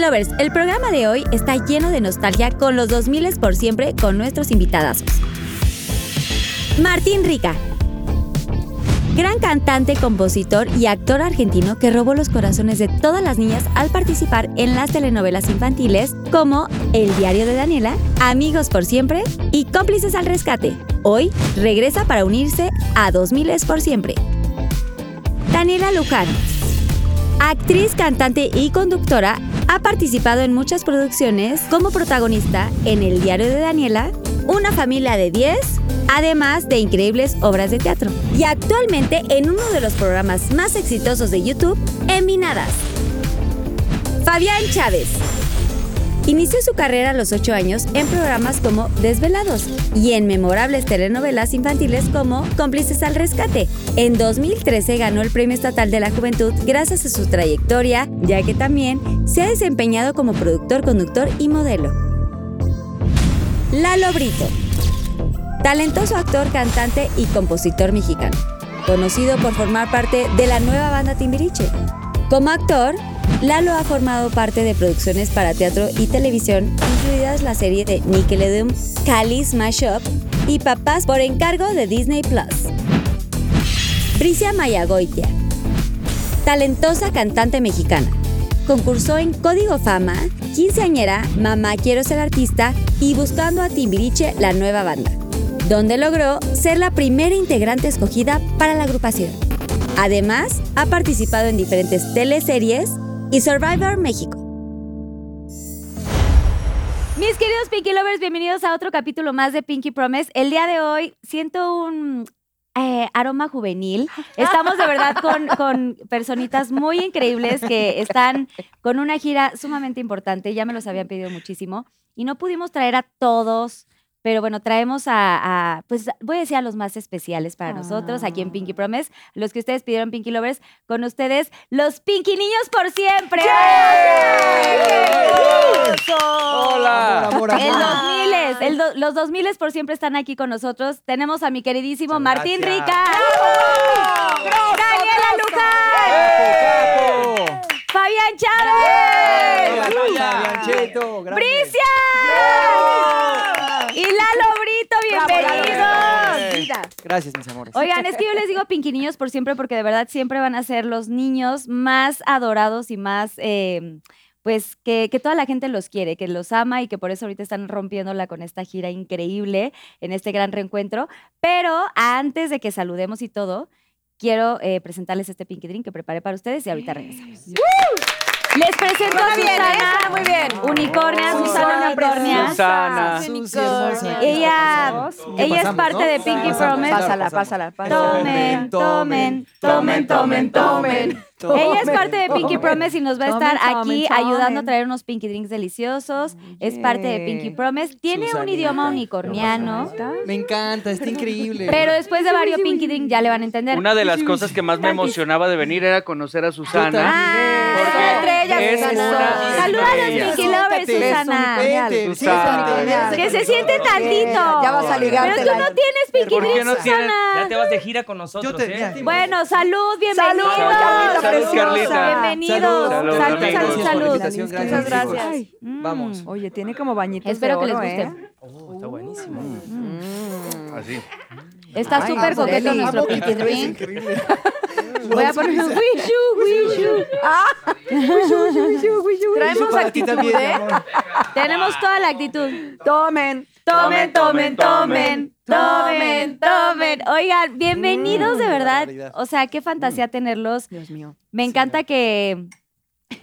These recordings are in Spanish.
Lovers, el programa de hoy está lleno de nostalgia con los 2000 por siempre con nuestros invitados. Martín Rica. Gran cantante, compositor y actor argentino que robó los corazones de todas las niñas al participar en las telenovelas infantiles como El diario de Daniela, Amigos por siempre y Cómplices al rescate. Hoy regresa para unirse a 2000 por siempre. Daniela Luján. Actriz, cantante y conductora, ha participado en muchas producciones como protagonista en El diario de Daniela, Una familia de 10, además de increíbles obras de teatro. Y actualmente en uno de los programas más exitosos de YouTube, Enminadas. Fabián Chávez. Inició su carrera a los 8 años en programas como Desvelados y en memorables telenovelas infantiles como Cómplices al Rescate. En 2013 ganó el Premio Estatal de la Juventud gracias a su trayectoria, ya que también se ha desempeñado como productor, conductor y modelo. Lalo Brito. Talentoso actor, cantante y compositor mexicano, conocido por formar parte de la nueva banda Timbiriche. Como actor, Lalo ha formado parte de producciones para teatro y televisión, incluidas la serie de Nickelodeon Cali's Mashup y Papás por encargo de Disney Plus. Mayagoitia, talentosa cantante mexicana. Concursó en Código Fama, Quinceañera, Mamá Quiero Ser Artista y Buscando a Timbiriche, la nueva banda, donde logró ser la primera integrante escogida para la agrupación. Además, ha participado en diferentes teleseries y Survivor México. Mis queridos Pinky Lovers, bienvenidos a otro capítulo más de Pinky Promise. El día de hoy siento un eh, aroma juvenil. Estamos de verdad con, con personitas muy increíbles que están con una gira sumamente importante. Ya me los habían pedido muchísimo y no pudimos traer a todos. Pero bueno, traemos a, a, pues voy a decir a los más especiales para nosotros aquí en Pinky Promise, los que ustedes pidieron Pinky Lovers, con ustedes los Pinky Niños por siempre. Hola. El 2000, el do- los 2000 por siempre están aquí con nosotros. Tenemos a mi queridísimo Muchas Martín gracias. Rica. Daniela Luján. ¡Capo! Fabián Chávez. Bricia. Y Lalo Brito, bienvenidos. Gracias, mis amores. Oigan, es que yo les digo Pinky Niños por siempre porque de verdad siempre van a ser los niños más adorados y más, eh, pues, que, que toda la gente los quiere, que los ama y que por eso ahorita están rompiéndola con esta gira increíble en este gran reencuentro. Pero antes de que saludemos y todo, quiero eh, presentarles este Pinky Drink que preparé para ustedes y ahorita regresamos. Les presento a Susana. muy bien. Unicornia, Susana Unicornia. Susana. Ella, ella es parte no? de Pinky Promise. Pásala, pásala, pásala. Tomen, tomen, tomen, tomen, tomen. Ella es parte de Pinky Promise y nos va a estar Tomen, aquí tomen, ayudando a traer unos Pinky Drinks deliciosos. Es parte de Pinky Promise. Tiene un idioma unicorniano, Me encanta, está increíble. pero después de varios Pinky Drink ya le van a entender. Una de las cosas que más me emocionaba de venir era conocer a Susana. Ah, Porque entre ellas, es Susana. Saluda a los. Pinky Lovers, Susana. Que se siente tantito. Ya vas a ligarte Pero tú no tienes Pinky ¿Por qué Drink, no tienes? Susana. Ya te vas de gira con nosotros, ¿eh? Bueno, salud, bienvenidos. Salud, Carlita. Bienvenidos. Salud, Salud, salud, Muchas gracias. Mm. Vamos. Oye, tiene como bañitos Espero que les guste. ¿eh? Oh, está buenísimo. Así. Está súper coqueto nuestro Pinky Drink. Voy a poner un wishu, wishu. Traemos para ti actitud, ¿eh? Tenemos toda la actitud. Tomen, Tomen, tomen, tomen, tomen, tomen. Oigan, bienvenidos de Mm, verdad. O sea, qué fantasía tenerlos. Dios mío. Me encanta que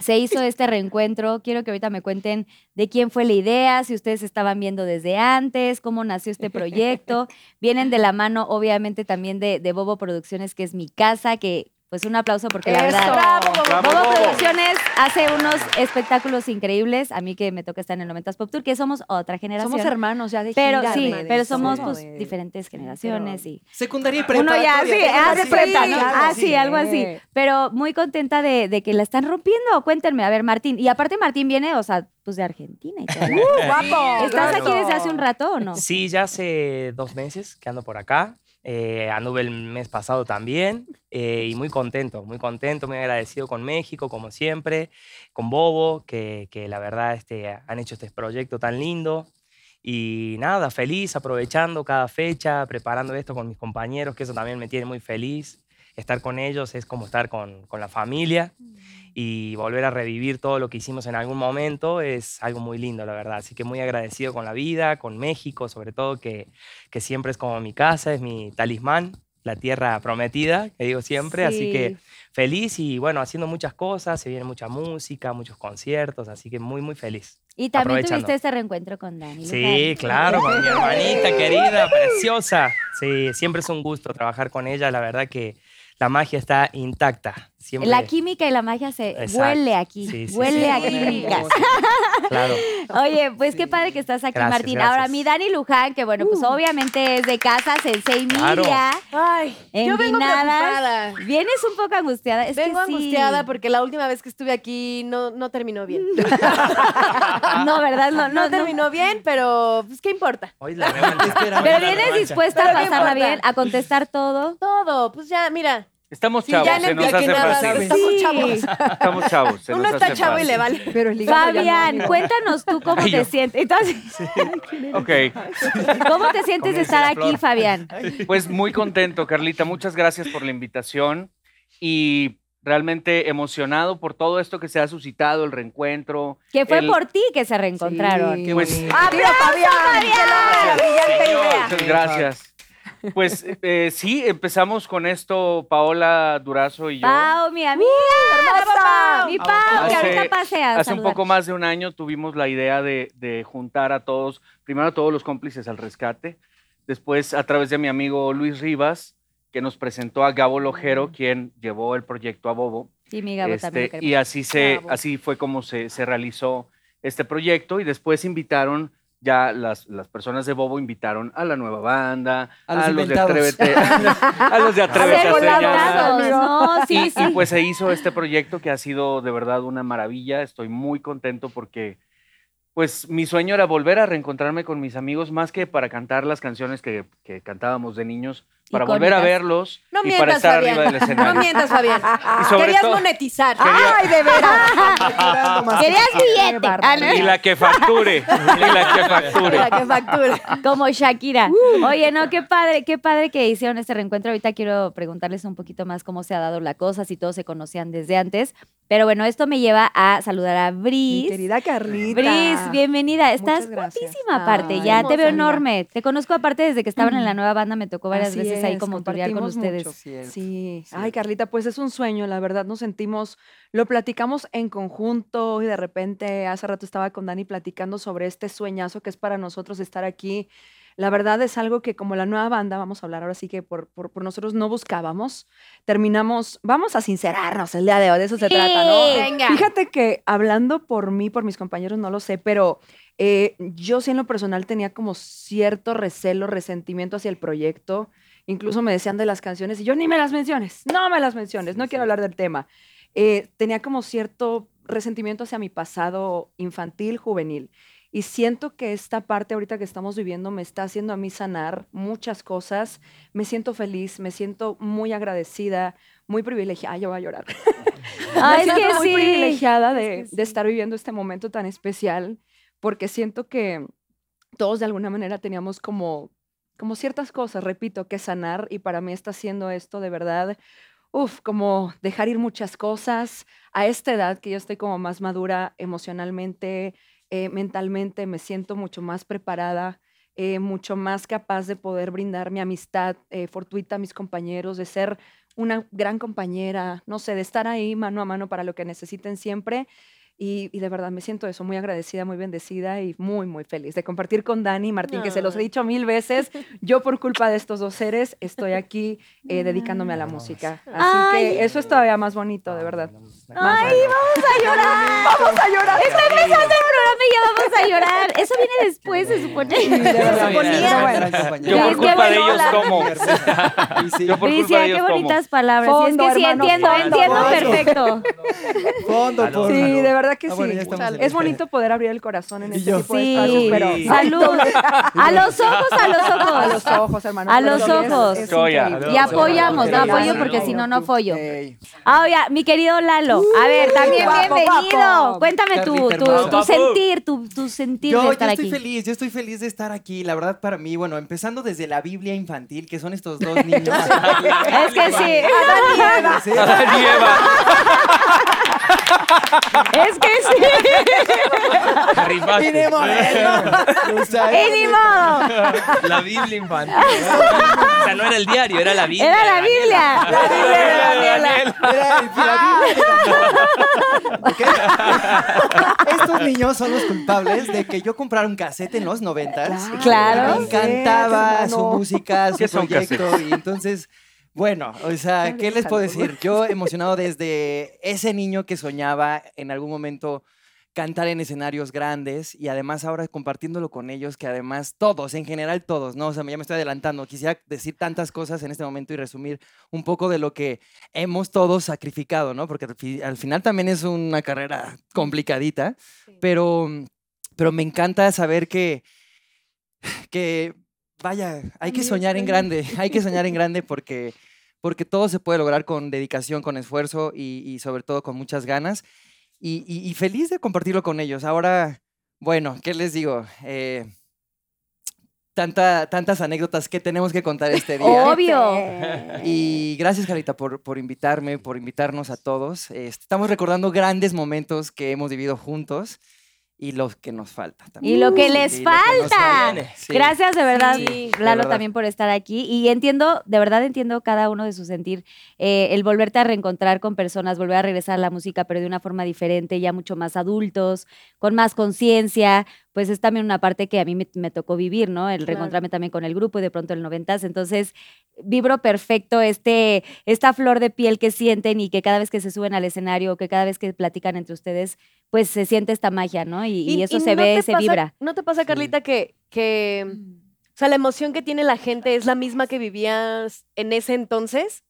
se hizo este reencuentro. Quiero que ahorita me cuenten de quién fue la idea, si ustedes estaban viendo desde antes, cómo nació este proyecto. Vienen de la mano, obviamente, también de, de Bobo Producciones, que es mi casa, que pues un aplauso porque la Eso. verdad... Bravo, Bobo Bobo. Producciones hace unos espectáculos increíbles. A mí que me toca estar en el 90s Pop Tour, que somos otra generación. Somos hermanos ya de Pero gira, sí, de- pero somos pues de- diferentes generaciones y Secundaria y uno ya, preparatoria. sí, déjenme ah, Ah, sí, algo así. Pero muy contenta de, de que la están rompiendo. Cuéntenme, a ver, Martín. Y aparte Martín viene, o sea, pues de Argentina y todo. ¡Uh, guapo! ¿Estás claro. aquí desde hace un rato o no? Sí, ya hace dos meses que ando por acá. Eh, anduve el mes pasado también eh, y muy contento, muy contento, muy agradecido con México, como siempre, con Bobo, que, que la verdad este, han hecho este proyecto tan lindo. Y nada, feliz, aprovechando cada fecha, preparando esto con mis compañeros, que eso también me tiene muy feliz. Estar con ellos es como estar con, con la familia y volver a revivir todo lo que hicimos en algún momento es algo muy lindo, la verdad. Así que muy agradecido con la vida, con México, sobre todo, que, que siempre es como mi casa, es mi talismán, la tierra prometida, que digo siempre. Así que feliz y bueno, haciendo muchas cosas, se viene mucha música, muchos conciertos, así que muy, muy feliz. Y también tuviste este reencuentro con Dani. Sí, claro, con mi hermanita querida, preciosa. Sí, siempre es un gusto trabajar con ella, la verdad que la magia está intacta. Siempre, La química y la magia se Exacto. huele aquí. Sí, sí, huele sí. a química. Claro. Oye, pues qué padre que estás aquí, Gracias, Martín. gracias. Ahora, mi Dani Luján, que bueno, pues obviamente es de casa, Sensei Claro. Miria. Ay, yo vengo preocupada. Vienes un poco angustiada. Es vengo que sí. angustiada porque la última vez que estuve aquí no, no terminó bien. No, ¿verdad? No, No, no, no. terminó bien, pero pues, ¿qué importa? Hoy la. Pero vienes dispuesta a Pero pasarla bien, a contestar todo. Todo, pues ya, mira. Estamos Sí, chavos, ya se no nos hace nada, fácil. Estamos Sí. chavos. Estamos chavos, se Uno nos está hace chavo y le vale. Pero el hígado ya no, Fabián, cuéntanos tú cómo Ay, te yo. sientes. Entonces, Ok, ¿cómo te sientes de estar aquí. Fabián? pues muy contento, Carlita. Muchas gracias por la invitación y realmente emocionado por todo esto que se ha suscitado, el reencuentro. Que fue El- por ti que se reencontraron. Sí. Pues ¡Ah, mira, Fabián! ¡Qué! ¡Brillante idea! Muchas gracias. Pues eh, sí, empezamos con esto Paola Durazo y yo. Pau, mi amiga. ¡Hermosa! Mi Pau, que ahorita pase a Hace un poco más de un año tuvimos la idea de, de juntar a todos, primero a todos los cómplices al rescate, después a través de mi amigo Luis Rivas, que nos presentó a Gabo Lojero, quien llevó el proyecto a Bobo. Sí, mi Gabo también Este, queremos. y así, se, así fue como se, se realizó este proyecto y después invitaron ya las, las personas de Bobo invitaron a la nueva banda, A los de. Atrévete, a los de Atrévete a. No, sí, Y, sí. y pues se hizo este proyecto que ha sido de verdad una maravilla. Estoy muy contento porque pues mi sueño era volver a reencontrarme con mis amigos más que para cantar las canciones que, que cantábamos de niños, para volver a verlos No y para mientas, estar Fabián. arriba del No mientas, Fabián. Y sobre Querías todo- monetizar. ¡Ay, de veras! Más. Querías billete. Ah, y la que facture, y la que facture. Para que facture. Como Shakira. Oye, no, qué padre, qué padre que hicieron este reencuentro. Ahorita quiero preguntarles un poquito más cómo se ha dado la cosa, si todos se conocían desde antes. Pero bueno, esto me lleva a saludar a Mi Bris. querida Carlita. Bris, bienvenida. Estás guapísima aparte. Ay, ya te veo enorme. Te conozco aparte desde que estaban en la nueva banda. Me tocó varias Así veces ahí como turear con ustedes. mucho. Cierto. Sí. Sí. Ay, Carlita, pues es un sueño, la verdad. Nos sentimos, lo platicamos en conjunto y de repente hace rato estaba con Dani platicando sobre este sueñazo que es para nosotros estar aquí. La verdad es algo que como la nueva banda, vamos a hablar ahora sí que por, por, por nosotros no buscábamos. Terminamos, vamos a sincerarnos el día de hoy, de eso se trata, ¿no? Venga. Fíjate que hablando por mí, por mis compañeros, no lo sé, pero eh, yo sí en lo personal tenía como cierto recelo, resentimiento hacia el proyecto. Incluso me decían de las canciones y yo ni me las menciones, no me las menciones, no quiero hablar del tema. Eh, tenía como cierto resentimiento hacia mi pasado infantil, juvenil. Y siento que esta parte ahorita que estamos viviendo me está haciendo a mí sanar muchas cosas. Me siento feliz, me siento muy agradecida, muy privilegiada. Ay, yo voy a llorar. Ay, Me es que muy sí. privilegiada de, Es que de sí. estar viviendo este momento tan especial, porque siento que todos de alguna manera teníamos como, como ciertas cosas, repito, que sanar, y para mí está haciendo esto de verdad, uf, como dejar ir muchas cosas a esta edad que yo estoy como más madura emocionalmente, eh, mentalmente, me siento mucho más preparada. eh, mucho más capaz de poder brindar mi amistad eh, fortuita a mis compañeros, de ser una gran compañera, no sé, de estar ahí mano a mano para lo que necesiten siempre. Y, y de verdad me siento eso, muy agradecida, muy bendecida y muy, muy feliz de compartir con Dani y Martín, que se los he dicho mil veces. Yo por culpa de estos dos seres estoy aquí eh, dedicándome a la música. Así Ay. que eso es todavía más bonito, de verdad. Ay, vamos a llorar. Vamos a llorar. Está empezando el programa y ya vamos a llorar. Eso viene después, se supone. De verdad, suponía. Yo por culpa de ellos sí, Yo por culpa Alicia, de qué ellos bonitas palabras. Sí, Fondo, es que sí, hermano, entiendo, fondo, entiendo fondo. perfecto. fondo, por Sí, de verdad que Ah, sí. bueno, Es bonito poder abrir el corazón en Y este yo. tipo de Sí, espacios, pero salud. A los ojos, a los ojos. a los ojos, hermano. A los sí es- os. es Joya. increíble. Y apoyamos, no apoyo porque si no, no apoyo. Ey. Ah, oye, mi querido Lalo, a ver, también guapo, bienvenido. guapo. Cuéntame tu, tu, tu sentir, tu, tu sentir Yo, de yo estar estoy aquí. feliz, yo estoy feliz de estar aquí. La verdad, para mí, bueno, empezando desde la Biblia infantil, que son estos dos niños. Es que sí, Sí. Adán y Eva. Es que sí. Y ni modo. La Biblia infantil. o sea, no era el diario, era la Biblia. Era la Biblia. La Biblia de Daniela. Era el Filadelfia. ¿Ok? Estos niños son los culpables de que yo comprara un cassette en los noventas. Claro. Me encantaba su música, su ¿Qué son proyecto. Y entonces, bueno, o sea, ¿qué les puedo decir? Yo emocionado desde ese niño que soñaba en algún momento cantar en escenarios grandes y además ahora compartiéndolo con ellos, que además todos, en general todos, ¿no? O sea, ya me estoy adelantando. Quisiera decir tantas cosas en este momento y resumir un poco de lo que hemos todos sacrificado, ¿no? Porque al, fi- al final también es una carrera complicadita, pero, pero me encanta saber que, que, vaya, hay que soñar en grande, hay que soñar en grande porque, porque todo se puede lograr con dedicación, con esfuerzo y, y sobre todo con muchas ganas. Y, y- y feliz de compartirlo con ellos. Ahora, bueno, ¿qué les digo? Eh, tanta, tantas anécdotas que tenemos que contar este día. Obvio. Y gracias, Carita, por, por invitarme, por invitarnos a todos. Este, estamos recordando grandes momentos que hemos vivido juntos y los que nos falta también. Y lo que les que falta. Sí. Gracias de verdad, Sí, de Lalo, verdad. también por estar aquí. Y entiendo, de verdad entiendo cada uno de su sentir. eh, el volverte a reencontrar con personas, volver a regresar a la música, pero de una forma diferente, ya mucho más adultos, con más conciencia. Pues es también una parte que a mí me, me tocó vivir, ¿no? El Claro. reencontrarme también con el grupo y de pronto el noventas. Entonces, vibro perfecto este, esta flor de piel que sienten y que cada vez que se suben al escenario, que cada vez que platican entre ustedes, pues se siente esta magia, ¿no? Y, y eso se no ve, se pasa- vibra. ¿No te pasa, Carlita, que, que, o sea, la emoción que tiene la gente es la misma que vivías en ese entonces?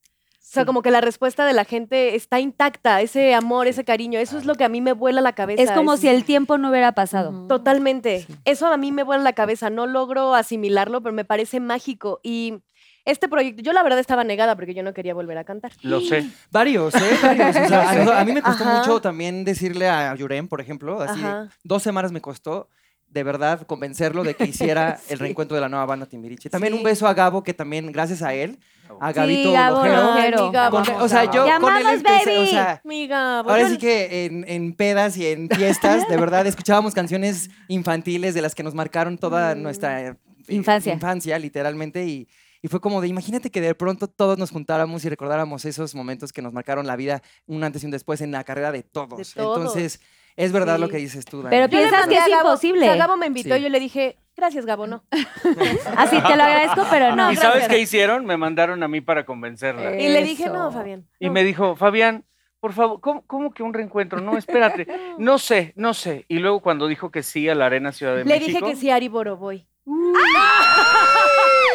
O sea, como que la respuesta de la gente está intacta, ese amor, ese cariño, eso es lo que a mí me vuela la cabeza. Es como si el tiempo no hubiera pasado. Totalmente. Eso a mí me vuela la cabeza, no logro asimilarlo, pero me parece mágico. Y este proyecto, yo la verdad estaba negada porque yo no quería volver a cantar. Lo sé. Varios, ¿eh? Varios. O sea, a, mí me costó Ajá. mucho también decirle a Yurem, por ejemplo, así, Ajá. dos semanas me costó de verdad convencerlo de que hiciera el Sí. reencuentro de la nueva banda Timbiriche. También un Sí. beso a Gabo, que también, gracias a él, a Gabito Gabo Lojero, mi Gabo. con- o sea, yo con él empecé, o sea, Amiga, Ahora yo- sí que en, en pedas y en fiestas, de verdad, escuchábamos canciones infantiles de las que nos marcaron toda Mm. nuestra eh, Infancia. infancia, literalmente, y, y fue como de, imagínate que de pronto todos nos juntáramos y recordáramos esos momentos que nos marcaron la vida, un antes y un después en la carrera de todos. todos. Entonces, es verdad lo que dices tú, Dani. Pero Yo le piensas mandé que a es Gabo- imposible. o sea, Gabo me invitó Sí. y yo le dije, gracias, Gabo, no. Así te lo agradezco, pero no. ¿Y sabes qué hicieron? Me mandaron a mí para convencerla. Y le dije, Eso. no, Fabián. Y no". me dijo, Fabián, por favor, ¿cómo, cómo que un reencuentro? No, espérate. No sé, no sé. Y luego cuando dijo que sí a la Arena Ciudad de Le México. dije que sí, Ari Boroboy.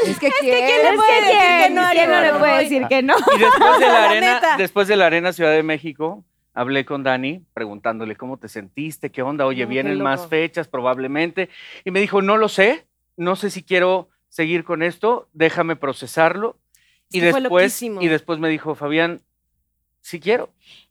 Es que, ¿quién ¿quién? le Es puede decir que quién, no, ¿quién no le puede decir que no. Y después de la La arena, neta. después de la arena Ciudad de México, hablé con Dani preguntándole cómo te sentiste, qué onda, oye, No, vienen más fechas probablemente. Y me dijo, no lo sé, no sé si quiero seguir con esto, déjame procesarlo. Es Y después, y después me dijo, Fabián, si quiero.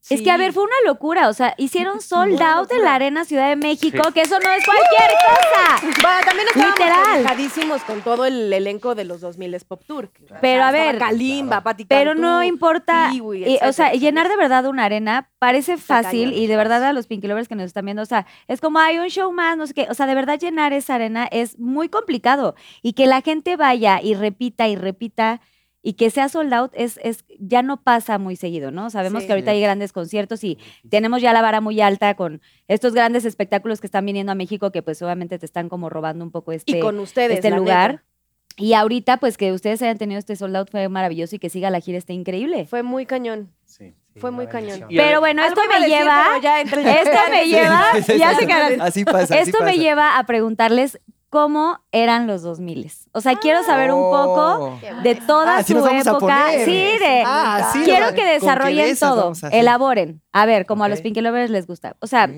Es que, a Sí. ver, fue una locura. O sea, hicieron sold out en la Arena Ciudad de México, Sí. que eso no es cualquier cosa. Bueno, también estábamos con todo el elenco de los 2000 Pop Tour. Pero, a ver, Kalimba, Pati Pero Cantú, no importa. Kiwi, eh, o sea, llenar de verdad una arena parece fácil y de verdad a los Pinky Lovers que nos están viendo, o sea, es como hay un show más, no sé qué. O sea, de verdad llenar esa arena es muy complicado y que la gente vaya y repita y repita y que sea sold out es, es ya no pasa muy seguido, ¿no? Sabemos Sí. que ahorita hay grandes conciertos y tenemos ya la vara muy alta con estos grandes espectáculos que están viniendo a México que pues obviamente te están como robando un poco este Y con ustedes, este lugar. neta. Y ahorita, pues que ustedes hayan tenido este sold out fue maravilloso y que siga la gira está increíble. Fue muy cañón. Sí. Fue muy cañón. Pero bueno, esto me decir, lleva, ya esto me lleva, ya se quedaron. Así pasa. así Esto me pasa. lleva a preguntarles cómo eran los 2000 O sea, quiero saber un poco Oh. de toda Ah, sí su nos vamos a época. poner. Sí, de Ah, sí, quiero que desarrollen todo, elaboren. A ver, como a los. Pinky Lovers les gusta. O sea,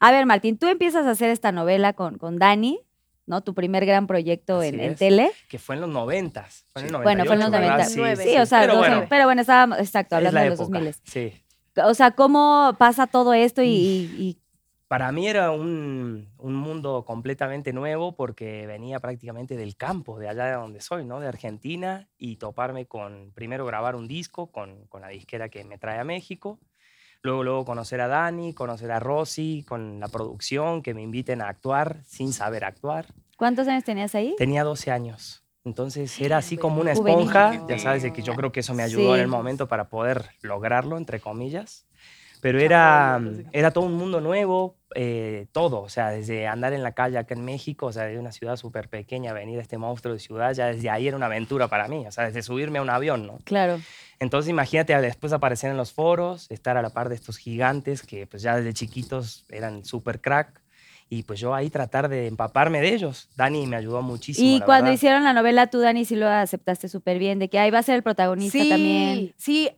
a ver, Martín, tú empiezas a hacer esta novela con, con Dani, ¿no? Tu primer gran proyecto en, en tele. Que fue en los noventas. Fue en el Bueno, fue en los 98, ¿verdad? 90. Sí, Sí, o sea, pero los- bueno, pero bueno, estábamos, exacto, hablando la de los época, 2000 Sí. O sea, ¿cómo pasa todo esto y, y- y Para mí era un, un mundo completamente nuevo porque venía prácticamente del campo, de allá de donde soy, ¿no? De Argentina, y toparme con, primero grabar un disco con, con la disquera que me trae a México, luego, luego conocer a Dani, conocer a Rosy, con la producción, que me inviten a actuar sin saber actuar. cuántos años tenías ahí? Tenía 12 años. Entonces era así como una esponja, ya sabes, de que yo creo que eso me ayudó en el momento para poder lograrlo, entre comillas. Pero era, era todo un mundo nuevo, eh, todo, o sea, desde andar en la calle acá en México, o sea, de una ciudad súper pequeña, venir a este monstruo de ciudad, ya desde ahí era una aventura para mí, o sea, desde subirme a un avión, ¿no? Claro. Entonces imagínate después aparecer en los foros, estar a la par de estos gigantes que pues ya desde chiquitos eran súper crack, y pues yo ahí tratar de empaparme de ellos. Dani me ayudó muchísimo. Y la cuando verdad. hicieron la novela, tú, Dani, sí lo aceptaste súper bien, de que ahí va a ser el protagonista Sí, también. sí.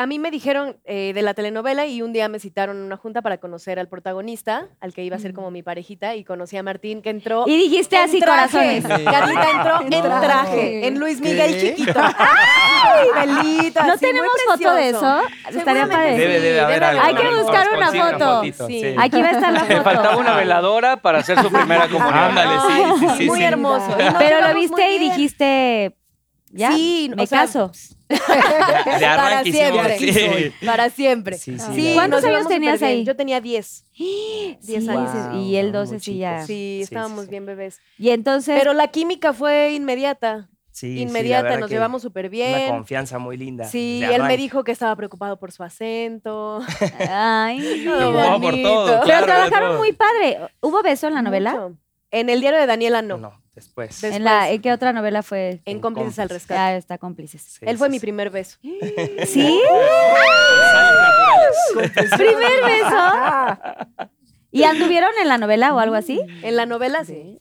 A mí me dijeron eh, de la telenovela y un día me citaron en una junta para conocer al protagonista, al que iba a ser como mi parejita, y conocí a Martín que entró Y dijiste en así, traje. corazones. Sí. Carlita entró en No. traje, en Luis Miguel ¿Qué? chiquito. ¡Ay, velita! ¿No así, muy tenemos foto de precioso. eso? Estaría Seguramente padre. Debe, debe haber debe algo. Hay que buscar una consigue foto. fotito, Sí. sí. Aquí va a estar la Le faltaba foto. una veladora para hacer su primera comunión. Ándale, sí, sí, sí. Muy sí. hermoso. Y nos Pero lo llevamos viste y bien. dijiste, ya, Sí, me o sea, caso. De Para siempre. sí. Para siempre. Sí, sí, Sí, la ¿Cuántos años tenías ahí? Yo tenía 10. Sí, 10 años. y él Wow, 12 muy sí ya. Sí, estábamos sí. bien bebés. Y entonces, Pero la química fue inmediata. Sí, inmediata, nos llevamos súper Una bien. confianza muy linda. Sí, él me dijo que estaba preocupado por su acento. ay, por bonito. todo. pero claro, trabajaron todo. muy padre. ¿Hubo beso en la novela? Mucho. En el diario de Daniela no. No, después. Des- ¿En, la. ¿En qué otra novela fue? En En Cómplices al. Rescate. Ya está cómplices. Sí, Él fue sí, mi sí. primer beso. ¿Sí? ¿Primer beso? ¿Y anduvieron en la novela o algo así? En la novela sí.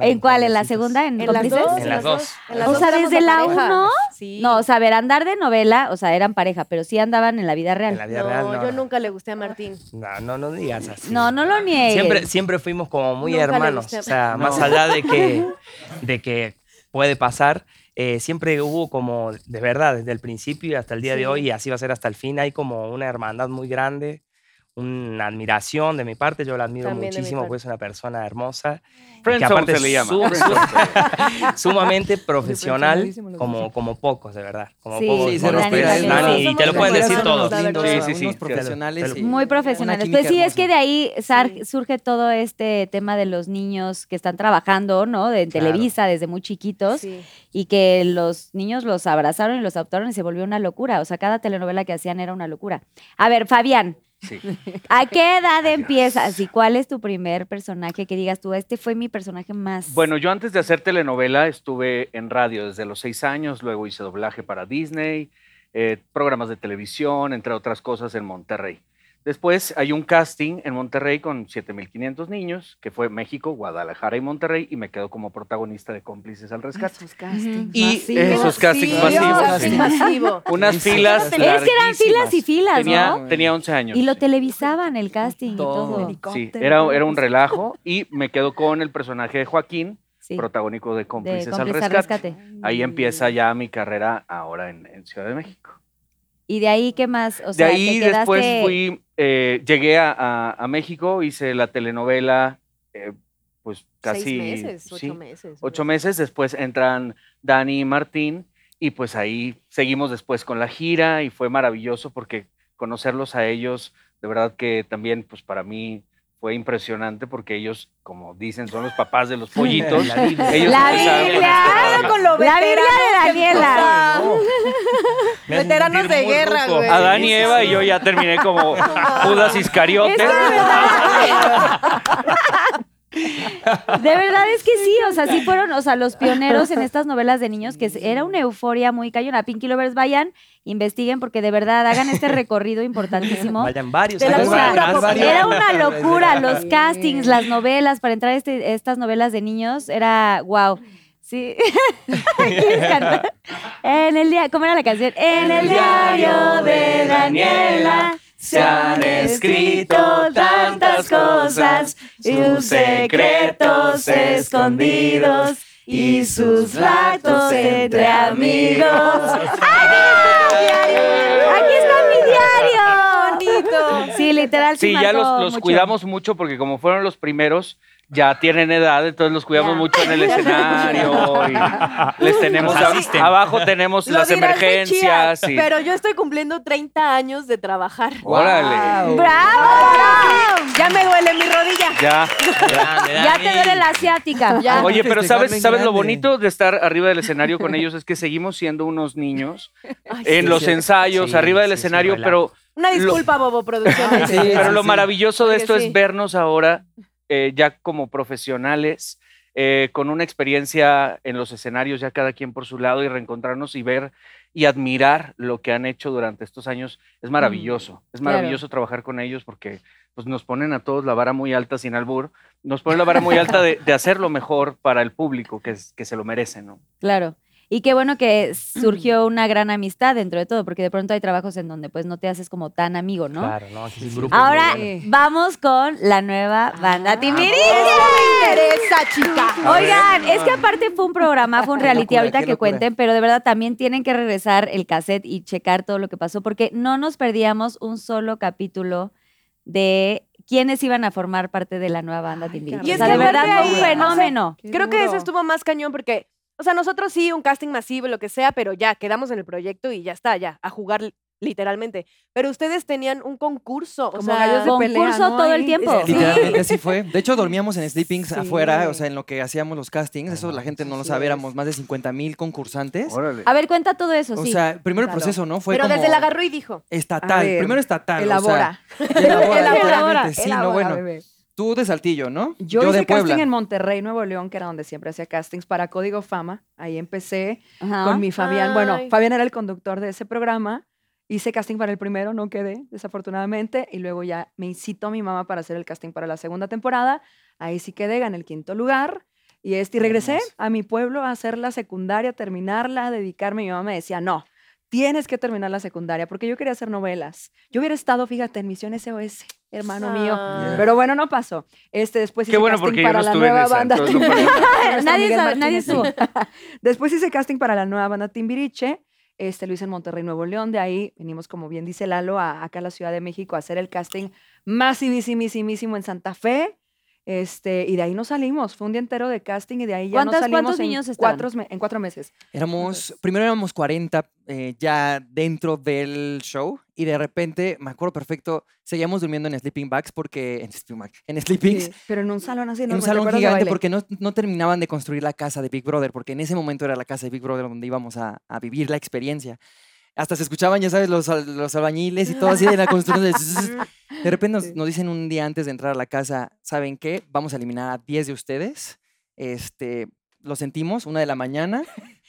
¿En cuál? ¿En la segunda? ¿En, En las dos. En las dos. En las O dos sea, desde la pareja. uno, Sí. No, o sea, a ver, andar de novela, o sea, eran pareja, pero sí andaban en la vida real. En la vida no, real, no. yo nunca le gusté a Martín. No, no, no digas así. No, no lo niegues. Siempre, siempre fuimos como muy Nunca hermanos. O sea, No. más allá de que, de que puede pasar, eh, siempre hubo como, de verdad, desde el principio y hasta el día de hoy, y así va a ser hasta el fin, hay como una hermandad muy grande, una admiración de mi parte. Yo la admiro También muchísimo, porque es una persona hermosa. que aparte se le llama. sumamente profesional, como, como pocos, de verdad. Como Sí, pocos. Sí, se Bueno, Dani pues, también. Dani, Sí, y te lo pueden decir todos. Sí, sí, sí, profesionales. y Muy profesionales. Pues sí, es que de ahí surge todo este tema de los niños que están trabajando, ¿no? De en Claro. Televisa desde muy chiquitos Sí. y que los niños los abrazaron y los adoptaron y se volvió una locura. O sea, cada telenovela que hacían era una locura. A ver, Fabián, Sí. ¿a qué edad empiezas y cuál es tu primer personaje que digas tú, este fue mi personaje más? Bueno, yo antes de hacer telenovela estuve en radio desde los seis años, luego hice doblaje para Disney, eh, programas de televisión, entre otras cosas en Monterrey. Después hay un casting en Monterrey con 7.500 niños, que fue México, Guadalajara y Monterrey, y me quedo como protagonista de Cómplices al Rescate. Esos castings Y masivos. esos castings masivos. sí. masivo. Unas filas Es que eran filas y filas, tenía, ¿no? Tenía 11 años. y lo televisaban el casting Todo. y todo. Sí, era, era un relajo y me quedo con el personaje de Joaquín, Sí, protagónico de de Cómplices al Rescate. rescate. Ahí empieza ya mi carrera ahora en, en Ciudad de México. Y de ahí, ¿qué más? O de sea, ahí después quedaste- fui, eh, llegué a, a- a México, hice la telenovela, eh, pues casi Seis meses, sí, ocho meses. ocho meses. Después entran Dani y Martín y pues ahí seguimos después con la gira y fue maravilloso porque conocerlos a ellos, de verdad que también pues para mí fue impresionante porque ellos, como dicen, son los papás de los pollitos. La Biblia. La con lo La Biblia de Daniela. Veteranos de guerra, güey. Adán y Eva y yo ya terminé como Judas Iscariote. De verdad. Es que sí, o sea, sí fueron, o sea, los pioneros en estas novelas de niños, que era una euforia muy cañona. Pinky Lovers, vayan, investiguen, porque de verdad hagan este recorrido importantísimo. Vayan varios. La atrás. popular. era una locura, los castings, las novelas, para entrar a este- estas novelas de niños, era wow. Sí. ¿Quieres cantar? En el día, ¿cómo era la canción? En el diario de Daniela se han escrito tantas cosas sus secretos escondidos y sus pactos entre amigos. Aquí está mi diario. Bonito. Sí, literal. Sí, ya los, los mucho. cuidamos mucho porque como fueron los primeros, ya tienen edad, entonces los cuidamos Ya. mucho en el escenario y les tenemos a- abajo tenemos Lo las emergencias chía, y Pero yo estoy cumpliendo 30 años de trabajar. órale. ¡Bravo! Ya me duele mi rodilla. Ya. Ya te duele la asiática. Ya. Oye, pero sabes, sabes lo bonito de estar arriba del escenario con ellos es que seguimos siendo unos niños Ay, en sí. los sí. ensayos, Sí, arriba del escenario, pero Una Lo- disculpa, Bobo Producciones. Sí, Pero sí, lo sí. maravilloso de Porque esto sí. es vernos ahora eh, ya como profesionales, eh, con una experiencia en los escenarios, ya cada quien por su lado, y reencontrarnos y ver y admirar lo que han hecho durante estos años. Es maravilloso. Es claro. maravilloso trabajar con ellos porque pues, nos ponen a todos la vara muy alta sin albur. Nos ponen la vara muy alta de, de hacer lo mejor para el público, que, es- que se lo merece, ¿no? Claro. Y qué bueno que surgió una gran amistad dentro de todo, porque de pronto hay trabajos en donde pues no te haces como tan amigo, ¿no? Claro, no, aquí el grupo. Ahora es bueno. vamos con la nueva banda Timbiriche. interesa, chica. Oigan, es que aparte fue un programa, fue un reality locura, ahorita que locura. cuenten, pero de verdad también tienen que regresar el cassette y checar todo lo que pasó, porque no nos perdíamos un solo capítulo de quiénes iban a formar parte de la nueva banda Timbiriche. Y O es sea, que de verdad fue un ahí, o sea, fenómeno. Creo que eso estuvo más cañón porque, o sea, nosotros sí, un casting masivo, lo que sea, pero ya, quedamos en el proyecto y ya está, ya, a jugar li- literalmente. Pero ustedes tenían un concurso, o Como sea, gallos de pelea, concurso ¿no? todo el tiempo. Sí. Literalmente así fue. De hecho, dormíamos en sleepings Sí. afuera, o sea, en lo que hacíamos los castings. Eso la gente no lo sabe, éramos más de 50 mil concursantes. Órale. A ver, cuenta todo eso, O sí. sea, primero el proceso, ¿no? Fue pero como desde la agarró y dijo. estatal. Primero estatal. Elabora. O sea, elabora, Elabora, literalmente, Sí, no, elabora, bueno. bebé. Tú de Saltillo, ¿no? Yo, de hice Puebla. casting en Monterrey, Nuevo León, que era donde siempre hacía castings para Código Fama. Ahí empecé Ajá. con mi Fabián. Bueno. Fabián era el conductor de ese programa. Hice casting para el primero, no quedé, desafortunadamente. Y luego ya me incitó mi mamá para hacer el casting para la segunda temporada. Ahí sí quedé, gané el quinto lugar. Y, este, y regresé a mi pueblo a hacer la secundaria, terminarla, dedicarme. Mi mamá me decía, no, tienes que terminar la secundaria, porque yo quería hacer novelas. Yo hubiera estado, fíjate, en Misión SOS, hermano mío. Ah. Pero bueno, no pasó. Este, después Qué hice bueno casting para no la nueva esa, banda. no Nadie sabe- nadie. Después hice casting para la nueva banda Timbiriche. Este, lo hice en Monterrey, Nuevo León. De ahí venimos, como bien dice Lalo, a, acá a la Ciudad de México a hacer el casting masivísimísimo en Santa Fe. Este, y de ahí nos salimos. Fue un día entero de casting y de ahí ya nos ¿Cuántas- salimos cuántos en, niños estaban? cuatro, en cuatro meses. Éramos, primero éramos 40 eh, ya dentro del show y de repente, me acuerdo perfecto, seguíamos durmiendo en sleeping bags porque, en sleeping, bags, en sleepings, Sí, pero en un salón así en un ¿te salón gigante porque no, no terminaban de construir la casa de Big Brother, porque en ese momento era la casa de Big Brother donde íbamos a, a vivir la experiencia. Hasta se escuchaban, ya sabes, los, los albañiles y todo así de la construcción. de. De repente nos, nos dicen un día antes de entrar a la casa, ¿saben qué? Vamos a eliminar a 10 de ustedes. Este, lo sentimos, una de la mañana.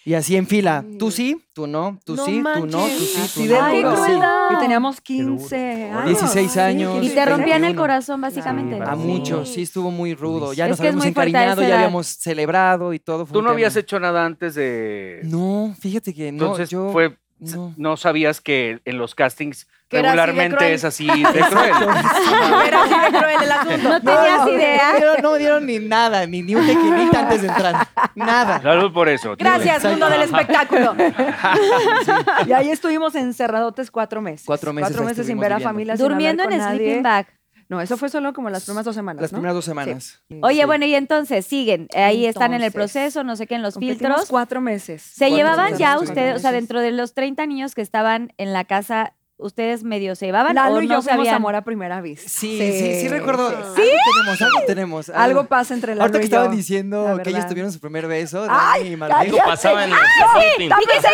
Y así en fila, tú sí, tú no, tú No sí, tú no, tú manches. sí, tú no, Ay, duro. sí. crueldad. Y teníamos duro. 15 años. 16 sí, años, Y te rompían el 21. corazón, básicamente. A Sí. muchos, sí estuvo muy rudo. Ya Es nos habíamos encariñado, ya habíamos celebrado y todo. fue Tú no habías hecho nada antes de... No, fíjate que no, Entonces yo... fue No. no sabías que en los castings regularmente es así de cruel. Era así de cruel el asunto. No tenías No me idea. dieron- no me dieron ni nada, ni, ni un tequilita antes de entrar. Nada. Salud por eso. Gracias, mundo del espectáculo. Y ahí estuvimos encerradotes cuatro meses. Cuatro meses Cuatro meses sin ver a viviendo. familia. sin Durmiendo en hablar con sleeping nadie. bag. No, eso fue solo como las primeras dos semanas. Las ¿no? primeras dos semanas. Oye, Sí. bueno, y entonces siguen. Ahí están en el proceso, no sé qué, en los filtros. cuatro meses. ¿Se Cuatro llevaban meses, ya ustedes, o sea, dentro de los 30 niños que estaban en la casa, ustedes medio se llevaban Lalo o y no yo sabían? amor a primera vista. Sí, sí, sí, recuerdo. ¿Sí? Algo tenemos, algo tenemos. Algo pasa entre Lalo Ahorita que estaban diciendo que ellos tuvieron su primer beso, Ay, Dani y Marlene. Algo pasaba en oídos, por No, dijiste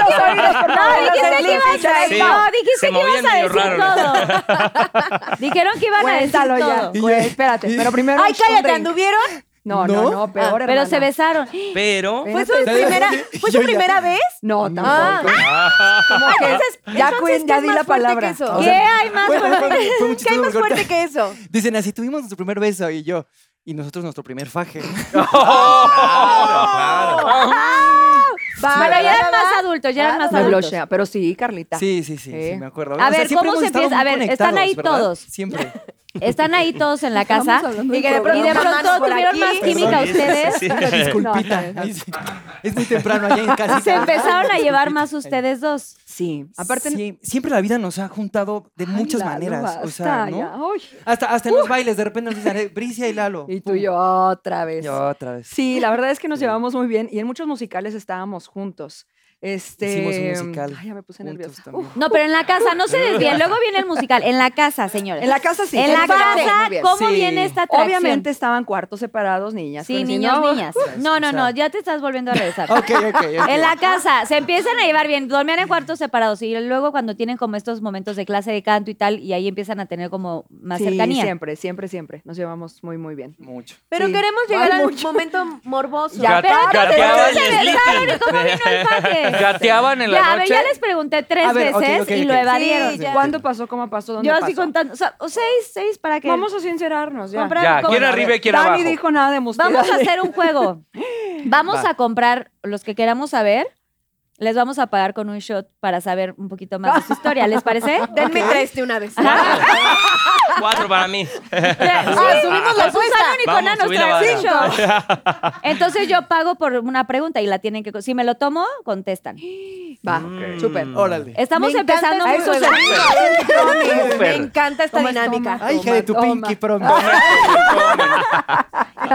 que ibas a, Sí. no, dijiste que ibas a decir todo. Dijeron que iban a decir todo. Espérate, pero primero. Ay, cállate. ¿anduvieron? No, no, ¿No? no, peor, Ah, pero se besaron. Pero ¿Fue su Espérate. primera, ¿fue su Yo ya- primera vez? No, tampoco. Como que Entonces, ya, entonces, Queen, ¿qué ya es di más la fuerte palabra. que eso? O ¿Qué sea, hay más? Fue- fue- fue- fue muy ¿Qué hay chistoso más porque fuerte que eso? Dicen así, tuvimos nuestro primer beso y yo. Y nosotros nuestro primer faje. Pero ya eran más adultos, ya eran más Me adultos. pero sí, Carlita. Sí, sí, sí, sí, Sí. me acuerdo. A ver, siempre ¿cómo hemos se estado empieza? A ver, están ahí ¿verdad? todos. Siempre. Están ahí todos en la casa. Y que de pronto Y de pronto tuvieron aquí. más química Perdón. ustedes. Sí. Una disculpita. Sí. Es muy temprano allá en casa. Se empezaron a llevar más ustedes dos. Sí, aparte. Sí, siempre la vida nos ha juntado de Ay, muchas Lalo, maneras. o sea, ¿no? Hasta, hasta en los bailes, de repente nos dicen, eh, Bricia y Lalo. Y tú y yo otra vez. Y otra vez. Sí, la verdad es que nos llevamos muy bien y en muchos musicales estábamos juntos. Este, Hicimos un musical Ay, ya me puse nerviosa. también. No, pero en la casa, no se desvíen. Luego viene el musical. En la casa, señores. En la casa sí. En la casa. ¿cómo Sí. viene esta atracción? Obviamente estaban cuartos separados, niñas. Sí, niños, no, niñas. No, no, no, ya te estás volviendo a regresar. Ok, ok, ok. En la casa se empiezan a llevar bien, dormían en cuartos separados y luego cuando tienen como estos momentos de clase de canto y tal, y ahí empiezan a tener como más Sí, cercanía. siempre, siempre, siempre. Nos llevamos muy, muy bien. Mucho. Pero Sí. queremos Ay, llegar al mucho. momento morboso. Ya, Pero ¿cómo y vino el? Gateaban en la Ya, a ver, noche. ya les pregunté tres A ver, ok, veces ok, y ok. lo evadieron. Sí, ya. ¿Cuándo pasó? ¿Cómo pasó? ¿Dónde Yo pasó? así contando, o sea, o seis, seis para que Vamos a sincerarnos ya. comprar- Ya, ¿cómo- ¿quién arriba y quién Dani abajo? dijo nada de música. Vamos a hacer un juego. Vamos Va. a comprar los que queramos saber. Les vamos a pagar con un shot para saber un poquito más de su historia. ¿Les parece? Denme tres de una vez. cuatro para mí. Ah, subimos la apuesta. Entonces yo pago por una pregunta y la tienen que... Si me lo tomo, contestan. Va, Mm. súper. Órale. Estamos empezando muy. Me encanta esta Toma, dinámica. toma. Ay, hija de tu Toma, pinky prom.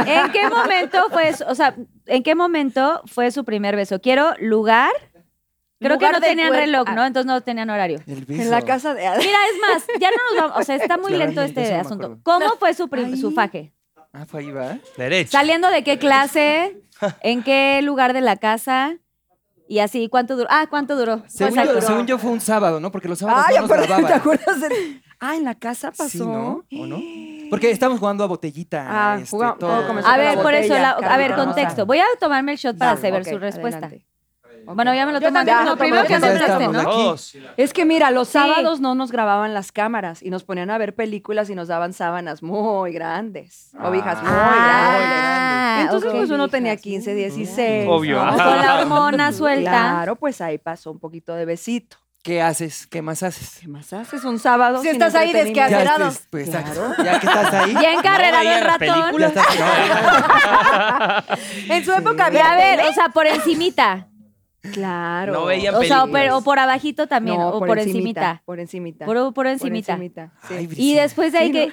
¿En qué momento fue, o sea, en qué momento fue su primer beso? Quiero lugar. Creo que no tenían cuerpo. reloj, Ah. ¿no? Entonces no tenían horario. En la casa de... Mira, es más, ya no nos vamos, o sea, está muy Claro, lento este no asunto. acuerdo. ¿Cómo fue su, su faje? Ah, fue ahí, ¿va? Derecho. ¿Saliendo de qué clase? ¿En qué lugar de la casa? Y así, ¿cuánto duró? Ah, ¿cuánto duró? Según yo, según yo fue un sábado, ¿no? Porque los sábados Ay, no nos ¿te acuerdas? de- Ah, en la casa pasó. Sí, ¿no? ¿O no? Porque estábamos jugando a botellita. Ah, este, jugamos- todo. todo comenzó A ver, la por eso, la- a ver, contexto. Voy a tomarme el shot para saber su respuesta. adelante. Bueno, ya me lo Yo toman. también No, primero que Ya conteste, estamos ¿no? aquí. Es que mira, los Sí. sábados no nos grababan las cámaras y nos ponían a ver películas y nos daban sábanas muy grandes, obijas muy Ah, grandes. Entonces, ok. pues uno tenía 15, 16. Obvio. ¿no? Con la hormona suelta. Claro, pues ahí pasó un poquito de besito. ¿Qué haces? ¿Qué más haces? ¿Qué más haces? Un sábado. Si sin estás ahí entretenimiento. desque- Acelerado. estés- pues, exacto. Ya que estás ahí. Ya encarrerado el ratón. Ya estás En su época había a ver, tele. o sea, por encimita. Claro. No veían O sea, o, películas. pero- o por abajito también, No, o por, encimita. Por encimita. Por, por Por encimita. encimita, sí. Ay, Y después de ahí Sí, que...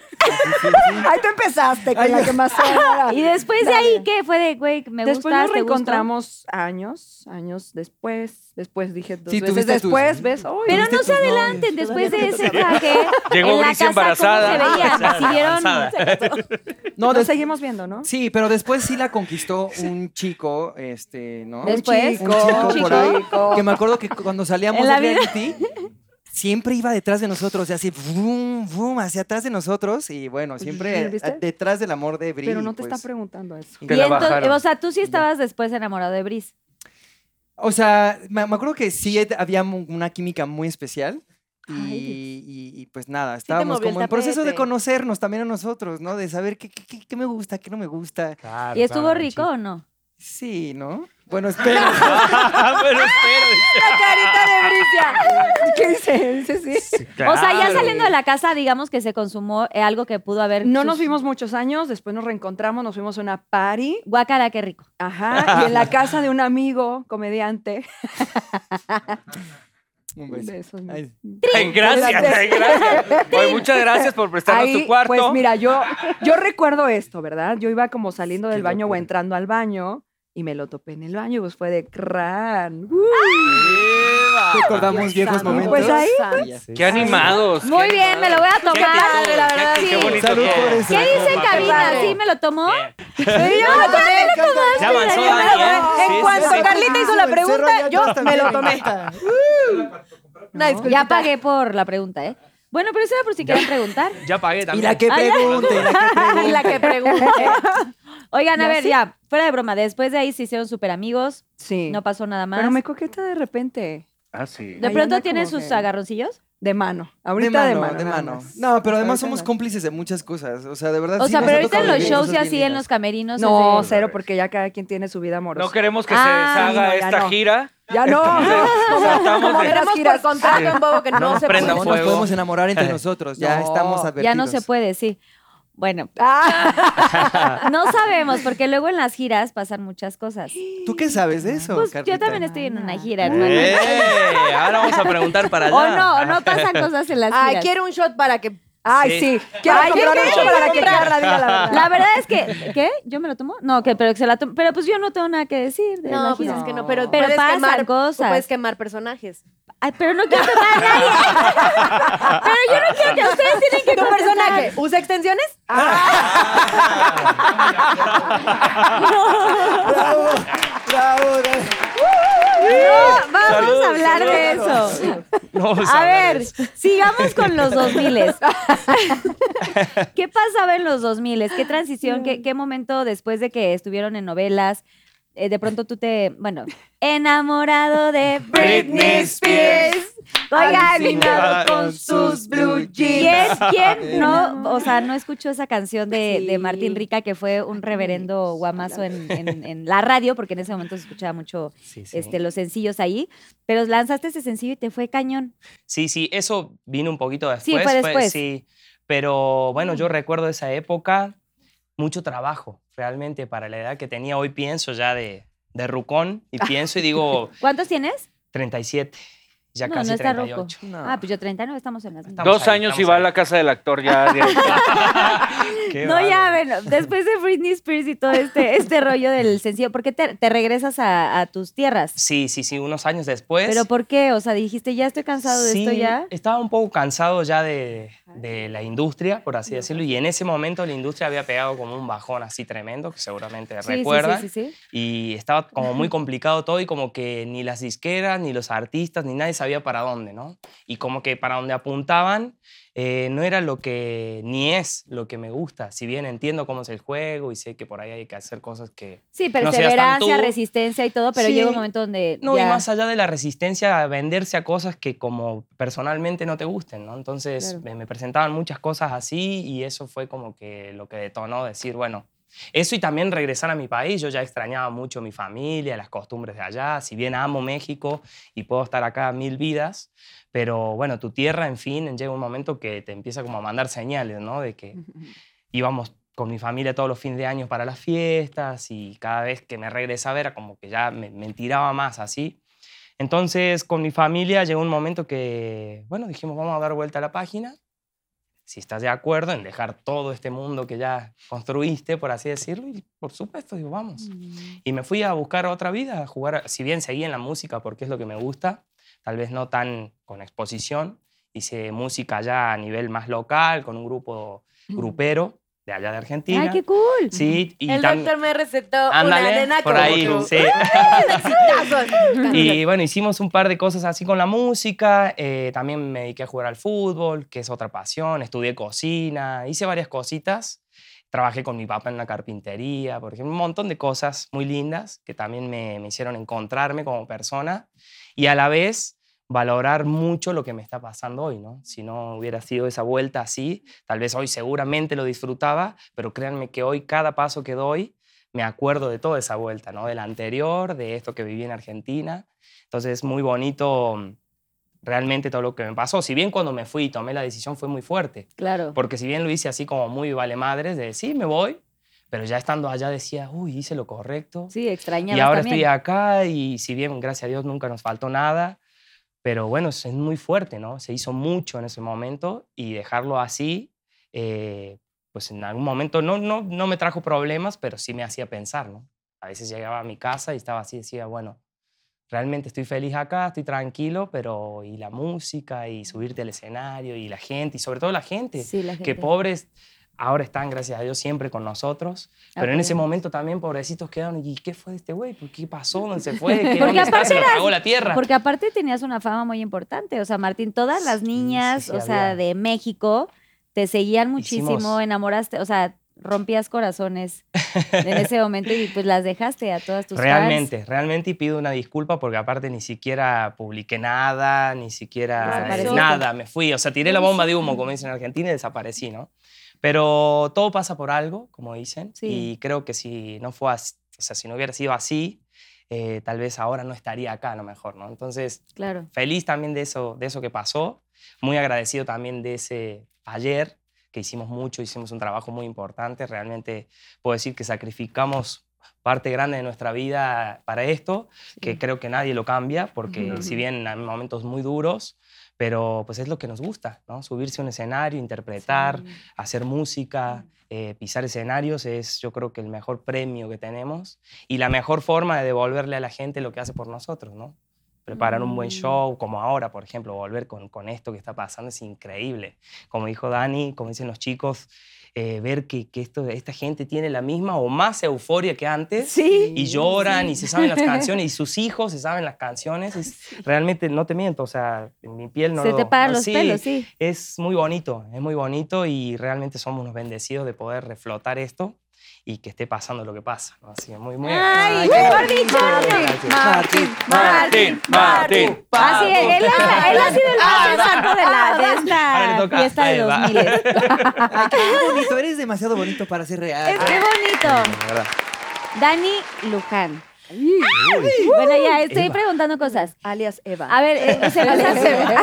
Ahí tú empezaste con Ay, la que más era. Y después de ahí, ¿qué fue de, güey, me Después gustas, nos te reencontramos años, años después. Después dije dos Sí, veces tuviste tus- después, ¿ves? Pero no ¿Tuviste se novios? adelanten, después de ese traje, Llegó en la casa, embarazada. ¿cómo se veían? ¿Sí vieron? No, nos seguimos viendo, ¿no? sí, pero después sí la conquistó un chico, este, ¿no? Después, Un chico, un chico. Por ahí. Que me acuerdo que cuando salíamos de reality, siempre iba detrás de nosotros, y así, boom, boom, hacia atrás de nosotros. Y bueno, siempre ¿Viste? detrás del amor de Bri. Pero no te pues. está preguntando eso. Y la entonces, o sea, tú sí estabas después enamorado de Brice. O sea, me, me acuerdo que sí había una química muy especial. Y, Ay, y- y, pues nada, estábamos como en proceso de conocernos también a nosotros, ¿no? De saber qué, qué- qué- qué me gusta, qué no me gusta. Claro, ¿Y estuvo claro, rico sí. o no? Sí, ¿no? Bueno, espera. Pero espero. carita de Bricia. ¿Qué dice? Dice sí. O sea, ya saliendo de la casa, digamos que se consumó eh, algo que pudo haber. No nos vimos muchos años, después nos reencontramos, nos fuimos a una party. Guácara, qué rico. Ajá, y en la casa de un amigo comediante. Un beso. Besos. Ay, Ay, gracias, ay, gracias. Oye, muchas gracias por prestarnos Ahí, tu cuarto. Pues mira, yo, yo recuerdo esto, ¿verdad? Yo iba como saliendo del Qué baño o entrando al baño y me lo topé en el baño, pues fue de crán. Recordamos viejos momentos. Pues ahí, Y ya. Qué animados. Muy qué bien, me lo voy a tomar. padre, la verdad, Qué, qué Sí. bonito Salud por eso. ¿Qué dice Qué cabina? ¿Sí me lo tomó? Sí, yo me lo tomé. Ya avanzó En sí, cuanto sí. Carlita hizo la pregunta, yo me lo tomé. Ya pagué por la pregunta, ¿eh? Bueno, pero eso era por si quieren preguntar. Ya pagué Y también. la que Ah, ya. pregunte, y la que pregunte. Y la que pregunte. Oigan, a ¿Ya ver, sí? ya, fuera de broma, después de ahí se hicieron súper amigos, Sí. no pasó nada más. Pero me coqueta de repente. Ah, sí. ¿De Ahí pronto como sus que- agarroncillos? De mano. De Ahorita de mano, mano. de mano. No, pero además Ahorita somos no. cómplices de muchas cosas. O sea, de verdad. O sea, pero ahorita en los vivir shows y así, en los camerinos. No, de- cero, porque ya cada quien tiene su vida amorosa. No queremos que Ah, se sí, deshaga no, esta no. gira. Ya no. De- Tenemos por contrato en Bobo que no, No nos se prendan puede. No nos fuego. podemos enamorar entre nosotros. Ya No, estamos advertidos. Ya no se puede, sí. Bueno, Ah, no sabemos, porque luego en las giras pasan muchas cosas. ¿Tú qué sabes de eso, Pues Carlita? yo también estoy en una gira, ¡Eh! hermano. Ahora vamos a preguntar para allá. O no, no pasan cosas en las Ay, giras. quiero un shot para que. Ay, Sí. sí. Quiero Ay, comprar ¿qué mucho para que? Carla diga la verdad. La verdad es que, ¿qué? ¿Yo me lo tomo? No, que, pero que se la tomo. Pero pues yo no tengo nada que decir de la No, pues gira. es que no, pero, Pero puedes pasan quemar, cosas. Puedes quemar personajes. Ay, pero no quiero quemar a nadie. pero yo no quiero que ustedes tienen que ¿Tu contestar. personaje usa extensiones? ¡Bravo! ¡Bravo! No, vamos Saludos, a hablar de eso. Vamos A ver, eso. sigamos con los 2000. ¿Qué pasaba en los 2000? ¿Qué transición, qué, qué momento después de que estuvieron en novelas? Eh, de pronto tú te, bueno, enamorado de Britney Spears. Oigan, Alucinado con sus blue ¿quién, jeans. quién no, o sea, no escuchó esa canción de, de Sí. Martín Rica que fue un reverendo guamazo en, en- en la radio, porque en ese momento se escuchaba mucho Sí, sí. este, los sencillos ahí, pero lanzaste ese sencillo y te fue cañón. Sí, sí, eso vino un poquito después. Sí, fue después. sí, pero bueno, yo recuerdo esa época, mucho trabajo, realmente, para la edad que tenía. Hoy pienso ya de, de rucón y pienso y digo ¿Cuántos tienes? 37, ya no, casi no está 38. roco. Ah, pues yo 39, estamos en las mismas. Dos ahí, años y va a la casa del actor ya. Qué No, ya, bueno, después de Britney Spears y todo este, este rollo del sencillo, ¿por qué te, te regresas a, a tus tierras? Sí, sí, sí, unos años después. ¿Pero por qué? O sea, dijiste, ya estoy cansado de esto Sí, ya. Estaba un poco cansado ya de, de la industria, por así decirlo, y en ese momento la industria había pegado como un bajón así tremendo, que seguramente Sí, sí, recuerdan. sí, sí, sí. Y estaba como muy complicado todo y como que ni las disqueras, ni los artistas, ni nadie sabía para dónde, ¿no? Y como que para donde apuntaban eh, no era lo que, ni es lo que me gusta. Si bien entiendo cómo es el juego y sé que por ahí hay que hacer cosas que... Sí, No perseverancia, tú. resistencia y todo, pero Sí. llega un momento donde No, ya... y más allá de la resistencia a venderse a cosas que como personalmente no te gusten, ¿no? Entonces Claro. me presentaban muchas cosas así y eso fue como que lo que detonó decir, bueno, eso y también regresar a mi país. Yo ya extrañaba mucho mi familia, las costumbres de allá. Si bien amo México y puedo estar acá mil vidas, pero bueno, tu tierra, en fin, llega un momento que te empieza como a mandar señales, ¿no? De que íbamos con mi familia todos los fines de año para las fiestas y cada vez que me regresaba era como que ya me, me tiraba más así. Entonces, con mi familia llegó un momento que, bueno, dijimos, vamos a dar vuelta a la página. Si estás de acuerdo en dejar todo este mundo que ya construiste, por así decirlo, y por supuesto, digo, vamos. Y me fui a buscar otra vida, a jugar, si bien seguí en la música porque es lo que me gusta, tal vez no tan con exposición, hice música ya a nivel más local, con un grupo grupero de allá de Argentina. ¡Ay, qué cool! Sí, y el doctor me recetó Ándale, una nena por ahí, sí. Y bueno, hicimos un par de cosas así con la música. eh, también me dediqué a jugar al fútbol, que es otra pasión. Estudié cocina, hice varias cositas. Trabajé con mi papá en la carpintería, por ejemplo, un montón de cosas muy lindas que también me, me hicieron encontrarme como persona y a la vez valorar mucho lo que me está pasando hoy, ¿no? Si no hubiera sido esa vuelta así, tal vez hoy seguramente lo disfrutaba, pero créanme que hoy cada paso que doy me acuerdo de toda esa vuelta, ¿no? De la anterior, de esto que viví en Argentina. Entonces es muy bonito mm, realmente todo lo que me pasó. Si bien cuando me fui y tomé la decisión fue muy fuerte, Claro. porque si bien lo hice así como muy vale madres, de sí, me voy, pero ya estando allá decía, uy, hice lo correcto. Sí, extrañabas Y ahora también. estoy acá y si bien, gracias a Dios, nunca nos faltó nada, pero bueno, es muy fuerte, ¿no? Se hizo mucho en ese momento y dejarlo así, eh, pues en algún momento no, no, no me trajo problemas, pero sí me hacía pensar, ¿no? A veces llegaba a mi casa y estaba así, decía, bueno, realmente estoy feliz acá, estoy tranquilo, pero y la música y subirte al escenario y la gente, y sobre todo la gente, Sí, la que gente. pobres ahora están, gracias a Dios, siempre con nosotros, pero en ese momento también pobrecitos quedaron, ¿y qué fue de este güey? ¿Por qué pasó? ¿Dónde se fue? ¿Qué, Porque aparte Se lo tragó la tierra. Porque aparte tenías una fama muy importante. O sea, Martín, todas las niñas, sí, sí, o sea, de México, te seguían muchísimo, Hicimos- enamoraste, o sea, rompías corazones en ese momento y pues las dejaste a todas tus fans. Realmente, realmente y pido una disculpa porque aparte ni siquiera publiqué nada, ni siquiera nada, me fui, o sea, tiré la bomba de humo, como dicen en Argentina, y desaparecí, ¿no? Pero todo pasa por algo, como dicen, Sí. y creo que si no fue así, o sea, si no hubiera sido así, eh, tal vez ahora no estaría acá a lo mejor, ¿no? Entonces, Claro. feliz también de eso, de eso que pasó, muy agradecido también de ese ayer, que hicimos mucho, hicimos un trabajo muy importante, realmente puedo decir que sacrificamos parte grande de nuestra vida para esto, que creo que nadie lo cambia, porque si bien hay momentos muy duros, pero pues es lo que nos gusta, ¿no? Subirse a un escenario, interpretar, hacer música, eh, pisar escenarios es yo creo que el mejor premio que tenemos y la mejor forma de devolverle a la gente lo que hace por nosotros, ¿no? Preparar un buen show, como ahora, por ejemplo, volver con, con esto que está pasando es increíble. Como dijo Dani, como dicen los chicos, eh, ver que, que esto, esta gente tiene la misma o más euforia que antes Sí. y lloran y se saben las canciones y sus hijos se saben las canciones. Es, realmente, no te miento, o sea, en mi piel no Se lo- te paran no- los sí, pelos, sí. es muy bonito, es muy bonito y realmente somos unos bendecidos de poder reflotar esto y que esté pasando lo que pasa. ¿no? Así que muy, muy ¡Ay, mejor dicho! Martín, Martín, Martín, Así es, él, ha sido el Ah, más de, la, de esta toca fiesta de Eva. 2000. Ay, qué bonito, eres demasiado bonito para ser real. Es qué bonito. De verdad. Dani Luján. Bueno, ya estoy Eva. preguntando cosas. Alias Eva. A ver, eh, se Alias se- Eva.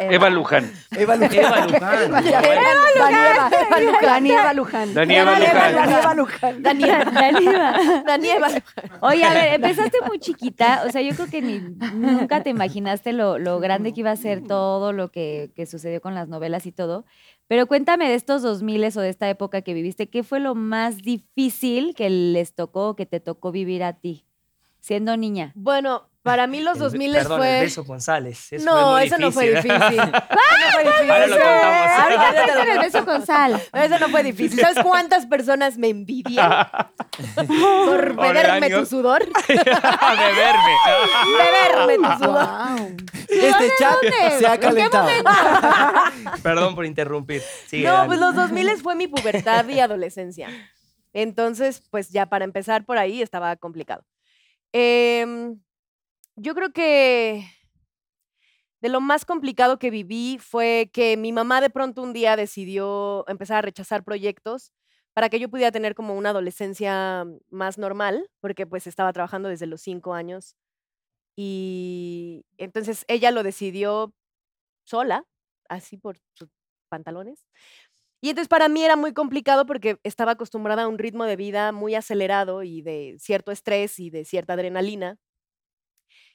Eva Luján. Eva Luján. Eva Luján. Dani Eva, Eva Luján. Dani Eva Luján. Dani Eva Dani Luján. Dani Eva Luján. Daniela. Daniela. Oye, a ver, empezaste muy chiquita, o sea, yo creo que ni, nunca te imaginaste lo, lo grande que iba a ser todo lo que, que sucedió con las novelas y todo. Pero cuéntame de estos 2000 o de esta época que viviste, ¿qué fue lo más difícil que les tocó, que te tocó vivir a ti, siendo niña? Bueno, para mí los El- 2000 Perdón, fue... el beso González. Eso no, eso no fue difícil. Eso no fue difícil. Ahora lo contamos. Ahorita el beso con sal. Eso no fue difícil. ¿Sabes cuántas personas me envidian por beberme tu sudor? A beberme. beberme tu sudor. Este chat dónde? se ha ¿En qué calentado. Perdón por interrumpir. Sigue, No, Dani. pues los 2000 fue mi pubertad y adolescencia. Entonces, pues ya para empezar por ahí estaba complicado. Em, yo creo que de lo más complicado que viví fue que mi mamá de pronto un día decidió empezar a rechazar proyectos para que yo pudiera tener como una adolescencia más normal, porque pues estaba trabajando desde los cinco años. Y entonces ella lo decidió sola, así por sus pantalones. Y entonces para mí era muy complicado porque estaba acostumbrada a un ritmo de vida muy acelerado y de cierto estrés y de cierta adrenalina.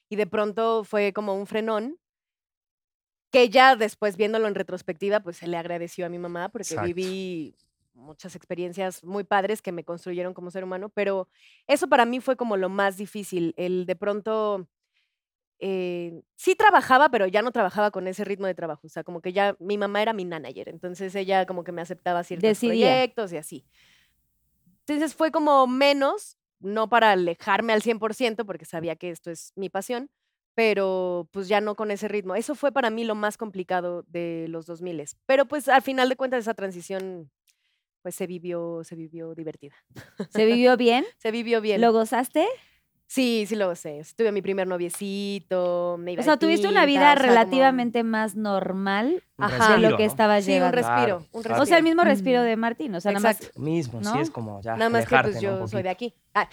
Y de pronto fue como un frenón que ya después viéndolo en retrospectiva, pues se le agradeció a mi mamá porque Exacto. viví muchas experiencias muy padres que me construyeron como ser humano, pero eso para mí fue como lo más difícil, el de pronto eh, sí trabajaba, pero ya no trabajaba con ese ritmo de trabajo. O sea, como que ya mi mamá era mi manager, entonces ella como que me aceptaba ciertos Decidía. proyectos y así. Entonces fue como menos, no para alejarme al 100%, porque sabía que esto es mi pasión, pero pues ya no con ese ritmo. Eso fue para mí lo más complicado de los 2000. Pero pues al final de cuentas esa transición pues se vivió, se vivió divertida. ¿Se vivió bien? Se vivió bien. ¿Lo gozaste? Sí, sí lo sé. Tuve mi primer noviecito, me iba O sea, tuviste una vida o sea, como- relativamente más normal Un Ajá. respiro, lo que ¿no? estabas Sí, un respiro, Claro, un claro. O sea, el respiro. mismo respiro de Martín, o sea, nada más Mismo, ¿no? sí, es como ya. Nada más que pues. Un yo soy de aquí. Ah,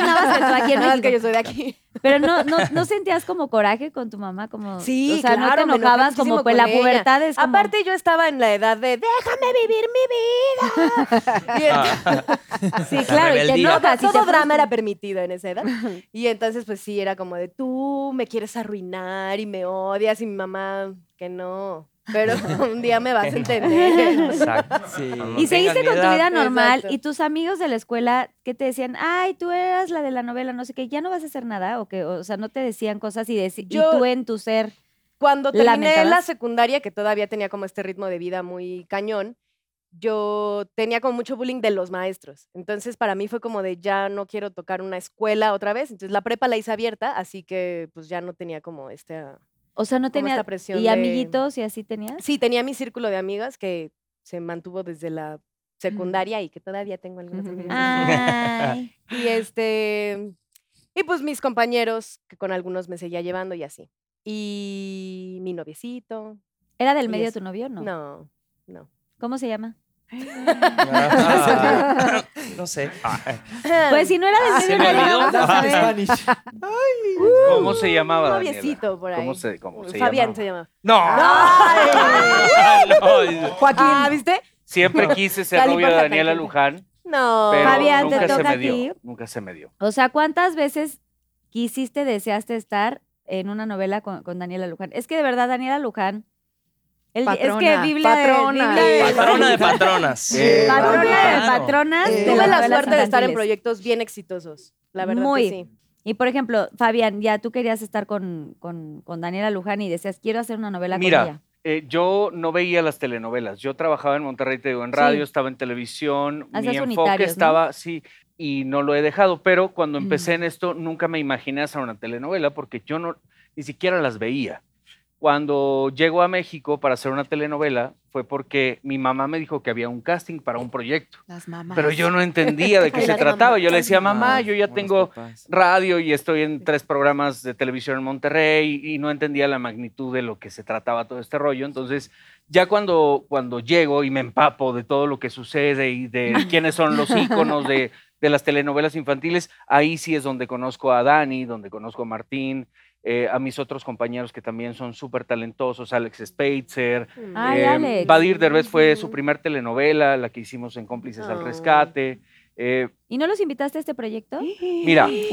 nada más aquí en nada más que México. yo soy de aquí. Pero no, no, no sentías como coraje con tu mamá, como. Sí, o sea, no te enojé enojabas como pues con la ella. pubertad es como. Aparte yo estaba en la edad de déjame vivir mi vida. Y entonces- sí, claro, y te rebeldía. enojas. y te todo drama frustras. era permitido en esa edad. Y entonces, pues sí, era como de tú me quieres arruinar y me odias y mi mamá, que no. Pero un día me vas a entender. Exacto. Sí. Y seguiste con tu vida normal Exacto. y tus amigos de la escuela que te decían, ay, tú eras la de la novela, no sé qué, ya no vas a hacer nada, o que, o sea, no te decían cosas y, y Yo- tú en tu ser. Cuando terminé ¿Lamentabas? la secundaria, que todavía tenía como este ritmo de vida muy cañón, yo tenía como mucho bullying de los maestros. Entonces, para mí fue como de ya no quiero tocar una escuela otra vez. Entonces, la prepa la hice abierta, así que pues ya no tenía como este... O sea, no tenía. presión ¿Y de- amiguitos y así tenías? Sí, tenía mi círculo de amigas que se mantuvo desde la secundaria y que todavía tengo algunas. Ay. Y este. Y pues mis compañeros, que con algunos me seguía llevando y así. Y mi noviecito. ¿Era del medio eso. tu novio? No. No, no. ¿Cómo se llama? No sé. Pues si no era del Ah, se medio, me no le olvidó. vamos a En saber. Spanish. ¿Cómo se llamaba, Un Daniela? noviecito por ahí. ¿Cómo se, cómo se Fabián llamaba? se llama. ¡No! No, Joaquín. Ah, ¿viste? Siempre quise ser novio de Daniela. Luján, No. pero Fabián, te nunca se toca me a dio. ti. Nunca se me dio. O sea, ¿cuántas veces quisiste, deseaste estar en una novela con, con Daniela Luján? Es que de verdad, Daniela Luján. El- es que Patrona, Biblia de- patrona. Biblia de- Patrona de patronas. Patrona de patronas. Eh, Tuve la suerte de estar en proyectos bien exitosos. La verdad Muy. que sí. Y por ejemplo, Fabián, ya tú querías estar con, con, con Daniela Luján y decías, quiero hacer una novela Mira, con ella. Eh, yo no veía las telenovelas. Yo trabajaba en Monterrey, te digo, en Sí. radio, estaba en televisión. Hacías mi enfoque unitarios, ¿no? estaba, sí, y no lo he dejado. Pero cuando Mm. empecé en esto, nunca me imaginé hacer una telenovela porque yo no, ni siquiera las veía. Cuando llego a México para hacer una telenovela fue porque mi mamá me dijo que había un casting para un proyecto. Las mamás. Pero yo no entendía de qué se trataba. Yo le decía, mamá, yo ya tengo radio y estoy en tres programas de televisión en Monterrey y no entendía la magnitud de lo que se trataba todo este rollo. Entonces, ya cuando, cuando llego y me empapo de todo lo que sucede y de quiénes son los íconos de, de las telenovelas infantiles, ahí sí es donde conozco a Dani, donde conozco a Martín, eh, a mis otros compañeros que también son súper talentosos, Alex Spitzer, Ay, eh, Alex. Badir Derbez fue su primer telenovela, la que hicimos en Cómplices al Ay. Rescate. Eh, ¿Y no los invitaste a este proyecto? mira, ¡Qué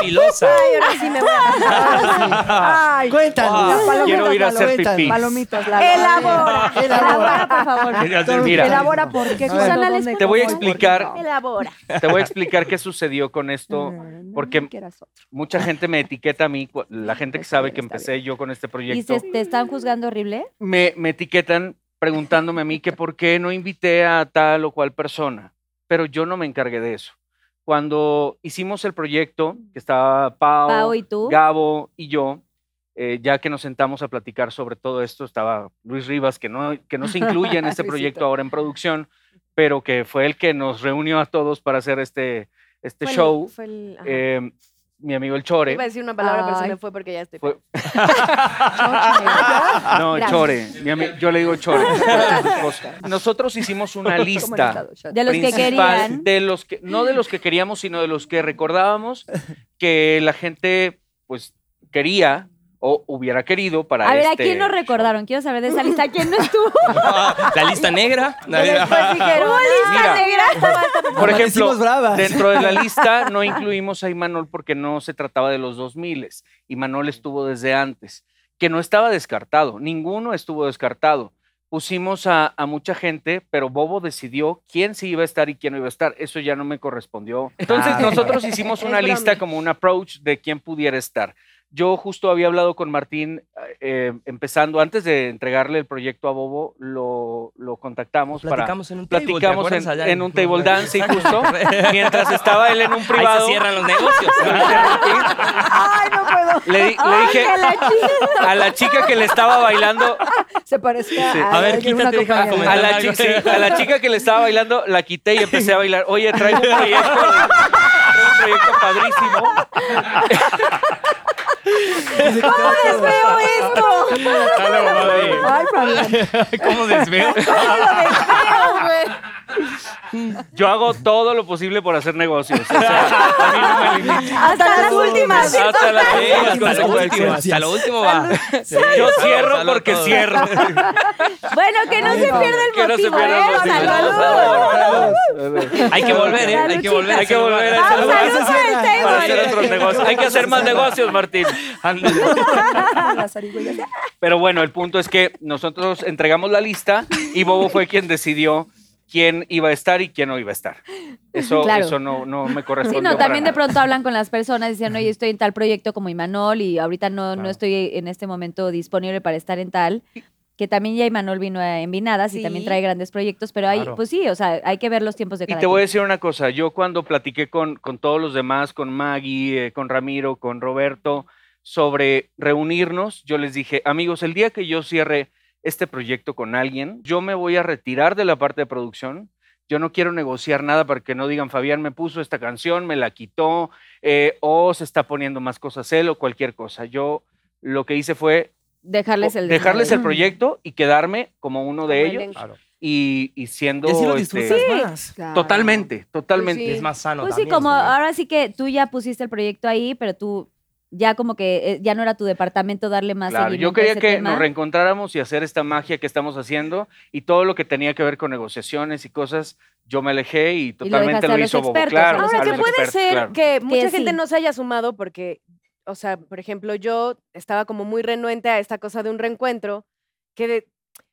filosa! Ay, ahora sí me voy a... Ay, Cuéntanos. Ah, palomitas, quiero ir a hacer palomitas, pipí. Palomitas, la Elabora. Elabora, por favor. Mira. Elabora por qué. A ver. cuándo, Susana, les dónde, Te voy a explicar. Elabora. te voy a explicar qué sucedió con esto. Porque-. Mucha gente me etiqueta a mí, la gente que sabe que empecé yo con este ¿Y proyecto, se te están juzgando horrible? me, me etiquetan preguntándome a mí que por qué no invité a tal o cual persona, pero yo no me encargué de eso. Cuando hicimos el proyecto, que estaba Pau, Pau y tú. Gabo y yo, eh, ya que nos sentamos a platicar sobre todo esto, estaba Luis Rivas, que no, que no se incluye en este proyecto ahora en producción, pero que fue el que nos reunió a todos para hacer este, este Fue el- show. fue el- ajá. Eh, mi amigo el Chore. Iba a decir una palabra, pero se me fue porque ya estoy. Fue-. No, Gracias. Chore. mi ami- yo le digo Chore. Nosotros hicimos una lista. De los que querían. de los que no de los que queríamos, sino de los que recordábamos que la gente pues quería o hubiera querido para A ver, ¿a este quién nos show. recordaron? Quiero saber de esa lista. ¿Quién no estuvo? La lista negra. Después dijeron, Mira, por ejemplo, dentro de la lista no incluimos a Imanol porque no se trataba de los 2000 Imanol estuvo desde antes, que no estaba descartado, ninguno estuvo descartado. Pusimos a, a mucha gente, pero Bobo decidió quién sí iba a estar y quién no iba a estar. Eso ya no me correspondió. Entonces Ah. nosotros hicimos una lista como un approach de quién pudiera estar. Yo justo había hablado con Martín, eh, empezando, antes de entregarle el proyecto a Bobo, lo, lo contactamos para Platicamos en un table, ¿te platicamos acuerdas? en, Allá en un table dance, sí, justo, mientras estaba él en un Ahí privado. se cierran los negocios. Ay, no puedo. Le, le dije a la chica que le estaba bailando, Se parecía Sí. a, A ver, una quítate, compañera. a la, algo. chi- sí, a la chica que le estaba bailando, la quité y empecé a bailar. Oye, traigo un proyecto, traigo un proyecto padrísimo. ¿Cómo desveo esto? Dale, Ay, Fabián. ¿Cómo desveo? ¿Cómo lo desveo, güey? Yo hago todo lo posible por hacer negocios. O sea, a mí no me limitan. Hasta las últimas. Hasta las Sí, últimas hasta lo último, consecuencias. hasta lo último va. Yo cierro Salud porque cierro. Bueno, que no se pierda el Que no se motivo, pierda el ¿eh? motivo. Salud. Hay que volver, ¿eh? Hay que volver. Hay que volver hacer otros negocios. Hay que hacer más negocios, Martín. Pero bueno, el punto es que nosotros entregamos la lista y Bobo fue quien decidió quién iba a estar y quién no iba a estar. Eso, Claro. eso no, no me Sí, corresponde. no, también de pronto hablan con las personas y dicen, oye, estoy en tal proyecto como Imanol y ahorita no, no estoy en este momento disponible para estar en tal. Que también ya Imanol vino a Envinadas y también Sí. trae grandes proyectos, pero hay, Claro. pues sí, o sea, hay que ver los tiempos de Y cada te voy a decir una cosa, yo cuando platiqué con, con todos los demás, con Maggie, eh, con Ramiro, con Roberto, sobre reunirnos, yo les dije, amigos, el día que yo cierre este proyecto con alguien, yo me voy a retirar de la parte de producción. Yo no quiero negociar nada para que no digan, Fabián me puso esta canción, me la quitó, eh, o se está poniendo más cosas él o cualquier cosa. Yo lo que hice fue Dejarles el dejarles el proyecto y quedarme como uno de Como ellos. Claro. y, y siendo... Y así lo este, más. Claro. Totalmente, totalmente. Sí. Es más sano Pues sí, como ahora sí que tú ya pusiste el proyecto ahí, pero tú ya como que eh, ya no era tu departamento darle más Claro, yo quería a ese que tema. nos reencontráramos y hacer esta magia que estamos haciendo y todo lo que tenía que ver con negociaciones y cosas, yo me alejé y totalmente dejaste lo, hizo Bobo, expertos, claro. los a Ahora, que puede expertos, ser claro. que mucha gente sí. no se haya sumado porque, o sea, por ejemplo, yo estaba como muy renuente a esta cosa de un reencuentro, que, de-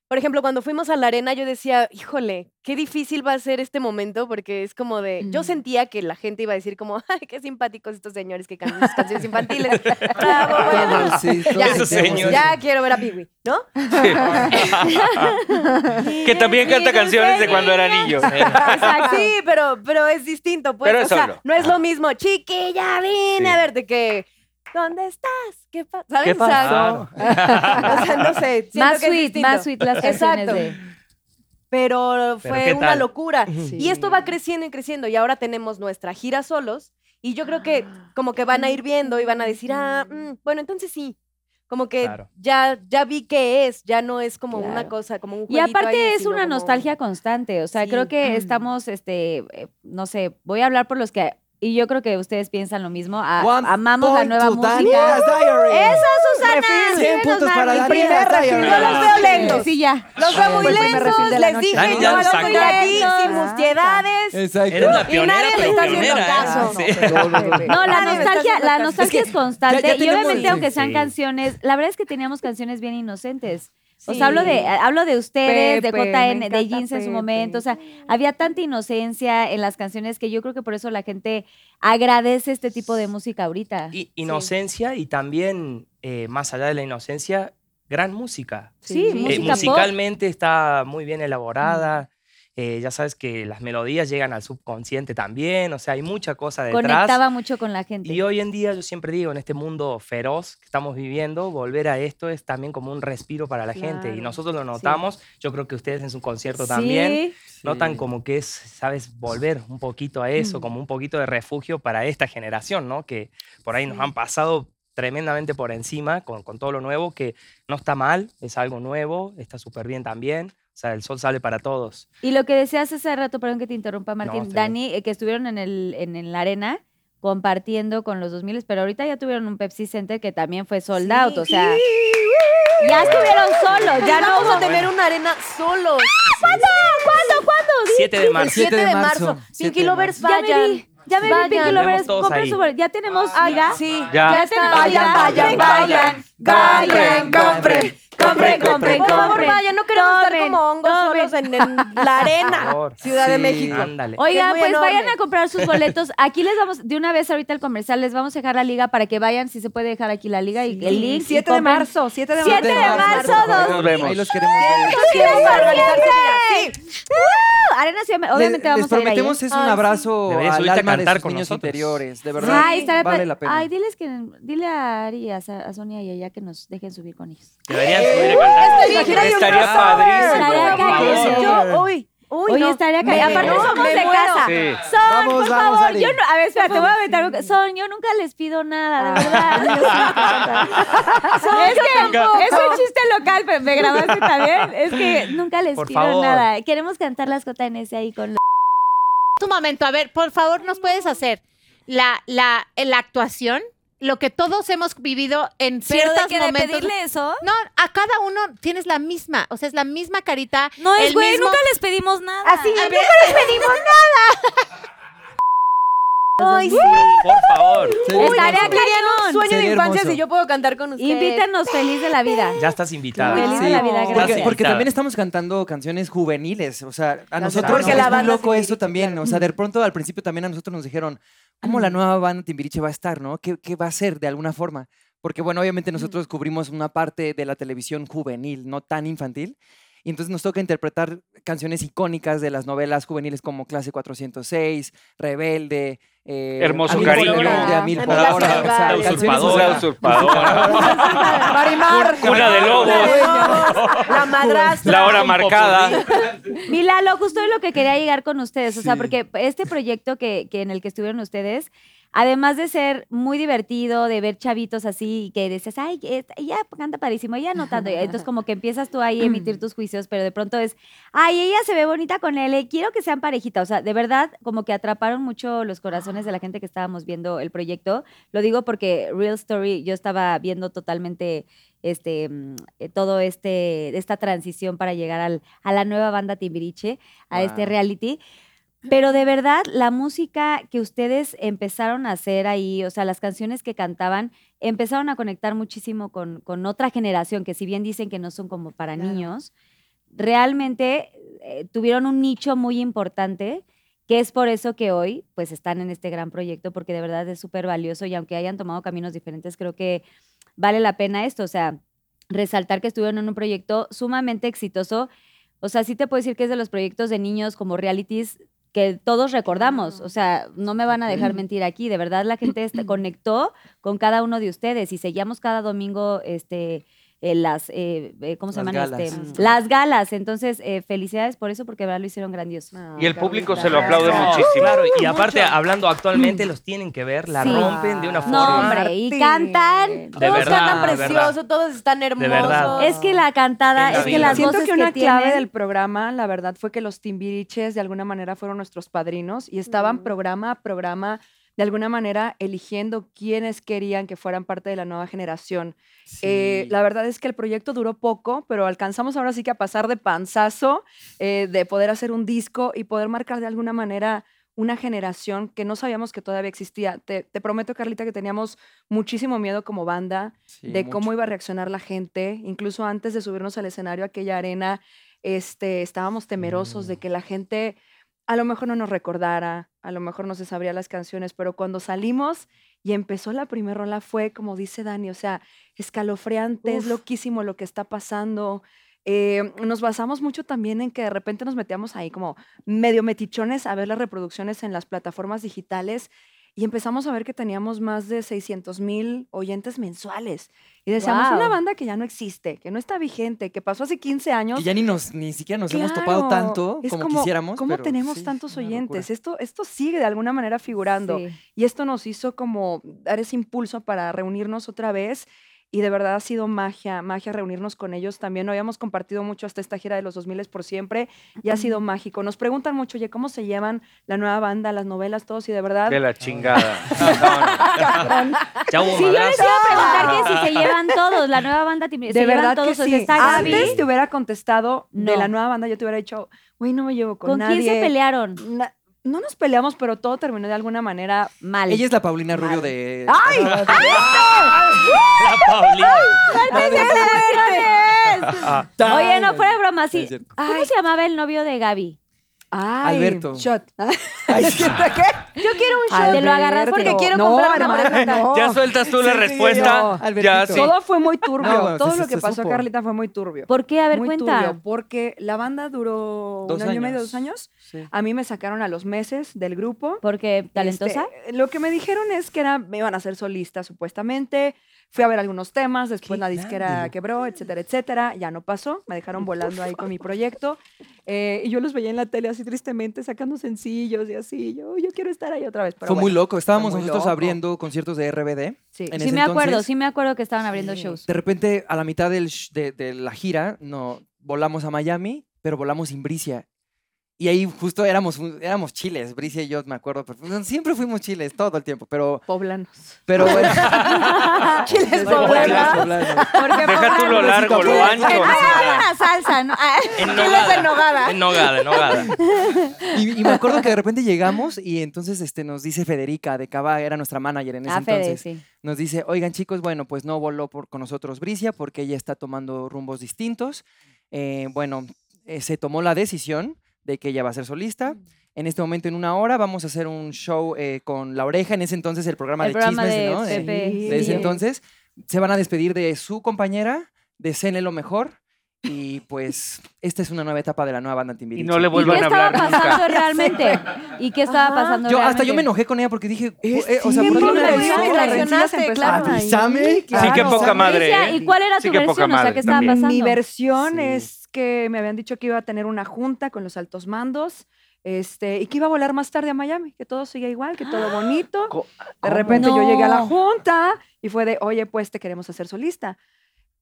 por ejemplo, cuando fuimos a la arena yo decía, híjole, qué difícil va a ser este momento porque es como de, yo Mm. sentía que la gente iba a decir como, ay, qué simpáticos estos señores que cantan sus canciones infantiles. Bravo, bueno. Todos, sí, Ya. Ya quiero ver a Piwi, ¿no? Que también canta canciones de cuando era niño. Exacto. Sí, pero, pero es distinto, pues. Pero o es sea, solo. no es lo mismo, chiquilla, vine Sí. a verte que. ¿Dónde estás? ¿Qué pasa? ¿Sabes? ¿Qué O sea, pasó? o sea, no sé. Más que sweet, más sweet las canciones Exacto. de... Pero fue ¿qué una locura. Sí. Y esto va creciendo y creciendo. Y ahora tenemos nuestra gira solos. Y yo creo que como que van a ir viendo y van a decir, ah, mm, bueno, entonces sí. Como que Claro. ya, ya vi qué es, ya no es como una cosa, como un Y aparte ahí, es una como- nostalgia constante, o sea, Sí. creo que estamos, este, eh, no sé, voy a hablar por los que, y yo creo que ustedes piensan lo mismo, a- amamos la nueva música. Daniela's Diary. ¡Eso, Susana! Refil, 100 Síguenos, puntos para Marvin. Daniela's Primer Diary. Yo los veo lentos. Sí, ya. Los veo muy refil lentos, les dije, Dani yo ya lo lo estoy sacó. aquí sin mustiedades. Exacto. Eres la Y pionera, nadie me pero está haciendo pionera, caso. Sí. No, la Nadie nostalgia, la nostalgia Es constante ya- ya y obviamente aunque sean Sí. canciones, la verdad es que teníamos canciones bien inocentes. O Sí. sea, hablo de, hablo de ustedes, Pepe, de JN, de Jeans en su momento. O sea, había tanta inocencia en las canciones que yo creo que por eso la gente agradece este tipo de música ahorita. Y- inocencia y también, eh, más allá de la inocencia, gran música. Sí, Sí. Eh, música pop. musicalmente está muy bien elaborada. Eh, ya sabes que las melodías llegan al subconsciente también. O sea, hay mucha cosa detrás. Conectaba mucho con la gente. Y hoy en día, yo siempre digo, en este mundo feroz que estamos viviendo, volver a esto es también como un respiro para la gente. Y nosotros lo notamos. Yo creo que ustedes en su concierto Sí. también notan Sí. como que es, ¿sabes? Volver un poquito a eso, Mm. como un poquito de refugio para esta generación, ¿no? Que por ahí nos han pasado tremendamente por encima con, con todo lo nuevo, que no está mal, es algo nuevo, está súper bien también. O sea, el sol sale para todos. Y lo que decías hace rato, perdón que te interrumpa, Martín, Dani, eh, que estuvieron en, el, en, en la arena compartiendo con los 2000, pero ahorita ya tuvieron un Pepsi Center que también fue sold Sí. out, o sea, ya estuvieron solos, ya no vamos a tener una arena solos. ¿Cuándo? ¿Cuándo? ¿Cuándo? Di- 7 de El marzo. 7 de de marzo. Pinky 7 de Lovers, Ya me vayan. ya me vi. Pinky Lovers, compren su ya tenemos Ah, liga. Sí. Ya. Ya Vayan, vayan, vayan. Vayan, compren, compren, compren, Por favor, compren. vayan, no queremos estar Tomen, como hongos tomen. solos en, en la arena. favor. Ciudad de Sí. México. Ándale. Oigan, muy pues vayan a comprar sus boletos. Aquí les vamos, de una vez ahorita el comercial, les vamos a dejar la liga para que vayan, si se puede dejar aquí la liga y el link. y 7 de compren. marzo, 7 de 7 marzo. de marzo, dos- Nos vemos. Ahí los queremos ver. Sí. ¡Uh! Arena Les- obviamente vamos les a ir ahí. prometemos ¿eh? es un sí. abrazo Deberías al subirte a alma de cantar sus con niños nosotros. interiores, de verdad. Ay, estará vale pa- la pena. Ay, diles que, dile a Ari, a, Sa- a Sonia y a ella que nos dejen subir con ellos. Deberían. Estaría padrísimo. Yo, uy, uy, Oye, no, estaría me- ca- Aparte no, somos de muero. casa. Sí. Son, Vamos, por vamos, favor. Yo no, a ver, espérate, voy a aventar un- Son, yo nunca les pido nada, de verdad. Son, es que es un chiste local, pero me grabaste también. Es que nunca les Por pido favor. nada. Queremos cantar las JNS ahí con los... Un momento, a ver, por favor, ¿nos puedes hacer la, la, la actuación? Lo que todos hemos vivido en Pero de ciertos de momentos. pedirle eso... No, a cada uno tienes la misma, o sea, es la misma carita. No es, güey, mismo- nunca les pedimos nada. Así, nunca les pedimos Ay, sí. Por favor. Hermoso. Querían un sueño de infancia hermoso. si yo puedo cantar con ustedes. Invítanos feliz de la vida. Ya estás invitada. Feliz de la vida, Porque, gracias. porque también estamos cantando canciones juveniles. O sea, a nosotros Porque nos la es muy banda loco Timbiriche, eso también. O sea, de pronto al principio también a nosotros nos dijeron, ¿cómo la nueva banda Timbiriche va a estar, no? ¿Qué, qué va a ser de alguna forma? Porque, bueno, obviamente nosotros cubrimos una parte de la televisión juvenil, no tan infantil. Y entonces nos toca interpretar canciones icónicas de las novelas juveniles como Clase 406, Rebelde, eh, Hermoso cariño. Usurpadora. usurpadora. Marimar. Cuna de lobos. La madrastra. La hora marcada. Mi Lalo, justo es lo que quería llegar con ustedes, o sea, porque este proyecto que, que en el que estuvieron ustedes, además de ser muy divertido, de ver chavitos así, que dices, ay, ella canta padrísimo, ella no tanto, entonces como que empiezas tú ahí a emitir tus juicios, pero de pronto es, ay, ella se ve bonita con él, eh, quiero que sean parejita, o sea, de verdad, como que atraparon mucho los corazones de la gente que estábamos viendo el proyecto, lo digo porque Real Story, yo estaba viendo totalmente este, mm, eh, todo este, esta transición para llegar al, a la nueva banda Timbiriche, a este reality. Pero de verdad, la música que ustedes empezaron a hacer ahí, o sea, las canciones que cantaban, empezaron a conectar muchísimo con, con otra generación, que si bien dicen que no son como para Claro. niños, realmente eh, tuvieron un nicho muy importante, que es por eso que hoy pues están en este gran proyecto, porque de verdad es súper valioso y aunque hayan tomado caminos diferentes, creo que vale la pena esto, o sea, resaltar que estuvieron en un proyecto sumamente exitoso. O sea, sí te puedo decir que es de los proyectos de niños como realities que todos recordamos. O sea, no me van a dejar mentir aquí. De verdad, la gente conectó con cada uno de ustedes y seguíamos cada domingo este, eh, las, eh, eh, ¿cómo se Las llaman? galas. Este, las galas. Entonces, eh, felicidades por eso, porque de verdad lo hicieron grandioso. Y el público se lo aplaude No, muchísimo. Claro, y aparte, hablando actualmente, los tienen que ver, la Sí. rompen de una No, forma. hombre, y Martín. cantan. De Todos verdad, cantan precioso, todos están hermosos. verdad. Es que la cantada, la es que las Siento voces que una que clave tienen- del programa, la verdad, fue que los timbiriches de alguna manera fueron nuestros padrinos y estaban programa a programa, de alguna manera, eligiendo quiénes querían que fueran parte de la nueva generación. Eh, la verdad es que el proyecto duró poco, pero alcanzamos ahora sí que a pasar de panzazo, eh, de poder hacer un disco y poder marcar de alguna manera una generación que no sabíamos que todavía existía. Te, te prometo, Carlita, que teníamos muchísimo miedo como banda Sí, de cómo iba a reaccionar la gente. Incluso antes de subirnos al escenario, a aquella arena, este, estábamos temerosos de que la gente a lo mejor no nos recordara, a lo mejor no se sabría las canciones, pero cuando salimos y empezó la primera rola fue, como dice Dani, o sea, escalofriante, es loquísimo lo que está pasando. Eh, nos basamos mucho también en que de repente nos metíamos ahí como medio metichones a ver las reproducciones en las plataformas digitales y empezamos a ver que teníamos más de 600 mil oyentes mensuales. Y decíamos, una Guau. banda que ya no existe, que no está vigente, que pasó hace 15 años. Que ya ni, nos, ni siquiera nos hemos topado tanto es como, quisiéramos. ¿Cómo pero tenemos sí, tantos una oyentes? Esto, esto sigue de alguna manera figurando. Sí. Y esto nos hizo como dar ese impulso para reunirnos otra vez. Y de verdad ha sido magia, magia reunirnos con ellos también. No habíamos compartido mucho hasta esta gira de los 2000 por siempre y ha sido mágico. Nos preguntan mucho, oye, ¿cómo se llevan la nueva banda, las novelas, todos? Y de verdad, De la chingada. Ya hubo Sí, yo les iba a preguntar que si se llevan todos, la nueva banda Timbiriche, de se llevan verdad todos, que o sí. sea, está. Antes te hubiera contestado de la nueva banda, yo te hubiera dicho, güey, no me llevo con, ¿Con nadie. quién se pelearon? Na- no nos peleamos, pero todo terminó de alguna manera Mal. Ella es la Paulina Rubio de. ¡Ay! La Paulina. Oye, no fuera broma, sí. ¿Cómo se llamaba el novio de Gaby? Ay, Alberto. Shot. Ay, ¿Qué? Yo quiero un shot. Te lo agarraste. Porque quiero No, comprar una hermana, no. Ya sueltas tú la Sí, respuesta. no, ya Albertito. sí. Todo fue muy turbio. Todo lo que se pasó, supo. Carlita, fue muy turbio. ¿Por qué? A ver, muy cuenta. turbio, porque la banda duró Dos un año y medio, dos años. Sí. A mí me sacaron a los meses del grupo. ¿Porque talentosa? Este, lo que me dijeron es que era, me iban a ser solista supuestamente, Fui a ver algunos temas, después la disquera grande. quebró, etcétera, etcétera. Ya no pasó, me dejaron volando ahí con mi proyecto. eh, y yo los veía en la tele así tristemente, sacando sencillos y así. Yo, yo quiero estar ahí otra vez. Pero Fue muy bueno, loco. Estábamos muy nosotros loco. abriendo conciertos de RBD. Sí. en Sí ese me acuerdo, entonces. sí me acuerdo que estaban abriendo shows. De repente, a la mitad del sh- de, de la gira, no, volamos a Miami, pero volamos sin Bricia. Y ahí justo éramos, éramos chiles, Bricia y yo, me acuerdo. perfecto. Siempre fuimos chiles, todo el tiempo, pero, Poblanos. pero bueno. Chiles poblanos. poblanos. Deja tú lo largo, lo ancho. Señora. una salsa, ¿no? Ah, En Chiles de nogada. En nogada, en nogada. Y, y me acuerdo que de repente llegamos y entonces este, nos dice Federica de Cava, era nuestra manager en ese Ah, Fede, entonces. sí. Nos dice, oigan chicos, bueno, pues no voló por, con nosotros Bricia porque ella está tomando rumbos distintos. Eh, bueno, eh, se tomó la decisión de que ella va a ser solista. En este momento, en una hora, vamos a hacer un show eh, con La Oreja, en ese entonces el programa El de programa chismes, de ¿no? Pepe. de ese entonces. Se van a despedir de su compañera, de Cene lo mejor. Y pues, esta es una nueva etapa de la nueva banda Y Timbiriche. no le ¿Y qué vuelvan a estaba hablar pasando nunca. realmente? ¿Y qué estaba Ajá. pasando Yo, hasta yo me enojé con ella porque dije, Es eh, o sea, sí, ¿por qué no le Reaccionaste, claro. Avísame, Sí, qué claro. poca madre. ¿eh? ¿Y cuál era Sí, tu qué versión? O sea, ¿qué estaba pasando? Mi versión Sí. es que me habían dicho que iba a tener una junta con los altos mandos este, y que iba a volar más tarde a Miami, que todo sigue igual, que todo bonito. De repente yo llegué a la No. junta y fue de, oye, pues te queremos hacer solista.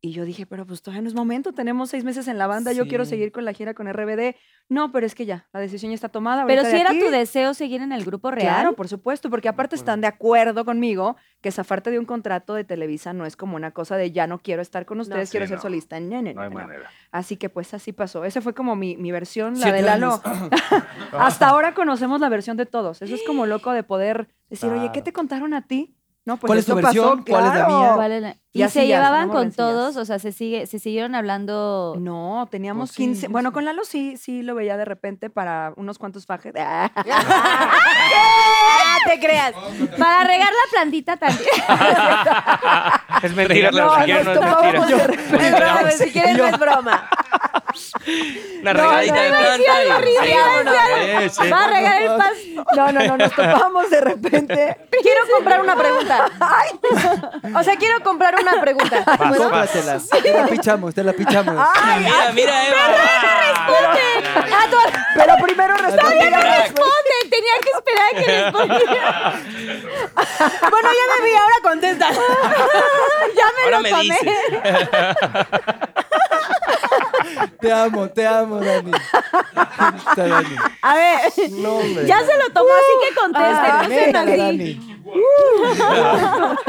Y yo dije, pero pues todavía no es momento, tenemos seis meses en la banda, yo quiero seguir con la gira con RBD. No, pero es que ya, la decisión ya está tomada. Pero si era aquí- tu deseo seguir en el grupo real. Claro, por supuesto, porque aparte están de acuerdo conmigo que zafarte de un contrato de Televisa no es como una cosa de ya no quiero estar con ustedes, quiero ser no. solista. No, no, hay manera. Así que pues así pasó. Esa fue como mi, mi versión, la de Lalo. Hasta ahora conocemos la versión de todos. Eso es como loco de poder decir, oye, ¿qué te contaron a ti? No, pues ¿Cuál es tu esto pasó, versión? ¿Cuál es la claro. mía? ¿Cuál es la- Y Y, se ya, llevaban con rencillas. todos, o sea, se sigue, se siguieron hablando. No, teníamos sí, 15. no Bueno, sé. con Lalo sí, sí lo veía de repente para unos cuantos fajes. Ah, te creas. Para regar la plantita también. Es mentira, No, no, no es mentira. Es broma, si quieres no es broma. Una regadita de planta. y- Sí, sí. Va a regar el pasto. No, no, no, nos topamos de repente. Quiero comprar una pregunta. O sea, quiero comprar una pregunta. ¿Puedo? Cómpratela. Te la pichamos, te la pichamos. Mira, mira, Eva. Ah, tú- Pero primero responde. Responde, tenía que esperar a que respondiera. Bueno, ya me vi, ahora contesta. Ya me Ahora lo me tomé. Te amo, te amo, Dani. Está Dani. A ver, No, hombre. ya se lo tomó, así que conteste. Ah, no sean Dale, así. Dani.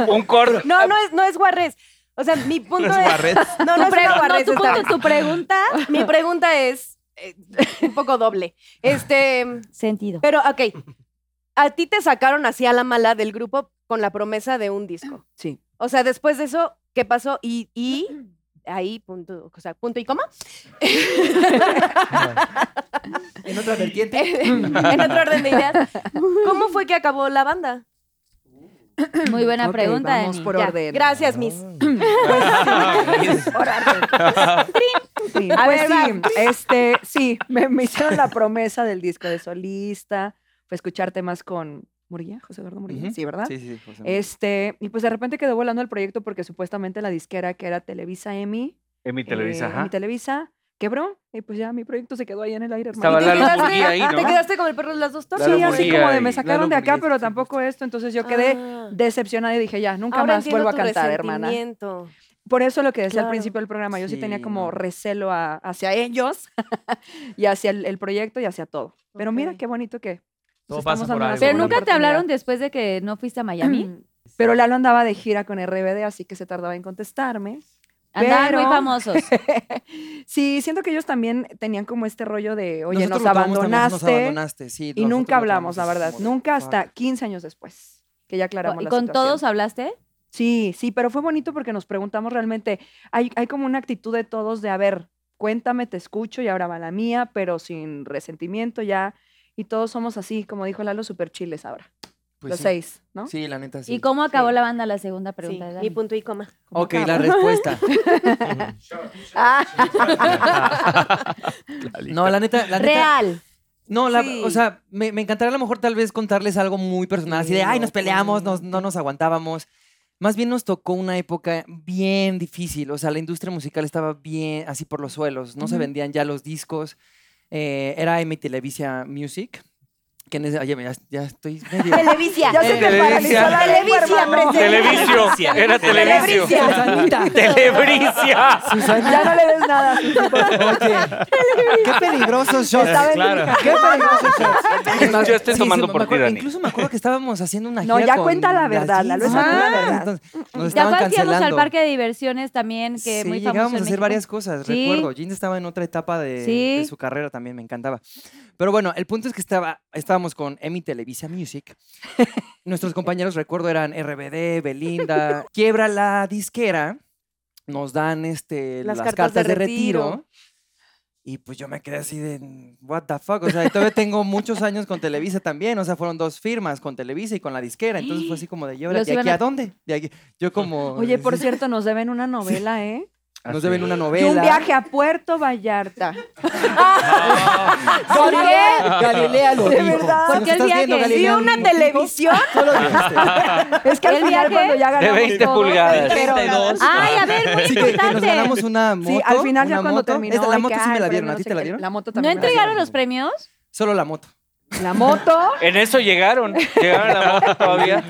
Un corto. No, no es, no es guarres. O sea, mi punto No es. No, no Tu, es una no, guarres tu, punto- tu pregunta, Mi pregunta es eh, un poco doble. Este, sentido. pero, ok. A ti te sacaron así a la mala del grupo con la promesa de un disco. Sí. O sea, después de eso, ¿qué pasó? Y, y ahí, punto, o sea, punto y coma. En otra vertiente. en otro orden de ideas. ¿Cómo fue que acabó la banda? Muy buena pregunta, vamos Dani. por Ya, orden. Gracias, Miss. Sí, A pues ver, sí, este, sí, me, me hicieron la promesa del disco de solista, fue escuchar temas con Murilla, José Eduardo Murilla, Ujú. sí, ¿verdad? Sí, sí, José. Este, y pues de repente quedó volando el proyecto porque supuestamente la disquera que era Televisa EMI, En mi Televisa, eh, ajá. EMI Televisa, quebró y pues ya mi proyecto se quedó ahí en el aire, Estaba hermanito. Lalo quedaste- Murguía ahí, ¿Te ¿no? quedaste como el perro de las dos tortas? Sí, así Murguía como de me sacaron de acá, Murguía, pero tampoco esto, entonces yo quedé Ah. decepcionada y dije, ya, nunca Ahora más vuelvo a cantar, hermana. Por eso lo que decía Claro. al principio del programa, yo sí, tenía Sí, como no. recelo a- hacia ellos y hacia el, el proyecto y hacia todo. Pero mira Ok. qué bonito que Todo pasa por algo. Pero nunca te hablaron después de que no fuiste a Miami. Pero Lalo andaba de gira con RBD, así que se tardaba en contestarme. Andaban muy Pero- famosos. sí, siento que ellos también tenían como este rollo de, oye, Nosotros nos abandonaste. Nos abandonaste, sí. y nunca hablamos, la verdad. Nunca hasta 15 años después, que ya aclaramos ¿Y la con situación. todos hablaste? Sí, sí, pero fue bonito porque nos preguntamos realmente, hay, hay como una actitud de todos de, a ver, cuéntame, te escucho y ahora va la mía, pero sin resentimiento ya. Y todos somos así, como dijo Lalo, súper chiles ahora. Pues los sí. seis, ¿no? Sí, la neta sí. ¿Y cómo acabó Sí. la banda? La segunda Sí, pregunta. de y punto y coma. ¿Cómo Ok, la respuesta. No, la neta, la neta. Real. No, la, Sí. o sea, me, me encantaría a lo mejor tal vez contarles algo muy personal, así de, ay, nos peleamos, nos- no nos aguantábamos. Más bien nos tocó una época bien difícil, o sea, la industria musical estaba bien así por los suelos, no se vendían ya los discos, eh, era M Televisia Music, que en ese, oye, ya, ya estoy medio... Televisia. Ya se te Televisia. paralizó la hermano. Televisio. Era Telebrisia. Susanita, Ya no le des nada. Oye, qué peligrosos shots. Claro. Qué peligrosos shots. Es Yo estoy tomando por ti. Incluso me acuerdo que estábamos haciendo una No, ya con cuenta la verdad, no es la Ah, verdad. entonces, Nos ¿Te estaban acuerdas que íbamos al parque de diversiones también? Que sí, muy famoso llegábamos a hacer México? varias cosas, Sí. recuerdo. Jeans estaba en otra etapa de, Sí. de su carrera también, me encantaba. Pero bueno, el punto es que estaba, estábamos con Emi Televisa Music. Nuestros compañeros, recuerdo, eran RBD, Belinda. Quiebra la disquera, nos dan este, Las las, cartas cartas, de de, retiro. retiro. Y pues yo me quedé así de, what the fuck, o sea, todavía tengo muchos años con Televisa también, o sea, fueron dos firmas con Televisa y con la disquera, entonces fue así como de, ¿y ahora Los de aquí a- a dónde? De aquí, yo como... Oye, por cierto, nos deben una novela, ¿eh? Nos deben una Y novela. un viaje a Puerto Vallarta. ¿Por qué? Galilea lo De dijo. verdad. Si ¿Por nos qué el viaje? ¿Sí una televisión? tú lo dijiste. Es que al ¿El final viaje? cuando ya De ganamos 20 todo, pulgadas. pero- 32. Ay, a ver, muy Sí, que, que nos importante. ganamos una moto. Sí, al final ya una cuando moto. terminó. Esta- la y moto sí me la dieron. ¿A no ti te la qué. dieron? La moto ¿No también. me la entregaron dieron. los premios? Solo la moto. La moto. En eso llegaron. Llegaron a la moto todavía.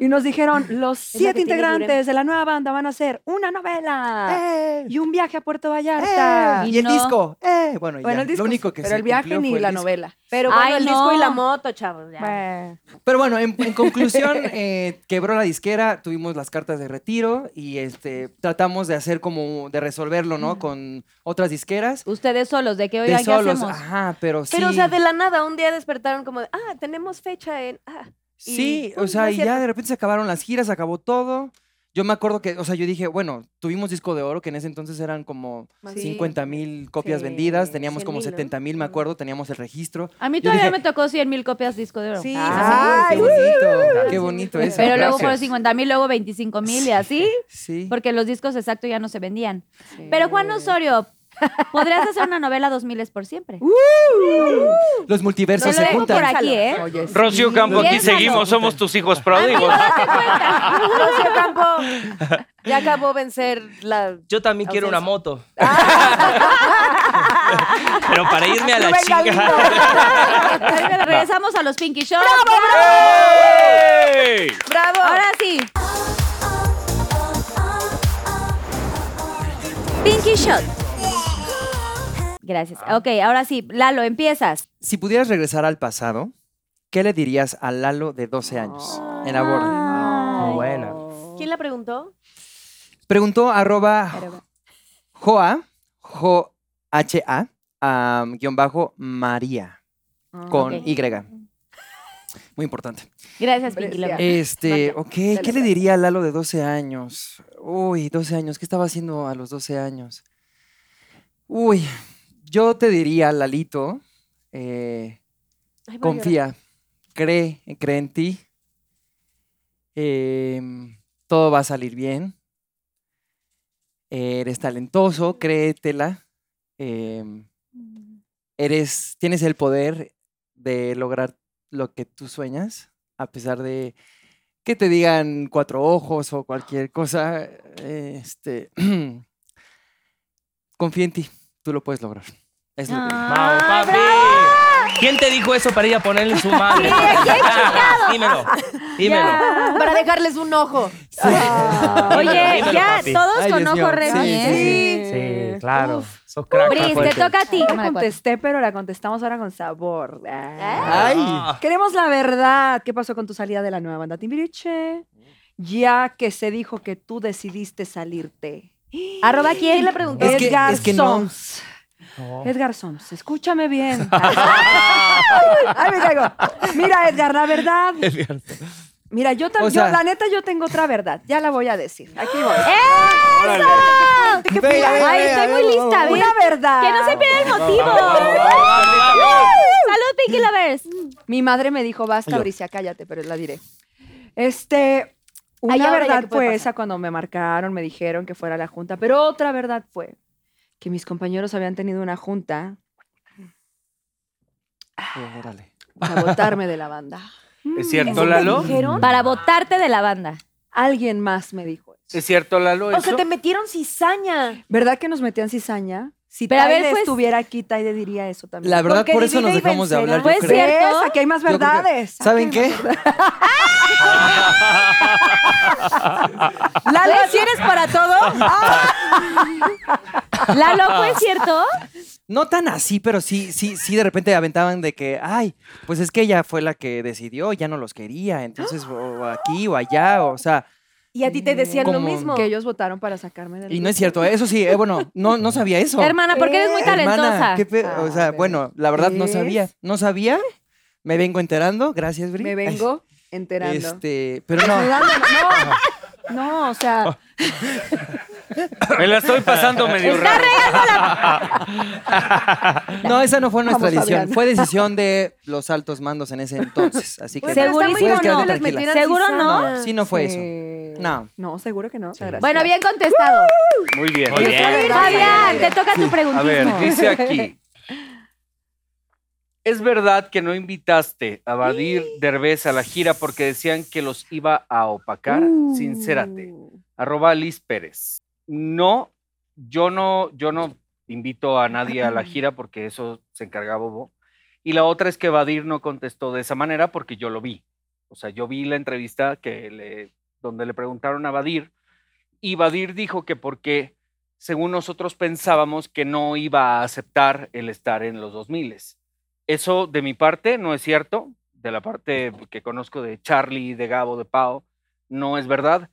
Y nos dijeron, los siete integrantes de la nueva banda van a hacer una novela y un viaje a Puerto Vallarta. Eh, y el no. disco. Eh, bueno, y Bueno, ya. el disco, Lo único que pero se el viaje ni la disco. novela. Pero bueno, Ay, el no. disco y la moto, chavos. ya. Bueno, Pero bueno, en, en conclusión, eh, quebró la disquera, tuvimos las cartas de retiro y este tratamos de hacer como, de resolverlo, ¿no? Con otras disqueras. Ustedes solos, de que De oigan, ¿qué solos, hacemos? ajá, pero sí. Pero, o sea, de la nada, un día despertaron como de, ah, tenemos fecha en. Ah, y Sí, o sea, y ya de repente se acabaron las giras, acabó todo. Yo me acuerdo que, o sea, yo dije, bueno, tuvimos disco de oro, que en ese entonces eran como Sí. 50 mil copias Sí, vendidas, teníamos 100,000, como ¿no? 70 mil, me acuerdo, teníamos el registro. A mí todavía dije- me tocó 100 mil copias disco de oro. Sí, Ay, qué bonito, qué bonito eso. Pero luego fueron 50 mil, luego 25 mil y así, Sí. porque los discos exactos ya no se vendían. Pero Juan Osorio, podrías hacer una novela 2000 es por siempre. Los Te multiversos lo se dejo juntan. por aquí, ¿eh? oye, sí. Rocío Campo, aquí Piénsalo. seguimos, somos tus hijos pródigos. Rocío Campo ya acabó vencer la. Yo también quiero una moto. Pero para irme a la Rubén chinga. Regresamos a los Pinky Show. ¡Ey! ¡Bravo! Ahora sí. Pinky Shot. Gracias. Ok, ahora sí. Lalo, empiezas. Si pudieras regresar al pasado, ¿qué le dirías a Lalo de 12 años? Elabora. Muy buena. ¿Quién la preguntó? Preguntó arroba Joa, Jo H-A, guion bajo María, con ok. Y. Muy importante. Gracias, Pinky. Este, ok, ¿qué le diría a Lalo de 12 años? Uy, 12 años, ¿qué estaba haciendo a los 12 años? Uy, yo te diría, Lalito, eh, Ay, confía, cree, cree en ti. em, todo va a salir bien. Eres talentoso, créetela. em, eres, tienes el poder de lograr lo que tú sueñas, a pesar de que te digan cuatro ojos o cualquier cosa. Este, confía en ti, tú lo puedes lograr. Es lo que diría. Vamos, papi. ¿Quién te dijo eso para ir a ponerle su madre? dímelo, dímelo. Para dejarles un ojo. Oye, Dímelo, ya papi. todos Ay, con Dios ojo mío. Remy, Sí, ¿eh? Sí, sí, claro. Sos crack. Bris, te toca a ti. La cuatro. contesté, pero la contestamos ahora con sabor. Ay. Ah. Queremos la verdad. ¿Qué pasó con tu salida de la nueva banda Timbiriche? Ya que se dijo que tú decidiste salirte. ¿Arroba quién? ¿Quién la preguntó? Es que- Edgar es que no. No. Edgar Soms, escúchame bien. Ay, me caigo. Mira, Edgar, la verdad. Mira, yo O también, sea- la neta, yo tengo otra verdad. Ya la voy a decir. Aquí voy. Venga, venga, Ay, venga, estoy muy lista. Una verdad. Que no se pierda el motivo. Salud, Pinky Lovers. Mi madre me dijo, basta. Bricia, cállate, pero la diré. Este, una Ay, verdad ¿qué fue pasar? esa cuando me marcaron, me dijeron que fuera a la junta, pero otra verdad fue que mis compañeros habían tenido una junta Órale. para votarme de la banda. ¿Es cierto, Lalo? dijeron? Para votarte de la banda. Alguien más me dijo eso. ¿Es cierto, Lalo? O eso? sea, te metieron cizaña. ¿Verdad que nos metían cizaña? Si Pero a ver, Taide pues- estuviera aquí, Taide diría eso también. La verdad, Porque por eso nos y dejamos de hablar. yo Pues creo. cierto. ¿Ves? Aquí hay más Yo creo que- verdades. ¿Saben qué? Lalo, ¿si eres para todo? ¿La loco es cierto? No tan así, pero sí, sí, sí, de repente aventaban de que, ay, pues es que ella fue la que decidió, ya no los quería, entonces, o aquí o allá, o sea, Y a ti te decían lo Como- mismo. Que ellos votaron para sacarme del y no es cierto, eso sí, eh, bueno, no, no sabía eso. Hermana, porque eres muy Hermana, talentosa. qué pe- o sea, Ah, bueno, la verdad no sabía, no sabía, me vengo enterando, gracias, Bri. Me vengo enterando. Este, pero no, No, no, o sea, Me la estoy pasando medio Está raro. no, esa no fue nuestra Vamos, decisión, Fabián. fue decisión de los altos mandos en ese entonces, así que Pues, pero está muy les Tranquila. ¿Seguro no? sí no fue eso. No. No, seguro que no. gracias. Bueno, bien contestado. Muy bien. Muy bien. Fabián, te toca tu A preguntismo. ver, dice aquí. ¿Es verdad que no invitaste a Badir Derbez a la gira porque decían que los iba a opacar? Uh. Sincérate. Arroba Liz Pérez. No, yo no, yo no invito a nadie a la gira porque eso se encarga Bobo. Y la otra es que Badir no contestó de esa manera porque yo lo vi. O sea, yo vi la entrevista que le, donde le preguntaron a Badir y Badir dijo que porque según nosotros pensábamos que no iba a aceptar el estar en los 2000. Eso de mi parte no es cierto, de la parte que conozco de Charlie, de Gabo, de Pau, no es verdad.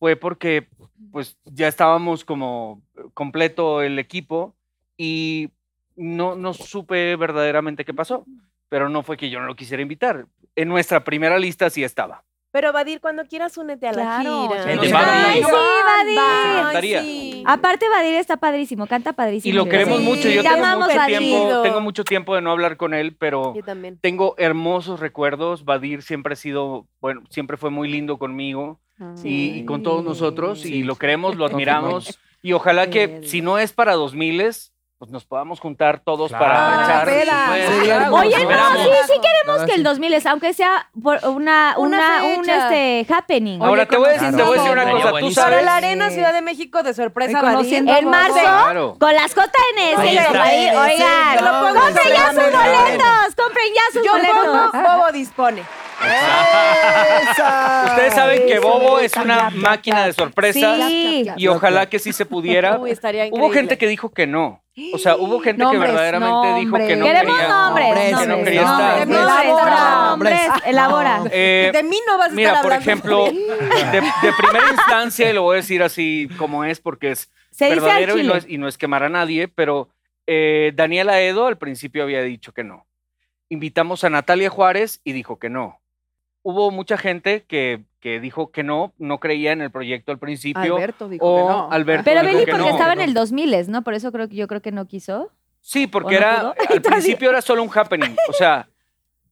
Fue porque pues ya estábamos como completo el equipo y no, no supe verdaderamente qué pasó, pero no fue que yo no lo quisiera invitar. En nuestra primera lista sí estaba. Pero Badir, cuando quieras, únete a la Claro, gira. Badir. Ay, sí, encantaría. sí. Aparte, Badir está padrísimo, canta padrísimo. Y lo queremos Sí, mucho. Yo te tengo amamos, mucho, tiempo, tengo mucho tiempo de no hablar con él, pero Yo también. tengo hermosos recuerdos. Badir siempre ha sido, bueno, siempre fue muy lindo conmigo y, y con todos nosotros y lo queremos, lo admiramos. Y ojalá que si no es para 2000 pues nos podamos juntar todos Claro. para Para echar. pues, Sí. Oye, no, sí, sí queremos que el sí. 2000 es, aunque sea por una, Una una, un este, happening. Ahora Oye, te voy a decir, te voy a decir una cosa. Tú sabes. Para la Arena Ciudad de México de sorpresa, conociendo En marzo, Claro. con las JNS. Ahí y los está. ahí, oigan, compren ya sus boletos, compren ya sus Yo boletos. pongo, Bobo dispone. Ustedes saben que Bobo es una máquina de sorpresas Sí. y ojalá que sí se pudiera. Uy, estaría Hubo increíble. gente que dijo que no. O sea, hubo gente Nombres, que verdaderamente dijo que no Queremos quería. nombres, Nombres, que no nombres, quería estar. nombres, nombres, Elabora. nombres, elabora. Eh, De mí no vas a Mira, estar por hablando. ejemplo, de, de primera instancia, y lo voy a decir así como es, porque es Se dice al verdadero y no chile. es, y no es quemar a nadie, pero eh, Daniela Edo al principio había dicho que no. Invitamos a Natalia Juárez y dijo que no. Hubo mucha gente que, que dijo que no, no creía en el proyecto al principio. Alberto dijo o que no. Alberto Pero Billy que porque no. estaba en el 2000, ¿no? Por eso creo que yo creo que no quiso. Sí, porque ¿O no era, pudo? al principio era solo un happening. O sea,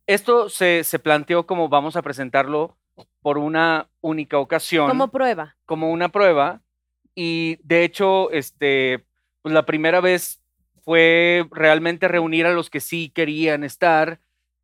esto se, se planteó como vamos a presentarlo por una única ocasión. Como prueba. como una prueba y de hecho, este, pues la primera vez fue realmente reunir a los que sí querían estar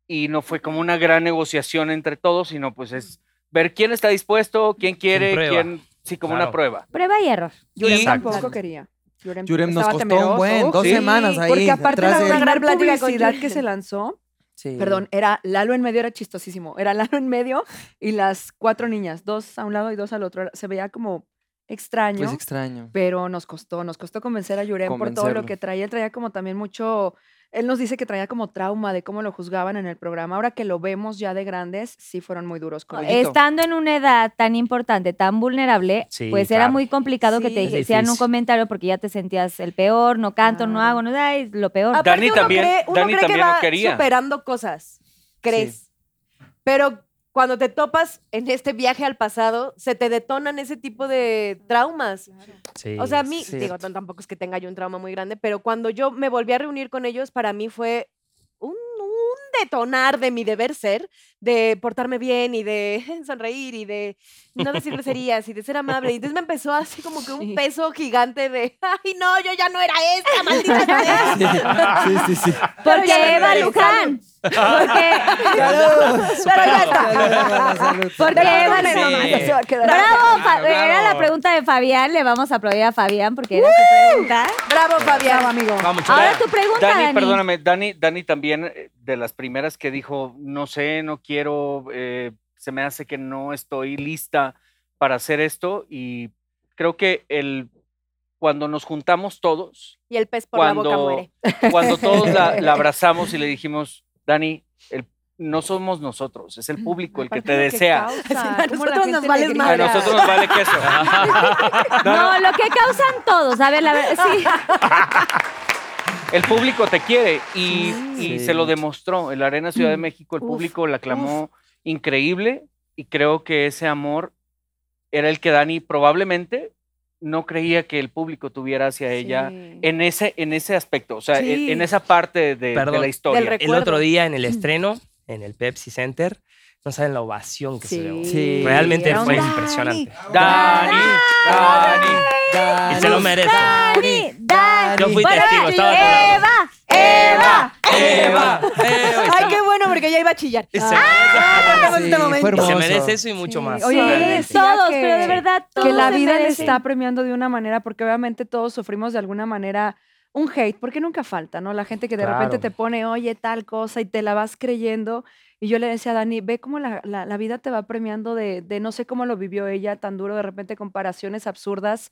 y no fue como una gran negociación entre todos, sino pues es ver quién está dispuesto, quién quiere, quién, sí, como una prueba. Prueba y error. Yurem Y- tampoco quería. Yurem, Yurem nos costó temeroso. un buen, dos Sí, semanas ahí. Porque aparte la de gran publicidad que se lanzó, Sí. perdón, era Lalo en medio, era chistosísimo. Era Lalo en medio y las cuatro niñas, dos a un lado y dos al otro. Se veía como extraño. Pues extraño. pero nos costó, nos costó convencer a Yurem por todo lo que traía. Él traía como también mucho, él nos dice que traía como trauma de cómo lo juzgaban en el programa. Ahora que lo vemos ya de grandes, sí fueron muy duros con él. Estando en una edad tan importante, tan vulnerable, Sí, pues era muy complicado que te hicieran un comentario porque ya te sentías el peor, no canto, no hago, no, ay, lo peor. Aparte, Dani uno también- cree, uno Dani cree también que no va quería. superando cosas. Crees. Pero cuando te topas en este viaje al pasado, se te detonan ese tipo de traumas. Sí. O sea, a mí, Sí. digo, tampoco es que tenga yo un trauma muy grande, pero cuando yo me volví a reunir con ellos, para mí fue un, un detonar de mi deber ser, de portarme bien y de sonreír y de no decir groserías y de ser amable. Y entonces me empezó así como que un Sí. peso gigante de, ay, no, yo ya no era esta, maldita sea". Sí, sí, sí. Porque Eva Luján. Porque, ¡Salud! Pero ya está. Salud, salud. porque Eva Sí. Bravo, Fa- Bravo. era la pregunta de Fabián. Le vamos a aplaudir a Fabián porque era pregunta. Bravo, Fabián. Bravo, amigo. Vamos, Ahora tu pregunta, Dani, Dani. perdóname, Dani, Dani también eh, de las primeras que dijo, no sé, no quiero, eh, se me hace que no estoy lista para hacer esto y creo que el cuando nos juntamos todos, Y el pez por la boca cuando, muere. cuando todos la, la abrazamos y le dijimos, Dani, el- no somos nosotros, es el público el que te desea. A nosotros nos. A nosotros vale queso. No, lo que causan todos. A ver, la verdad, sí. El público te quiere y, y Sí. se lo demostró. En la Arena Ciudad de México el Uf, público la aclamó increíble y creo que ese amor era el que Dani probablemente no creía que el público tuviera hacia ella Sí. en ese, en ese aspecto, o sea, en, Sí. en esa parte de, de Perdón. la historia. El recuerdo. otro día en el estreno, en el Pepsi Center, no saben la ovación que se dio. Sí. Realmente Era un fue Dani. impresionante. Dani, Dani. Y se lo merece. Dani, Dani. Yo fui Bueno, testigo, estaba. Eva, Eva. Eva, Eva, Ay, qué bueno, porque ya iba a chillar. Se- este momento. fue Se merece eso y mucho Sí. más. Oye, realmente. Todos, que- pero de verdad todos que la se vida le merecen. está premiando de una manera, porque obviamente todos sufrimos de alguna manera un hate, porque nunca falta, ¿no? La gente que de repente te pone, oye, tal cosa, y te la vas creyendo. Y yo le decía a Dani, ve cómo la, la- la vida te va premiando de, de no sé cómo lo vivió ella, tan duro, de repente comparaciones absurdas.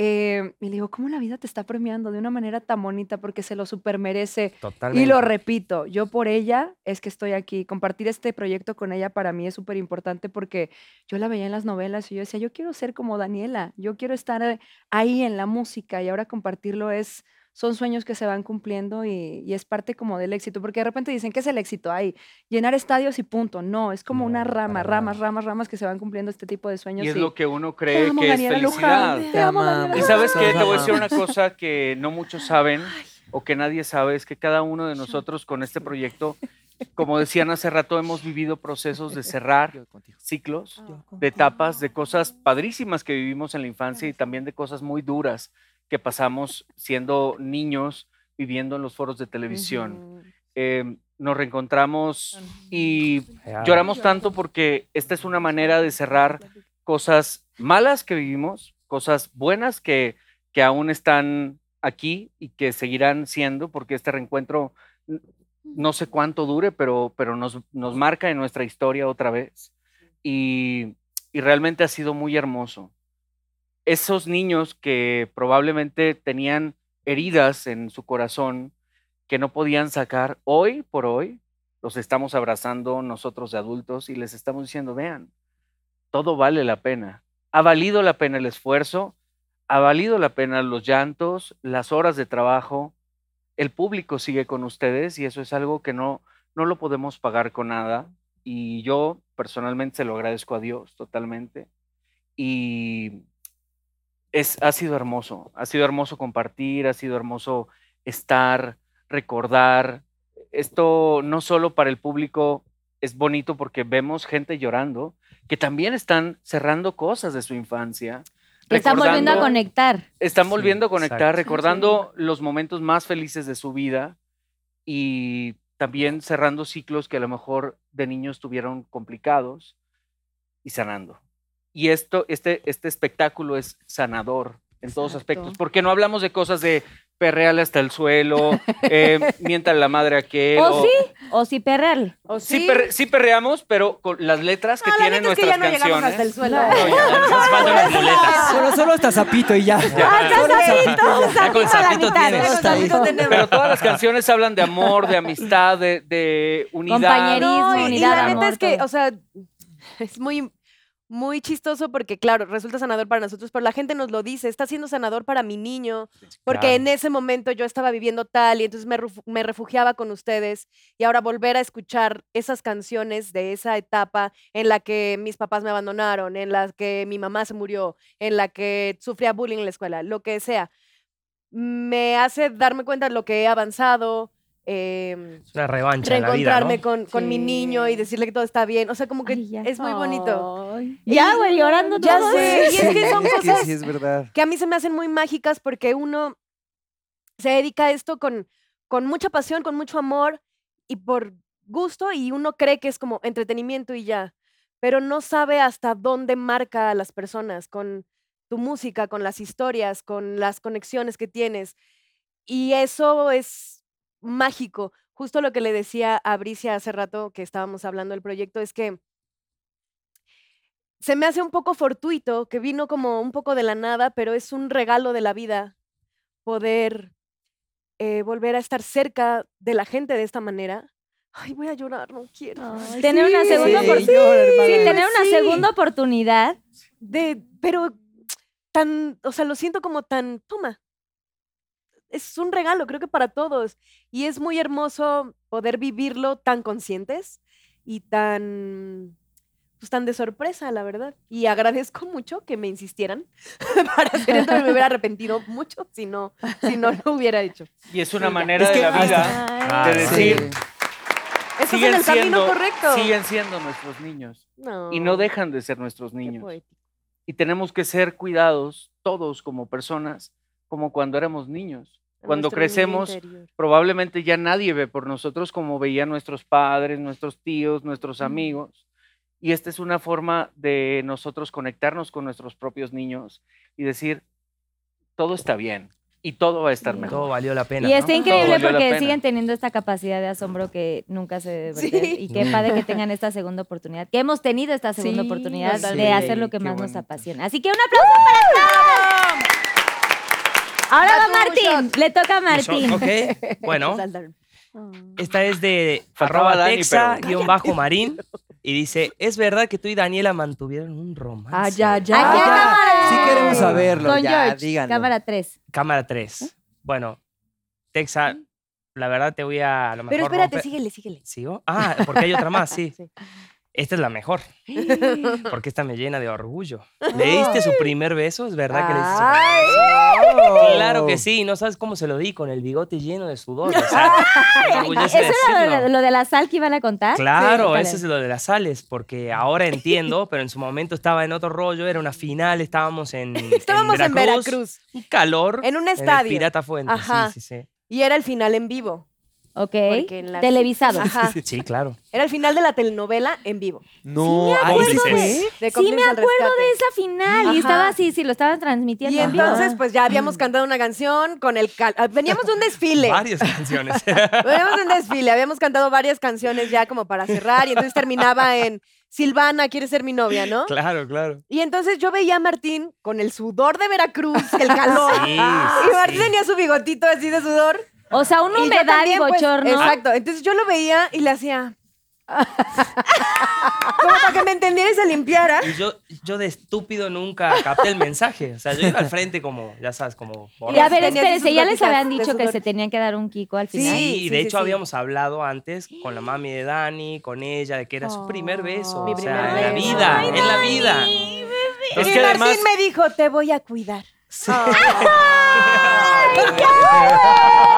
Eh, y le digo, ¿cómo la vida te está premiando de una manera tan bonita? Porque se lo super merece. Totalmente. Y lo repito, yo por ella es que estoy aquí. Compartir este proyecto con ella para mí es súper importante porque yo la veía en las novelas y yo decía, yo quiero ser como Daniela, yo quiero estar eh, ahí en la música y ahora compartirlo es, son sueños que se van cumpliendo y, y es parte como del éxito, porque de repente dicen, ¿qué es el éxito? Ahí, llenar estadios y punto. No, es como una rama, ramas, ramas, ramas que se van cumpliendo este tipo de sueños. Y es y- lo que uno cree amo, que es Daniela felicidad. Luján, Te amo. Daniela Y sabes qué, te voy a decir una cosa que no muchos saben o que nadie sabe, es que cada uno de nosotros con este proyecto, como decían hace rato, hemos vivido procesos de cerrar ciclos, de etapas, de cosas padrísimas que vivimos en la infancia y también de cosas muy duras que pasamos siendo niños viviendo en los foros de televisión. Eh, nos reencontramos y lloramos tanto porque esta es una manera de cerrar cosas malas que vivimos, cosas buenas que, que aún están aquí y que seguirán siendo, porque este reencuentro no sé cuánto dure, pero, pero nos, nos marca en nuestra historia otra vez. Y, y realmente ha sido muy hermoso. Esos niños que probablemente tenían heridas en su corazón que no podían sacar, hoy por hoy los estamos abrazando nosotros de adultos y les estamos diciendo, vean, todo vale la pena. Ha valido la pena el esfuerzo, ha valido la pena los llantos, las horas de trabajo. El público sigue con ustedes y eso es algo que no, no lo podemos pagar con nada. Y yo personalmente se lo agradezco a Dios totalmente. Y es, ha sido hermoso, ha sido hermoso compartir, ha sido hermoso estar, recordar. Esto no solo para el público es bonito porque vemos gente llorando, que también están cerrando cosas de su infancia. Que están volviendo a conectar. están Sí, volviendo a conectar, exacto. recordando los momentos más felices de su vida y también cerrando ciclos que a lo mejor de niños tuvieron complicados y sanando. Y esto, este, este espectáculo es sanador en todos aspectos, Exacto. porque no hablamos de cosas de perreale hasta el suelo, eh, miéntale la madre a aquel. O sí, o sí perrearle. ¿O Sí, perre- sí perreamos, pero con las letras que No, la tienen neta es que ya nuestras no canciones. hasta el suelo. No, ya, nos faltan las muletas. Solo, solo hasta Zapito y ya. ¡Ah! Ya con Sapito a la sapito mitad. tienes. Hasta. Pero todas las canciones hablan de amor, de amistad, de, de unidad. Compañerismo, No, y- y, unidad, la neta amor, es que, todo. o sea, es muy, muy chistoso porque, claro, resulta sanador para nosotros, pero la gente nos lo dice, está siendo sanador para mi niño, porque Claro. en ese momento yo estaba viviendo tal y entonces me, me refugiaba con ustedes y ahora volver a escuchar esas canciones de esa etapa en la que mis papás me abandonaron, en la que mi mamá se murió, en la que sufría bullying en la escuela, lo que sea, me hace darme cuenta de lo que he avanzado, eh, Es una revancha en la vida, reencontrarme ¿no? con, con mi Sí. niño y decirle que todo está bien. O sea, como que Ay, ya. es muy bonito. Ay. Ya, güey, llorando Ya todos. sé, y es que son es que cosas sí es verdad. que a mí se me hacen muy mágicas porque uno se dedica a esto con, con mucha pasión, con mucho amor y por gusto y uno cree que es como entretenimiento y ya, pero no sabe hasta dónde marca a las personas con tu música, con las historias, con las conexiones que tienes. Y eso es mágico. Justo lo que le decía a Bricia hace rato que estábamos hablando del proyecto es que se me hace un poco fortuito, que vino como un poco de la nada, pero es un regalo de la vida poder eh, volver a estar cerca de la gente de esta manera. Ay, voy a llorar, no quiero. Ay, tener una segunda Sí, oportunidad. Sí, tener una Sí. segunda oportunidad. De, pero tan, o sea, lo siento como tan, toma. Es un regalo, creo que para todos. Y es muy hermoso poder vivirlo tan conscientes y tan, pues tan de sorpresa, la verdad. Y agradezco mucho que me insistieran para hacer esto. Me hubiera arrepentido mucho si no, si no lo hubiera hecho. Y es una manera Es de que la vida Ah, de sí. decir, Estás en siguen el camino siendo, correcto. siguen siendo nuestros niños y no dejan de ser nuestros niños. Y tenemos que ser cuidados todos como personas, como cuando éramos niños. Cuando crecemos, probablemente ya nadie ve por nosotros como veían nuestros padres, nuestros tíos, nuestros amigos. Y esta es una forma de nosotros conectarnos con nuestros propios niños y decir, todo está bien y todo va a estar mejor. Todo valió la pena. Y está ¿no? increíble porque siguen teniendo esta capacidad de asombro que nunca se debe Sí. Y qué padre que tengan esta segunda oportunidad. Que hemos tenido esta segunda Sí, oportunidad de totalmente. hacer lo que Qué más nos apasiona. Así que un aplauso para todos. Ahora va Martín. Le toca a Martín. ok, bueno, esta es de Faltaba arroba Dani, texa pero- guion bajo marín y dice, ¿es verdad que tú y Daniela mantuvieron un romance? Ah, ya, ya. Aquí a ya. cámara. Sí queremos saberlo, Con ya, George. díganlo. Cámara 3. Cámara 3. Bueno, Texa, la verdad te voy a... a lo Pero mejor espérate, romper- síguele, síguele. ¿Sigo? Ah, porque hay otra más, sí. Sí. Esta es la mejor, porque esta me llena de orgullo. ¿Le diste su primer beso? ¿Es verdad que le diste su primer beso? Claro que sí, no sabes cómo se lo di, con el bigote lleno de sudor. O sea, ¿Eso era lo, de la sal que iban a contar? Claro, Sí, eso es lo de las sales, porque ahora entiendo, pero en su momento estaba en otro rollo, era una final, estábamos en, Estábamos en Veracruz. un calor. En un el estadio. Pirata Fuente, Ajá. sí, sí, sí. Y era el final en vivo. Ok. Porque en la- Televisado. Ajá. Sí, claro. Era el final de la telenovela en vivo. No, acuerdo ¿ahí sí de- fue? De Sí, me Cómplices al acuerdo Rescate. de esa final. Ajá. Y estaba así, sí, lo estaban transmitiendo. Y en vivo. entonces, pues ya habíamos cantado una canción con el... cal- ah, Veníamos de un desfile. Varias canciones. Veníamos de un desfile. Habíamos cantado varias canciones ya como para cerrar. Y entonces terminaba en Silvana, ¿quieres ser mi novia, no? claro, claro. Y entonces yo veía a Martín con el sudor de Veracruz, el calor. Sí, y Martín sí. tenía su bigotito así de sudor. O sea, una Y humedad y también, pues, bochorno. exacto. Entonces yo lo veía y le hacía. como para que me entendiera y se limpiara. Y yo, yo de estúpido nunca capté el mensaje. O sea, yo iba al frente como, ya sabes, como... Y a ver, espérense, ya les habían de dicho que se tenían que dar un kiko al Sí, final. Sí, de sí, hecho sí. habíamos hablado antes con la mami de Dani, con ella, de que era su primer beso. Mi o sea, primer en la vida, Ay, en la vida. Es y que Martín además, me dijo, te voy a cuidar.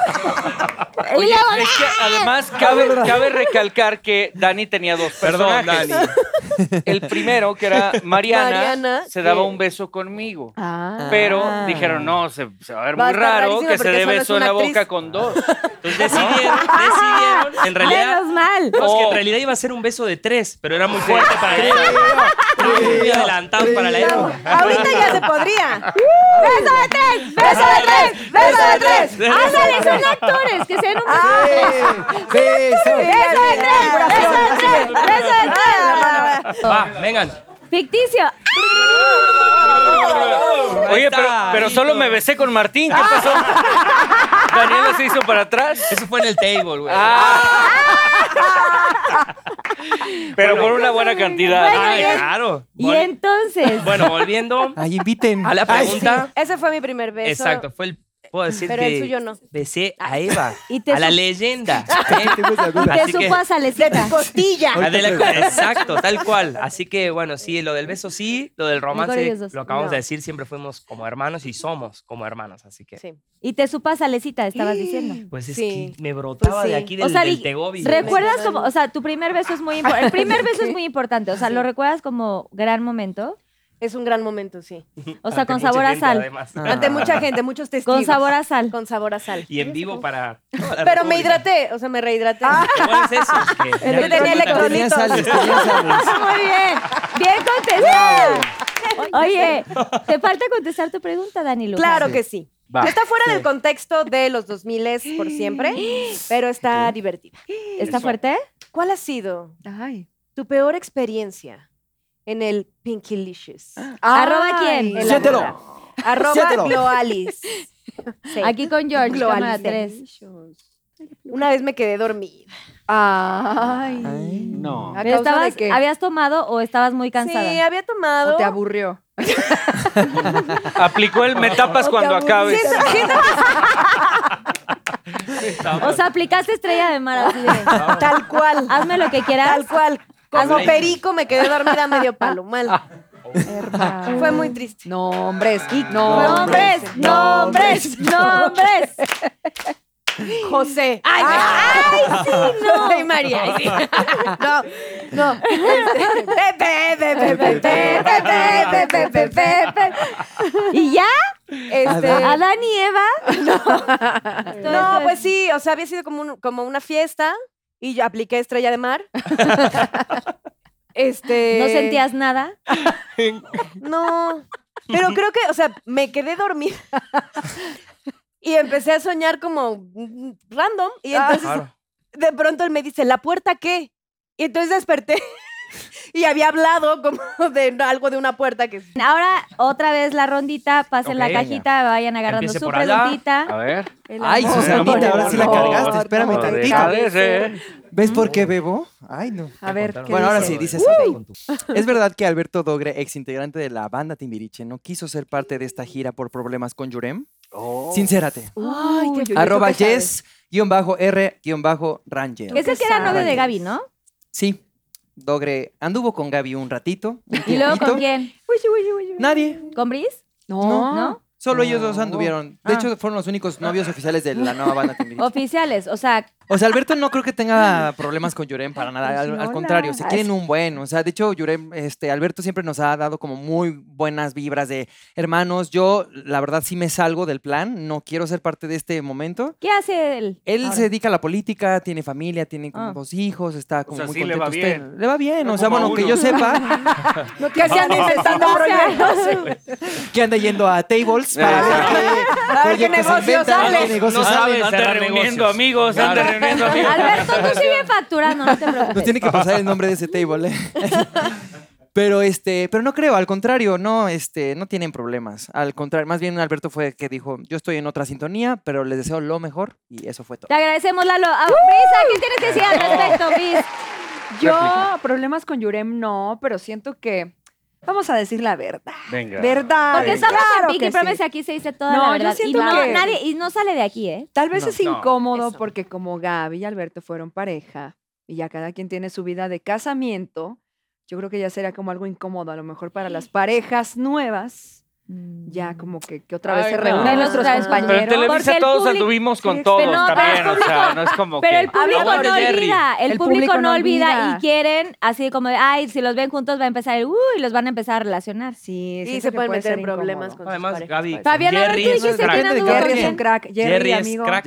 oye, es que además cabe, cabe recalcar que Dani tenía dos Perdón, personajes. Dani. El primero, que era Mariana, Mariana, se daba que- un beso conmigo. Ah. Pero dijeron, no, se, se va a ver Va a muy estar raro rarísimo que se porque dé es beso en una la actriz. boca con dos. Entonces decidieron, decidieron, en realidad... Menos mal. No, es que en realidad iba a ser un beso de tres, pero era muy fuerte para la época. Muy adelantados para la época. Ahorita ya se podría. ¡Beso de tres! ¡Beso de tres! ¡Beso de tres! ¡Ándale, son actores! ¡Que sean un de tres! Beso. ¡Beso de tres! ¡Beso de tres! ¡Beso de tres! Va, vengan. ¡Ficticio! Oye, pero, pero solo me besé con Martín. ¿Qué pasó? Daniela se hizo para atrás. Eso fue en el table, güey. Ah. Pero por una buena cantidad. Ay, claro. Y entonces... Bueno, volviendo Ay, inviten. a la Ay, pregunta. Ese fue mi primer beso. Exacto, fue el, puedo decir Pero que el suyo no. besé a Eva, Y te a la supo- leyenda. Y te Así que- supo a salecita. Costilla. Ah, de la- exacto, tal cual. Así que bueno, sí, lo del beso sí, lo del Mejor romance, ellos dos. lo acabamos No. de decir, siempre fuimos como hermanos y somos como hermanos, así que. Sí. Y te supo a salecita, estabas diciendo. Pues es Sí. que me brotaba Pues de sí. aquí del, O sea, del di- Tegobi. ¿Recuerdas como, o sea, tu primer beso es muy importante? El primer beso es muy importante, o sea, ¿lo recuerdas como gran momento? Es un gran momento, sí. O sea, Ante con sabor a gente, sal. además. Ante mucha gente, muchos testigos. Con sabor a sal. Con sabor a sal. Y en vivo para. toda la Pero me República. hidraté, o sea, me rehidraté. Igual es eso. que ya me cuenta. electrolitos. Tenía sales, tenía sales. Muy bien. Bien contestado. Oye, te falta contestar tu pregunta, Dani Lucas. Claro que sí. Va. Está fuera del contexto de los 2000 por siempre, pero está divertida. ¿Está fuerte? ¿Cuál ha sido Ay. tu peor experiencia en el Pinkylicious? ¿Arroba quién? En la Siéntelo. Arroba Siéntelo. Gloalis. Sí. Aquí con George, Gloalis. cámara 3. Una vez me quedé dormida. Ay. No. ¿A causa estabas, de qué? ¿Habías tomado o estabas muy cansada? Sí, había tomado. ¿O te aburrió? Aplicó el me tapas cuando acabes. O sea, aplicaste estrella de mar así de, tal cual. hazme lo que quieras. Tal cual. Como perico me quedé dormida medio palo mal. Hermano. Fue muy triste. Nombres. Nombres, nombres, nombres. José. Ay, ay, sí, no. Ay, María. ay, sí. No, no. Pepe, Pepe, Pepe, Pepe, Pepe, Pepe, Pepe. ¿Y ya? Este, ¿Adán y Eva? no, pues sí, o sea, había sido como, un- como una fiesta y yo apliqué estrella de mar. Este. ¿No sentías nada? No. Pero creo que, o sea, me quedé dormida. Y empecé a soñar como random. Y entonces, Claro. de pronto él me dice, ¿la puerta qué? Y entonces desperté. Y había hablado como de algo de una puerta que... Ahora, otra vez la rondita, pasen la cajita, vayan agarrando Empiece su allá. preguntita. A ver. Ay, amor. Susanita, ahora sí la cargaste. Espérame no, tantito. ser. ¿Ves por qué bebo? Ay, no. A ver, ¿qué Bueno, ahora dice? sí, dice así. ¿Es verdad que Alberto Dogre, ex integrante de la banda Timbiriche, no quiso ser parte de esta gira por problemas con Yurem? Oh. Sincérate. Ay, qué Arroba yes-r-ranger. Es el que era novio de Gaby, ¿no? Sí, Dogre anduvo con Gaby un ratito. un ¿Y luego con quién? Nadie. ¿Con Brice? No. ¿No? Solo ellos dos anduvieron. De Ah. hecho, fueron los únicos novios oficiales de la nueva banda Timbiriche. Oficiales, o sea, O sea, Alberto no creo que tenga problemas con Yurem para nada. Al, al Hola. contrario, se quieren un buen. O sea, de hecho, Yurem, este, Alberto siempre nos ha dado como muy buenas vibras de hermanos. Yo, la verdad, sí me salgo del plan. No quiero ser parte de este momento. ¿qué hace él? Él ahora? se dedica a la política, tiene familia, tiene como Ah. dos hijos, está como sea, muy sí le va contento. usted. bien. Le va bien, o sea, bueno, que yo sepa Que inventando proyectos. que anda yendo a tables para ver qué negocio sale. No Anda reuniendo amigos, anda Alberto, tú sigue facturando, no te Nos preocupes. tiene que pasar el nombre de ese table. ¿eh? Pero este, pero no creo, al contrario, no, este, no tienen problemas. Al contrario, más bien Alberto fue el que dijo, yo estoy en otra sintonía, pero les deseo lo mejor y eso fue todo. Te agradecemos, Lalo. Ah, Brisa, ¿qué tienes que decir al respecto, Brice? Yo, problemas con Yurem no, pero siento que. Vamos a decir la verdad. Venga. ¿Verdad? Porque estamos Claro en Pinky que sí. Promise y aquí se dice toda No, la yo verdad. Y siento no, que- nadie, y no sale de aquí, ¿eh? Tal vez No. es incómodo Eso. porque como Gaby y Alberto fueron pareja y ya cada quien tiene su vida de casamiento, yo creo que ya será como algo incómodo a lo mejor para las parejas nuevas. Ya como que, que otra vez Ay, se no. reúnen nuestros vez- Pero en compañeros. Televisa el todos público- anduvimos con Sí, todos no, también, o sea, no es como Pero que... el público no olvida, el, El público, público no olvida y quieren así como de, ay, si los ven juntos va a empezar el, uy, y los van a empezar a relacionar. Sí, Y siento se pueden puede meter en problemas con Además, sus. Gaby. Fabián, Jerry es crack. Jerry un crack. Jerry, amigo, crack.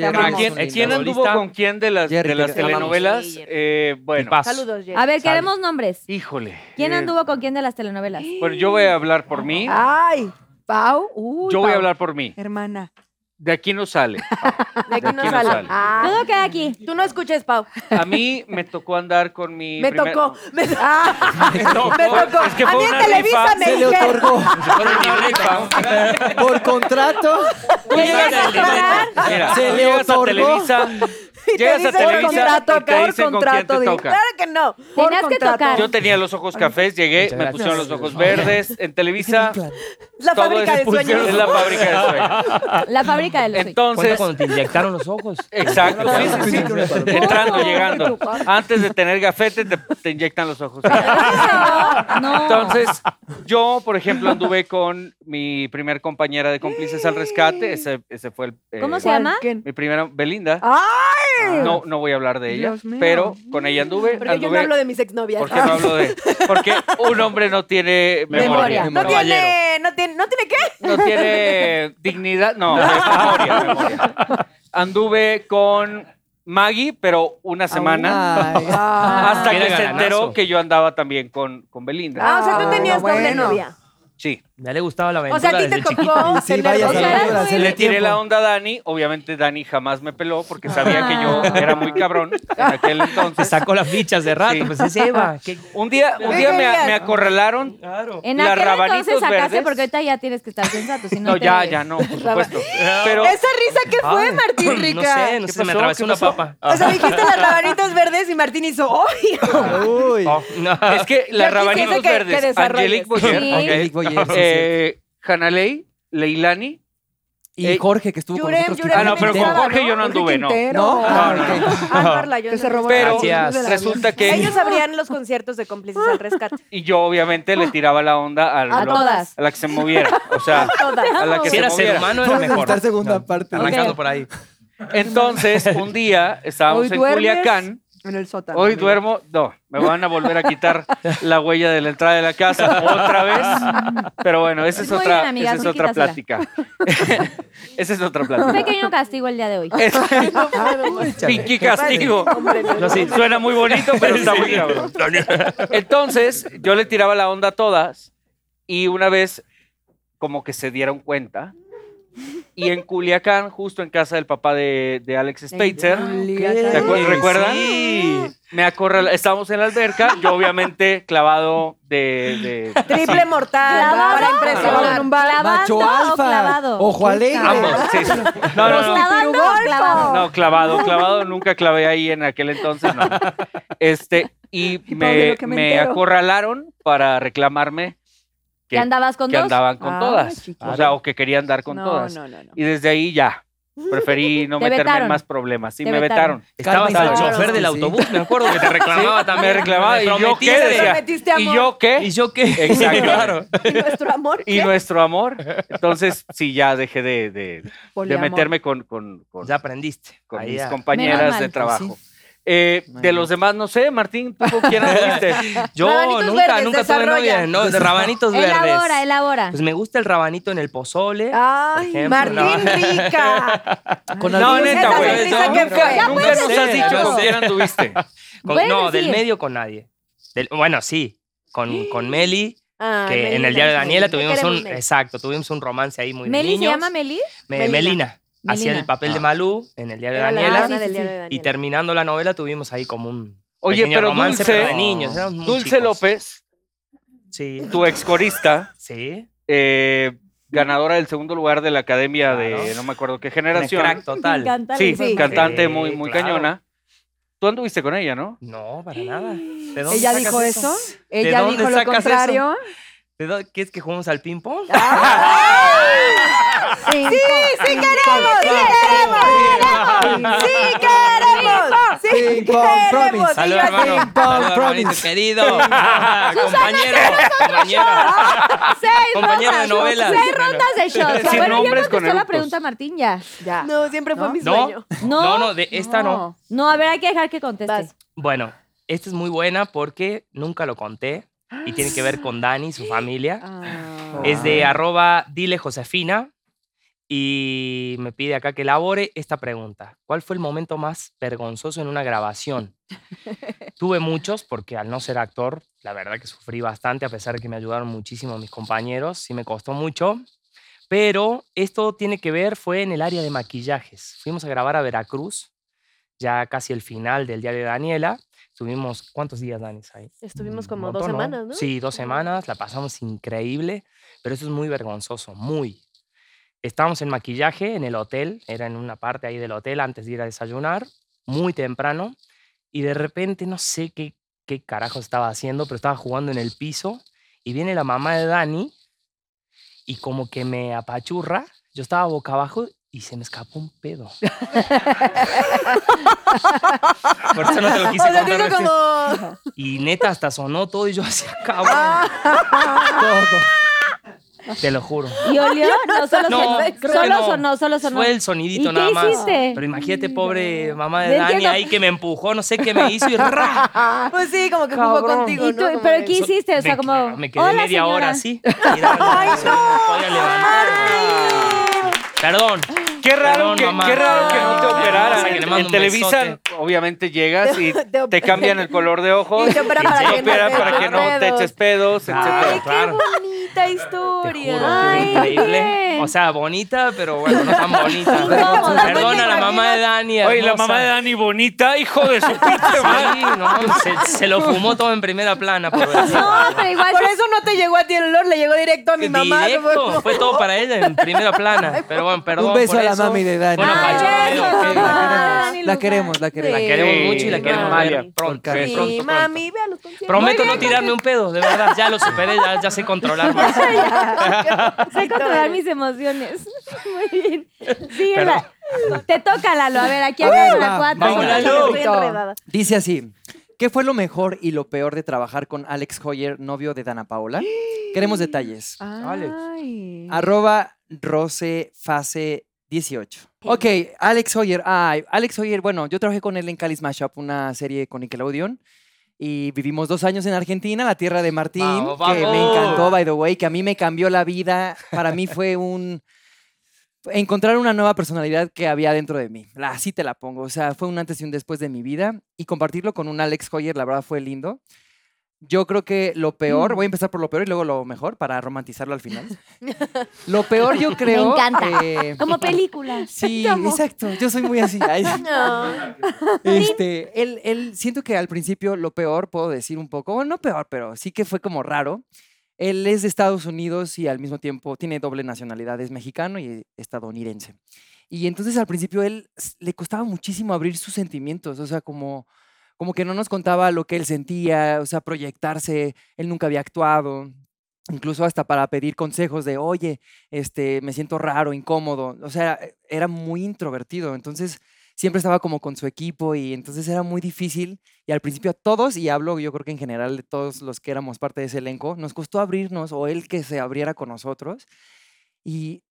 ¿Quién, anduvo con quién de las, telenovelas? Sí. Eh, bueno. Saludos, Jerry. A ver, queremos nombres. híjole. ¿Quién eh, anduvo con quién de las telenovelas? Bueno, yo voy a hablar por mí. Ay, Pau. Uy, Yo voy a Pau. hablar por mí. Hermana. De aquí no sale. De aquí De no aquí no sale. sale. Ah, Todo queda aquí. tú no escuches, Pau. A mí me tocó andar con mi Me primer- tocó. Me, Me tocó. me tocó. Es que a fue mí en una Televisa rifa. me Se le dijeron. otorgó Fue una rifa. por contrato. Tú llegas a- Mira, Se tú le llegas a otorgó. Televisa Llegas a dicen contrato, y te por dicen con quién contrato, te toca. Claro que no. Por Tenías que contrato. tocar. Yo tenía los ojos cafés, llegué, Muchas me gracias. pusieron los ojos verdes. En Televisa, Es la todo fábrica de sueños. es la fábrica de sueños. La fábrica de los sueños. ¿Cuándo Entonces, cuando te inyectaron los ojos? exacto, sí, sí, sí. Entrando, llegando. Antes de tener gafete, te, te inyectan los ojos. No. Entonces, yo, por ejemplo, anduve con mi primer compañera de cómplices al rescate. Ese, ese fue el. eh, ¿Cómo se llama? Mi primera, Belinda. ¡Ay! No, no voy a hablar de ella, Dios mío. pero con ella anduve. Porque yo no anduve hablo de mis exnovias. ¿Por qué no hablo de.? Porque un hombre no tiene memoria. Memoria. No tiene, no tiene, ¿no tiene qué? No tiene dignidad. No, memoria, memoria. Anduve con Maggie, pero una semana. Ay. Hasta que se enteró que yo andaba también con, con Belinda. Ah, o sea, tú Ah, tenías doble bueno. novia. Sí. Ya le gustaba la O aventura sea, a ti te tocó Sí, vaya Le tiré la onda a Dani. Obviamente Dani jamás me peló porque sabía que yo era muy cabrón en aquel Se entonces. sacó las fichas de rato, Sí. pues es Eva. ¿Qué? Un día, un día me, me acorralaron. Claro. En Las aquel rabanitos entonces sacaste verdes. porque ahorita ya tienes que estar sensato. Si no, No, te- ya, ya no, por supuesto. Pero ¿Esa risa qué fue, Ay, Martín No Rica? sé, no ¿Qué sé, me atravesó ¿Qué una papa. O sea, dijiste las rabanitos verdes y Martín hizo ¡Ay! Uy. No. es que las rabanitos que- que verdes. Angelique Boyer, Angelique Boyer, sí, eh, Hanalei, Leilani. Y Eh, Jorge, que estuvo Yurem, con nosotros. Yurem Ah, no, pero con Jorge yo no anduve, no. ¿No? Ah. Álvarla, yo Que se no. robó Pero Gracias. resulta que Ellos abrían los conciertos de cómplices al rescate. y yo obviamente le tiraba la onda al- A todas. a la que se moviera, o sea, a la que Si se era ser moviera. humano, era mejor. segunda No, parte. Arrancando por ahí. Entonces, un día estábamos Hoy en duermes Culiacán. En el sótano. Hoy amigo. duermo, no, me van a volver a quitar la huella de la entrada de la casa otra vez. Pero bueno, esa es Muy otra, bien, amiga, esa es otra quítasela. plática. esa es otra Un plática. pequeño castigo el día de hoy. Es- Pinky castigo. Sí. Suena muy bonito, pero está muy cabrón. Entonces, yo le tiraba la onda a todas y una vez como que se dieron cuenta y en Culiacán, justo en casa del papá de, de Alex Spitzer, ¿te acuer- recuerdan? Sí. Me acorral, estábamos en la alberca, yo obviamente clavado de... de- Triple sí. mortal ¿Clavado? para impresionar. un bar. ¿Clavando Macho o alfa. clavado? Ojo alegre. Ambos, sí. No, no, no. ¿Clavando o clavado? No, clavado, clavado, nunca clavé ahí en aquel entonces, no. Este, y me, me me acorralaron para reclamarme ¿Que andabas con que dos? andaban con Ay, todas. O sea, o que querían dar con no, todas. No, no, no. Y desde ahí ya, preferí no Te meterme vetaron. en más problemas. Sí, Te me vetaron. vetaron. Estabas al chofer del Sí. autobús, me acuerdo que te reclamaba también. reclamaba, ¿y yo qué? Decía, ¿y yo qué? ¿Y yo qué? Exacto. claro. ¿Y nuestro amor? Y nuestro amor. Entonces, sí, ya dejé de, de- meterme con, con, con- Ya aprendiste. con Ahí mis ya. compañeras de trabajo. Eh, de los demás, no sé, Martín, ¿tú quién anduviste? Yo Rabanitos nunca, verdes, nunca tuve desarrolla. novia. No, de rabanitos verdes. Elabora, elabora. Pues me gusta el rabanito en el pozole. Ay, ejemplo, Martín no. Rica. Con No, neta, güey. no, nunca nunca nos has dicho con quién anduviste. Con- no, del medio con nadie. Del- bueno, sí. Con, con Meli, Ay, que en el diario de Daniela tuvimos un. Exacto, tuvimos un romance ahí muy ¿Meli se llama Meli? Me- Melina. Melina. Hacía el papel de Malú en el diario de Daniela. del diario de Y terminando la novela tuvimos ahí como un. Oye, pequeño pero romance, Dulce, pero de niños. éramos muy Dulce chicos. López, Sí. tu ex corista, Sí. eh, ganadora del segundo lugar de la academia de Claro. no me acuerdo qué Un generación. crack total. Sí, cantante Sí, muy, muy claro. cañona. Tú anduviste con ella, ¿no? No, para nada. ¿De dónde ¿Ella sacas dijo eso? ¿De ¿Ella dónde dijo lo sacas eso? contrario? ¿De dónde- ¿Quieres que juguemos al ping-pong? Sí, Sí, sí queremos, sí queremos. Sí queremos. Sí queremos. Salud, yo hermano. Querido. compañero. compañero. Compañero de novelas. Seis rondas de shots. Sin bueno, con contestó la pregunta Martín ya. No, siempre fue mi ¿No? sueño. No. No, no, de esta no. No, a ver, hay que dejar que conteste. Vas. Bueno, esta es muy buena porque nunca lo conté y tiene que ver con Dani y su familia. Ah. Es de arroba dile Josefina y me pide acá que elabore esta pregunta. ¿Cuál fue el momento más vergonzoso en una grabación? Tuve muchos porque al no ser actor, la verdad que sufrí bastante a pesar de que me ayudaron muchísimo mis compañeros, sí me costó mucho. Pero esto tiene que ver, fue en el área de maquillajes. Fuimos a grabar a Veracruz, ya casi el final del diario de Daniela. Tuvimos, ¿cuántos días, Dani? Ahí? Estuvimos como dos semanas, ¿no? Sí, dos semanas, la pasamos increíble, pero eso es muy vergonzoso, muy. Estábamos en maquillaje en el hotel, era en una parte ahí del hotel antes de ir a desayunar, muy temprano y de repente no sé qué, qué carajo estaba haciendo, pero estaba jugando en el piso y viene la mamá de Dani y como que me apachurra. Yo estaba boca abajo y se me escapó un pedo. Por eso no te lo quise O sea, contar como... Y neta, hasta sonó todo y yo así, cabrón. Te lo juro. ¿Y olió? No, solo No, sonó. Solo no. sonó, solo sonó. Fue el sonidito ¿Y nada qué más. hiciste? Pero imagínate, pobre mamá de No Dani entiendo. ahí que me empujó, no sé qué me hizo y ¡ra! Pues sí, como que jugó contigo, ¿Y ¿no? tú- Como ¿Pero qué hiciste? O sea, me, como. me quedé Hola, media señora. hora así. piso, no. Perdón. Qué raro, Perdón, que, mamá. qué raro que no te Ay, operaran. que le En, mando en un Televisa, besote. obviamente llegas y Te cambian el color de ojos. Y te operan para que no operan te para que eches no te pedos. eches pedos, etcétera. claro. Bonita historia. Juro, Ay, increíble. bien. O sea, bonita, pero bueno, no tan bonita. Incómoda, Perdona a la mamá de Dani. Oye, la hermosa. mamá de Dani bonita, hijo de su pinche madre. Sí, no, se, se lo fumó todo en primera plana. Por, decir. No, pero igual. Por eso no te llegó a ti el olor, le llegó directo a mi mamá. Directo, fue todo para ella en primera plana. Pero bueno, perdón. Un beso por a la mami de Dani. Bueno, Ay, Pacho, besos, ok. mamá. La queremos, la queremos. La queremos Sí, mucho y la queremos ver pronto. por pronto, Sí, pronto. mami, ve a los conciertos. Prometo no tirarme un pedo, de verdad. Ya lo superé, ya, ya sé controlar más. Sé controlar mis emociones. Muy bien. Sí, la- te toca, Lalo. A ver, aquí A a ver, la cuatro. vamos, Lalo. Estoy enredada. Dice así. ¿Qué fue lo mejor y lo peor de trabajar con Alex Hoyer, novio de Dana Paola? Queremos detalles. Ay. Arroba rosefase 18. Ok, Alex Hoyer. Ay, Alex Hoyer, bueno, yo trabajé con él en Cali Smash Up, una serie con Nickelodeon. Y vivimos dos años en Argentina, la tierra de Martín, Vamos, que me encantó, by the way, que a mí me cambió la vida. Para mí fue un... Encontrar una nueva personalidad que había dentro de mí. La- Así te la pongo. O sea, fue un antes y un después de mi vida. Y compartirlo con un Alex Hoyer, la verdad fue lindo. Yo creo que lo peor, voy a empezar por lo peor y luego lo mejor para romantizarlo al final. Lo peor yo creo... encanta. eh, Como película. Sí, exacto. Yo soy muy así. Ay, No. este, él, él, siento que al principio lo peor, puedo decir un poco, bueno, no peor, pero sí que fue como raro. Él es de Estados Unidos y al mismo tiempo tiene doble nacionalidad, es mexicano y estadounidense. Y entonces al principio él s- le costaba muchísimo abrir sus sentimientos, o sea, como, como que no nos contaba lo que él sentía, o sea, proyectarse, él nunca había actuado, incluso hasta para pedir consejos de, oye, este, me siento raro, incómodo, o sea, e- era muy introvertido, entonces siempre estaba como con su equipo y entonces era muy difícil y al principio a todos, y hablo yo creo que en general de todos los que éramos parte de ese elenco, nos costó abrirnos o él que se abriera con nosotros y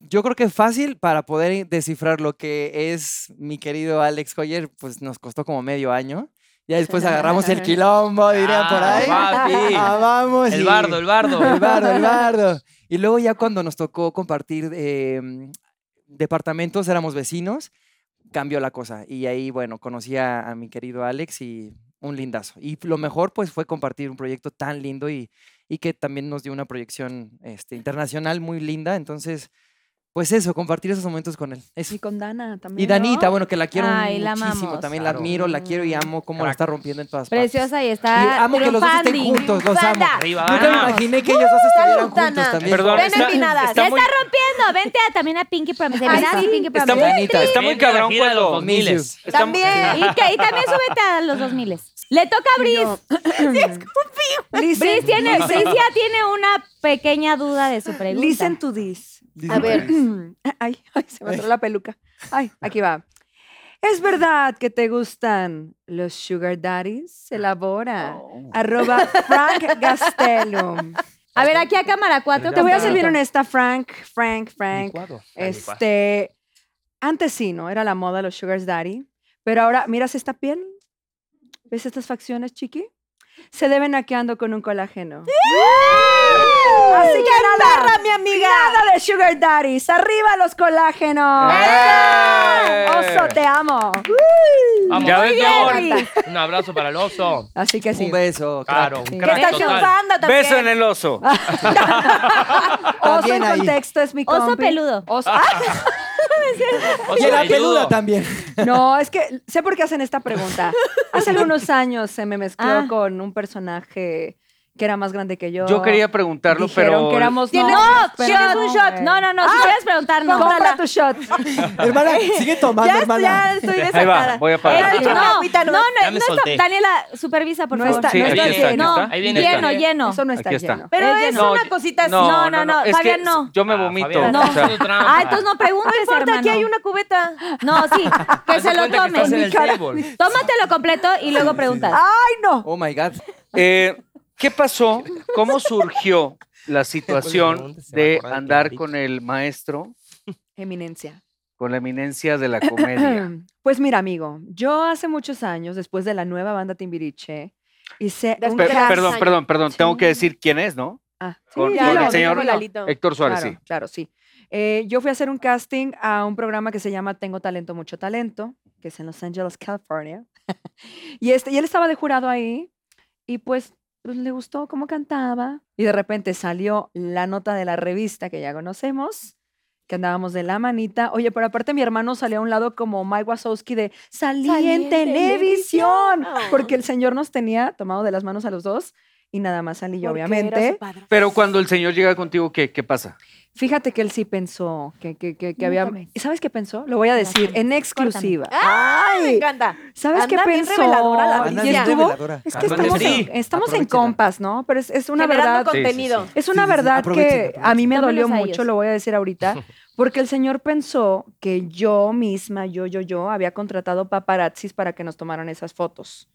yo creo que fácil para poder descifrar lo que es mi querido Alex Hoyer, pues nos costó como medio año. Ya después agarramos el quilombo, dirían por Ah, ahí. papi. Ah, vamos. El y- bardo, el bardo. el bardo, el bardo. Y luego ya cuando nos tocó compartir eh, departamentos, éramos vecinos, cambió la cosa. Y ahí, bueno, conocí a, a mi querido Alex y un lindazo. Y lo mejor, pues, fue compartir un proyecto tan lindo y, y que también nos dio una proyección este, internacional muy linda. Entonces, pues eso, compartir esos momentos con él. Eso. Y con Dana también. Y Danita, bueno, que la quiero Ay, la muchísimo, amamos. también la admiro, la quiero y amo cómo la está rompiendo en todas partes. Preciosa y Y está. amo que los dos estén juntos, los amo. Arriba, Nunca me imaginé que ellos dos estuvieran Salud, juntos Dana. también. Perdón, Ven está, empinadas. está ¡Ya muy, está rompiendo! Vente a- también a Pinky Promise. Está. Sí, Pinky está Promise. muy, Danita. está muy a cabrón de los cuando... 2000. Miss está- También. Y, que, y también súbete a los 2000. Le toca a Brice. Listen, Brice tiene, Brice ya tiene una pequeña duda de su pregunta. listen to this. A ver. Ay, ay, se me entró la peluca. Ay, aquí va. ¿Es verdad que te gustan los sugar daddies? Elabora. Arroba Frank Gastelum. A ver, aquí a cámara 4. Te voy a ser bien honesta, Frank, Frank, Frank. Este, antes sí, ¿no? Era la moda los sugar daddy. Pero ahora, ¿miras esta piel? ¿Ves estas facciones, chiqui? Se deben a que ando con un colágeno. Así que nada, perra, mi amiga! Nada de sugar daddies. ¡Arriba los colágenos! ¡Eh! ¡Oso, te amo! Vamos, Ya ves, mi amor. bien. Un abrazo para el oso. Así que sí. Un beso. Claro, crack. un ¿Qué crack estás total. chupando también? Beso en el oso. Oso También en ahí. contexto es mi Oso compi. peludo. Oso. ¡Ah! Oso Y la peluda también. No, es que sé por qué hacen esta pregunta. Hace algunos años se me mezcló Ah. con un personaje que era más grande que yo. Yo quería preguntarlo, Dijeron pero. que éramos ¿Tienes- novios, pero ¿Tienes no, un shot? No, no, no. Si quieres preguntar, no. Compra tu shot. Hermana, sigue tomando, Ya, hermana. ya estoy Ahí desatada. va, voy a Eh, pagar. Échame no, no, no, Ya me no está. solté. Daniela, supervisa, por No favor. está, Sí, no está está, lleno. No, está. Ahí viene lleno, esta. lleno. Eso no está Aquí está. lleno. Pero Es lleno. una cosita así. No, no, no, es Fabián, que no. Yo me Ah, vomito. Fabián, No. o sea, haciendo trampa. Ah, entonces no preguntes, No importa, aquí hay una cubeta. No, sí, que Haz de se lo cuenta que estás en tome. el table. Tómatelo completo y luego preguntas. ¡Ay, no! Oh my God. eh, ¿Qué pasó? ¿Cómo surgió la situación de andar con el maestro, Eminencia. con la eminencia de la comedia? Pues mira, amigo, yo hace muchos años, después de la nueva banda Timbiriche, hice un Pe- perdón, perdón, perdón. Tengo que decir quién es, ¿no? Ah, sí, Con- ya con lo- el señor-. Lalito. Héctor Suárez, Claro, sí. claro, sí. Eh, yo fui a hacer un casting a un programa que se llama Tengo Talento, Mucho Talento, que es en Los Angeles, California. y, este, y él estaba de jurado ahí y pues, pues le gustó cómo cantaba. Y de repente salió la nota de la revista que ya conocemos, que andábamos de la manita. Oye, pero aparte mi hermano salió a un lado como Mike Wazowski de salí, Salí en en televisión, televisión. porque el señor nos tenía tomado de las manos a los dos y nada más salí yo, obviamente. Pero cuando el señor llega contigo, ¿qué, qué pasa? Fíjate que él sí pensó que, que, que, había... comes. ¿Y sabes qué pensó? Lo voy a decir en exclusiva. ¡Ay! Me encanta. ¿Sabes qué bien pensó? reveladora la Y Anda Alicia. bien estuvo- reveladora. Es que estamos, en, estamos en Aprovechala. compas, ¿no? Pero es, es una Generando verdad... Sí, sí, sí. contenido. Es una Sí, sí, sí, verdad que a mí me dolió mucho, lo voy a decir ahorita, porque el señor pensó que yo misma, yo, yo, yo, había contratado paparazzis para que nos tomaran esas fotos.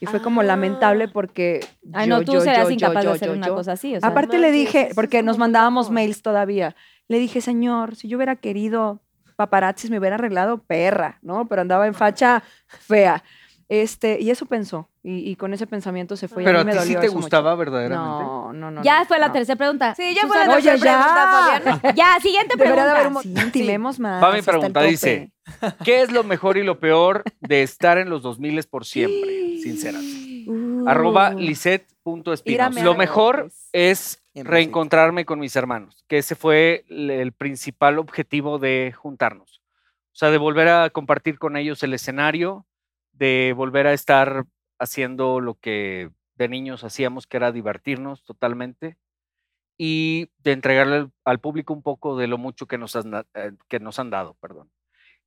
Y fue como lamentable Ah. porque Ay, yo, no, tú yo, serás yo, incapaz yo, de hacer yo, una yo. cosa así. O sea, Aparte le dije, porque nos mandábamos mails todavía, le dije, señor, si yo hubiera querido paparazzis me hubiera arreglado perra, ¿no? Pero andaba en facha fea. Este, y eso pensó, y, y con ese pensamiento se fue. y Pero a a mí ti me sí dolió te eso mucho. gustaba verdaderamente. No, no, no. ya no, fue la no. tercera pregunta. Sí, ya fue la tercera ya. pregunta, Fabián. Ya, siguiente Debería de pregunta. haber un... Sí, intimemos más. Va mi hasta el pregunta, tope. dice, ¿qué es lo mejor y lo peor de estar en los 2000 por siempre? Sinceramente. Uh. Arroba Lisette.espinos. Lo mejor pues. es reencontrarme con mis hermanos, que ese fue el principal objetivo de juntarnos. O sea, de volver a compartir con ellos el escenario, de volver a estar haciendo lo que de niños hacíamos, que era divertirnos totalmente, y de entregarle al, público un poco de lo mucho que nos han, eh, que nos han dado, perdón.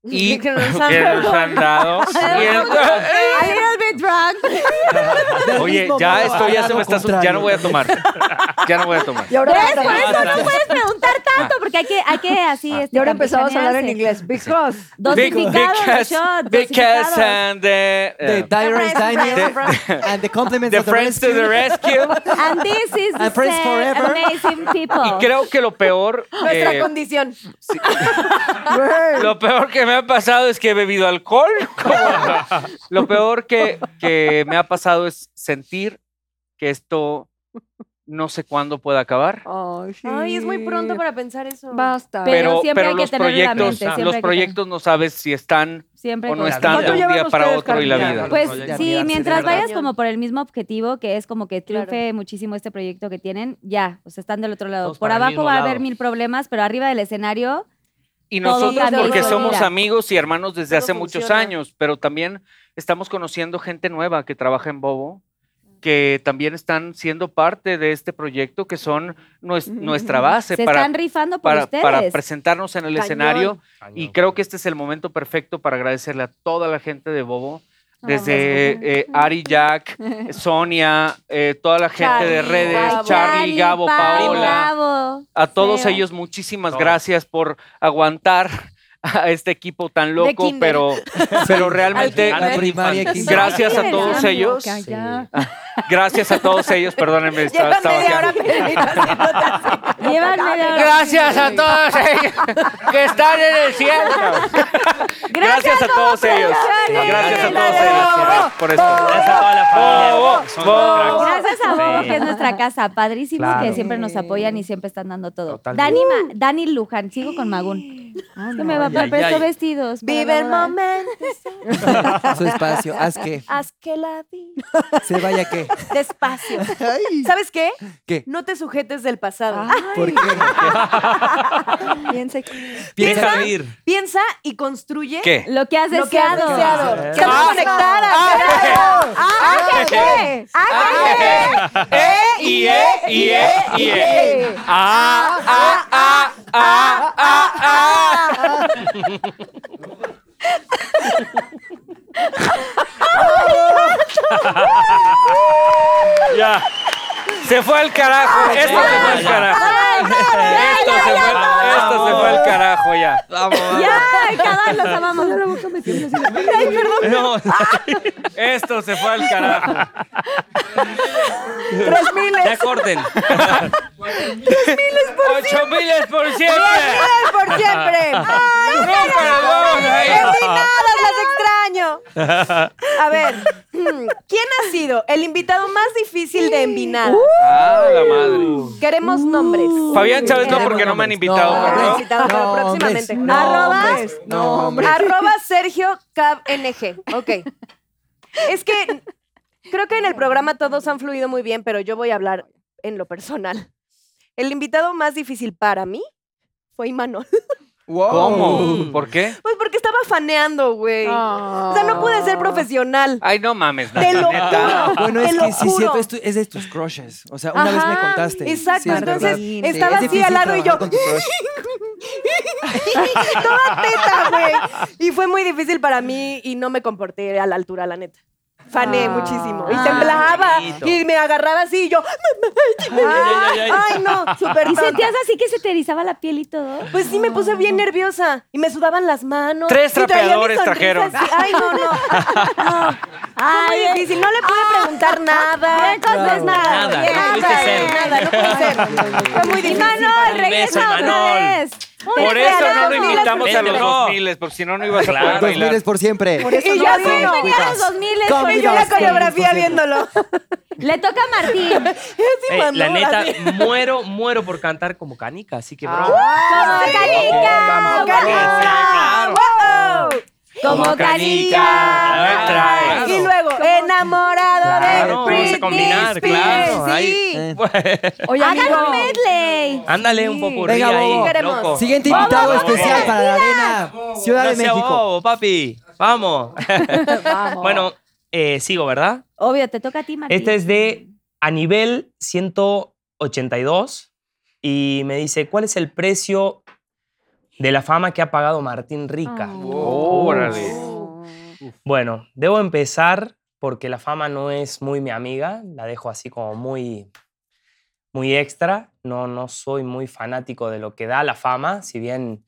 Y Que nos han que nos dado. han dado. Y el- A little bit drunk. Del Oye, ya modo, esto ya se me está... Ya no voy a tomar. Ya no voy a tomar. Y ahora, ¿Ves? Por eso no puedes tanto, porque hay que, hay que así. Ah. este, y ahora empezamos a hablar en inglés. Because. Dosificado because, because and the, The eh, Daniel and the compliments the of the friends to the rescue. rescue. And this is the And friends set, forever. amazing people. Y creo que lo peor, Nuestra eh, condición. Güey. lo peor que me ha pasado es que he bebido alcohol. lo peor que, que me ha pasado es sentir que esto no sé cuándo pueda acabar. Ay, sí. Ay, es muy pronto para pensar eso. Basta. Pero Pero, siempre pero hay que los tenerlo en la proyectos, mente, siempre hay los que proyectos no sabes si están Siempre o no con- están de ¿Cuánto un día para otro y la vida. Pues sí, mientras vayas como por el mismo objetivo, que es como que triunfe muchísimo este proyecto que tienen, ya, o sea, están del otro lado. Todos por abajo va a haber mil problemas, pero arriba del escenario, Y nosotros porque somos amigos y hermanos desde Todo hace muchos años, pero también estamos conociendo gente nueva que trabaja en Bobo, que también están siendo parte de este proyecto, que son nues- nuestra base se para, están rifando por para, ustedes. para presentarnos en el Cañón. escenario. Cañón. Y creo que este es el momento perfecto para agradecerle a toda la gente de Bobo, Ah, desde eh, Ari Jack, Sonia, eh, toda la gente de redes, Gabo. Charlie, Gabo, Paola. Gabo, A todos Seba. ellos, muchísimas gracias por aguantar a este equipo tan loco, pero, pero realmente primaria gracias a todos ellos. Gracias a todos ellos, perdónenme, estaba, estaba hora. Gracias a todos ellos que están en el cielo. Gracias a todos ellos. Gracias a todos ellos por esto. Gracias a toda la familia. Gracias a Bobo, que es nuestra casa. Padrísimo Claro. que siempre nos apoyan y siempre están dando todo. Dani, Ma- Dani Luján, sigo con Magún. Ah, Que no, me va ay, a ay. vestidos. Vive el momento. Su espacio. Haz que Haz que la vi. se vaya que. Despacio. Ay, ¿Sabes qué? ¿Qué? No te sujetes del pasado. Ay, ¿Por qué? piensa- Deja de ir. Piensa y construye ¿Qué? Lo que has lo que has deseado. deseado. Ah, Estamos ah, conectadas. ah, carajo. ¡Ángel! ¡Ángel! E, I, E, I, E, I, E. 아. 아. 야. Se fue al carajo. Esto se fue al carajo. Esto se fue, esto se fue al carajo ya. Vamos, vamos. ¡Ya! Cada los amamos. No, Esto se fue al carajo. Tres miles. ya corten. Ocho miles por siempre. por siempre. Nunca nos vamos a ir. ¡Empinadas, las extraño! A ver, ¿quién ha sido el invitado más difícil de Envinar? Ah, la madre. Queremos nombres. Fabián Chávez no porque no me han invitado, No, ¿verdad? Invitado, pero No, próximamente. no, Arroba, no, arroba Sergio Cab NG. Ok. Es que creo que en el programa todos han fluido muy bien, pero yo voy a hablar en lo personal. El invitado más difícil para mí fue Imanol. Wow. ¿Cómo? ¿Por qué? Pues porque estaba faneando, güey. O sea, no pude ser profesional. Ay, no mames, Te lo neta. juro. Bueno, es lo que sí, cierto, es, tu- es de tus crushes. O sea, una vez me contaste. exacto, Sí, es entonces, verdad. estaba es así al lado y yo-. Toda teta, güey. Y fue muy difícil para mí y no me comporté a la altura, la neta. Fané Ah. muchísimo. Y Ah, temblaba. Y me agarraba así y yo. ay, ay. Ay, no, súper ¿Y sentías así que se te erizaba la piel y todo? Pues sí, me puse bien nerviosa. Y me sudaban las manos. Tres trapeadores trajeron. así. Ay, no, no. Muy difícil. No le pude preguntar nada. Entonces, nada. Nada, bien, no nada, ser. Nada, no pude ser. Fue muy difícil. Beso, regresa otra vez. Por eso no lo invitamos a los Vente, 2000, porque si no, no ibas a poder Dos bailar. miles por siempre. Por eso Y no ya vino. vino. Venía a los 2000 Come pues, Y yo la coreografía viéndolo. Le toca a Martín. Ey, la neta, muero, muero por cantar como canica, así que bro. Como canica. Vamos, como canica, claro. Como canica. Claro. Y luego, enamorado Claro, de vamos a Britney combinar, claro, ahí. Sí. Eh. Oye, Hagan un medley. Ándale un poco Venga, ahí. Queremos. Siguiente invitado Vamos, especial vamos. para la arena Ciudad No de sea México. bobo, papi. Vamos. Vamos. bueno, eh, sigo, ¿verdad? Obvio, te toca a ti, Martín. Este es de a nivel 182 y me dice, ¿cuál es el precio de la fama que ha pagado Martín Rica? Órale. Bueno, debo empezar porque la fama no es muy mi amiga, la dejo así como muy, muy extra. No, no soy muy fanático de lo que da la fama, si bien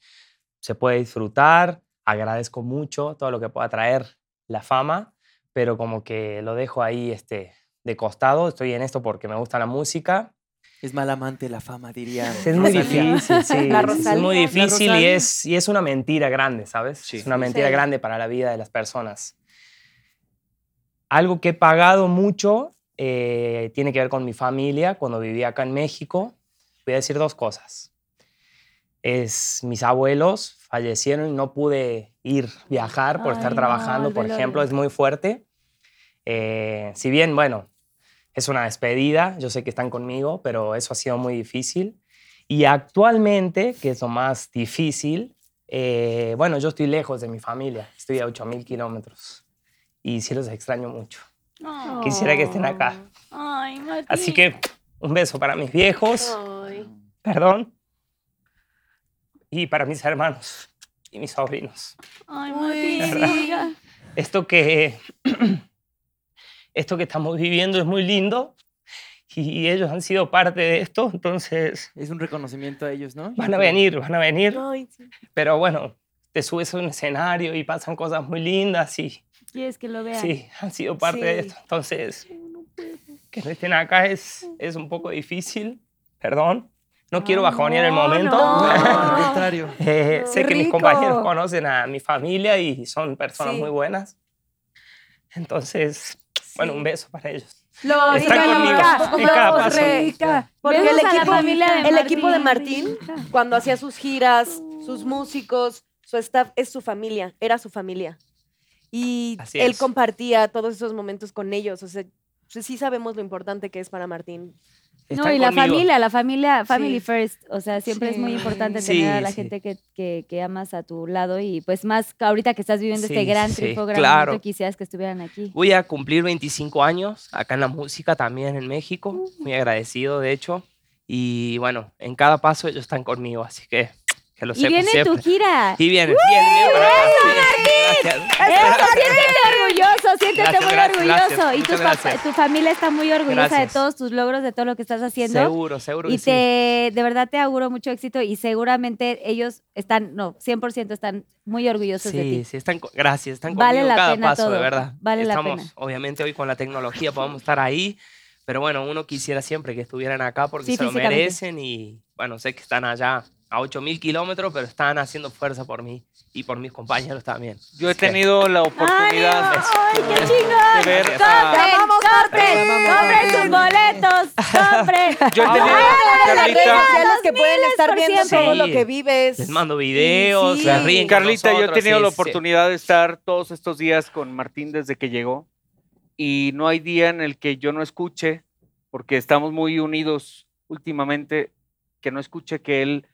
se puede disfrutar, agradezco mucho todo lo que pueda traer la fama, pero como que lo dejo ahí este, de costado. Estoy en esto porque me gusta la música. Es mal amante la fama, diría. Es muy Rosalía. difícil, sí, La es muy difícil y es, y es una mentira grande, ¿sabes? Sí. Es una mentira Sí. grande para la vida de las personas. Algo que he pagado mucho eh, tiene que ver con mi familia cuando vivía acá en México. Voy a decir dos cosas. Es mis abuelos fallecieron y no pude ir viajar por estar Ay, trabajando, por ejemplo, es muy fuerte. Eh, si bien, bueno, es una despedida, yo sé que están conmigo, pero eso ha sido muy difícil. Y actualmente, que es lo más difícil, eh, bueno, yo estoy lejos de mi familia, estoy a 8.000 kilómetros y sí los extraño mucho. Quisiera que estén acá. Ay. Así que un beso para mis viejos, perdón, y para mis hermanos y mis sobrinos. Ay. Esto que, esto que estamos viviendo es muy lindo y ellos han sido parte de esto, entonces Es un reconocimiento a ellos, ¿no? van a venir, van a venir. Ay, sí. Pero bueno, te subes a un escenario y pasan cosas muy lindas y ¿Quieres que lo vean? sí, han sido parte de esto. Entonces, que no estén acá es, es un poco difícil, perdón. No quiero bajonear el momento. No, no. al contrario. Eh, sé que mis rico. compañeros conocen a mi familia y son personas Sí. muy buenas. Entonces, bueno, un beso para ellos. Lo Están conmigo en cada paso. rica. Porque el Besos a la equipo, familia de el equipo de Martín. Martín, cuando hacía sus giras, sus músicos, su staff, es su familia, era su familia. Y Así él es. compartía todos esos momentos con ellos. O sea, sí sabemos lo importante que es para Martín No, y la familia, la familia, family Sí. first. O sea, siempre es muy importante Sí, tener a la gente que, que, que amas a tu lado y pues más ahorita que estás viviendo este gran triunfo, gran claro. quisieras que estuvieran aquí. Voy a cumplir 25 años acá en la música también en México. Muy agradecido, de hecho. Y bueno, en cada paso ellos están conmigo, así que que lo Y viene tu gira. Y viene, acá, sí, gracias. Eso, siéntete orgulloso, siéntete Gracias, muy gracias, orgulloso. gracias. Y tu, familia está muy orgullosa de todos tus logros, de todo lo que estás haciendo. Seguro, seguro Y que sí. te, de verdad te auguro mucho éxito y seguramente ellos están, no, 100% están muy orgullosos de Sí, ti. sí, están, co- gracias, están Vale conmigo la cada pena paso, todo, de verdad. vale la Estamos, pena. obviamente, hoy con la tecnología podemos estar ahí, pero bueno, uno quisiera siempre que estuvieran acá porque Sí, se lo merecen y, bueno, sé que están allá a 8000 kilómetros, pero están haciendo fuerza por mí y por mis compañeros también. Yo he tenido la oportunidad ¡Ay, qué chingón! de ver a- ¡Compren, compren, sus boletos! ¡Compren! Yo he tenido, Carlita, que pueden estar viendo todo lo que vives. Les mando videos, sí. se ríen Carlita, yo he tenido sí, la sí. oportunidad de estar todos estos días con Martín desde que llegó y no hay día en el que yo no escuche, porque estamos muy unidos últimamente, que no escuche que él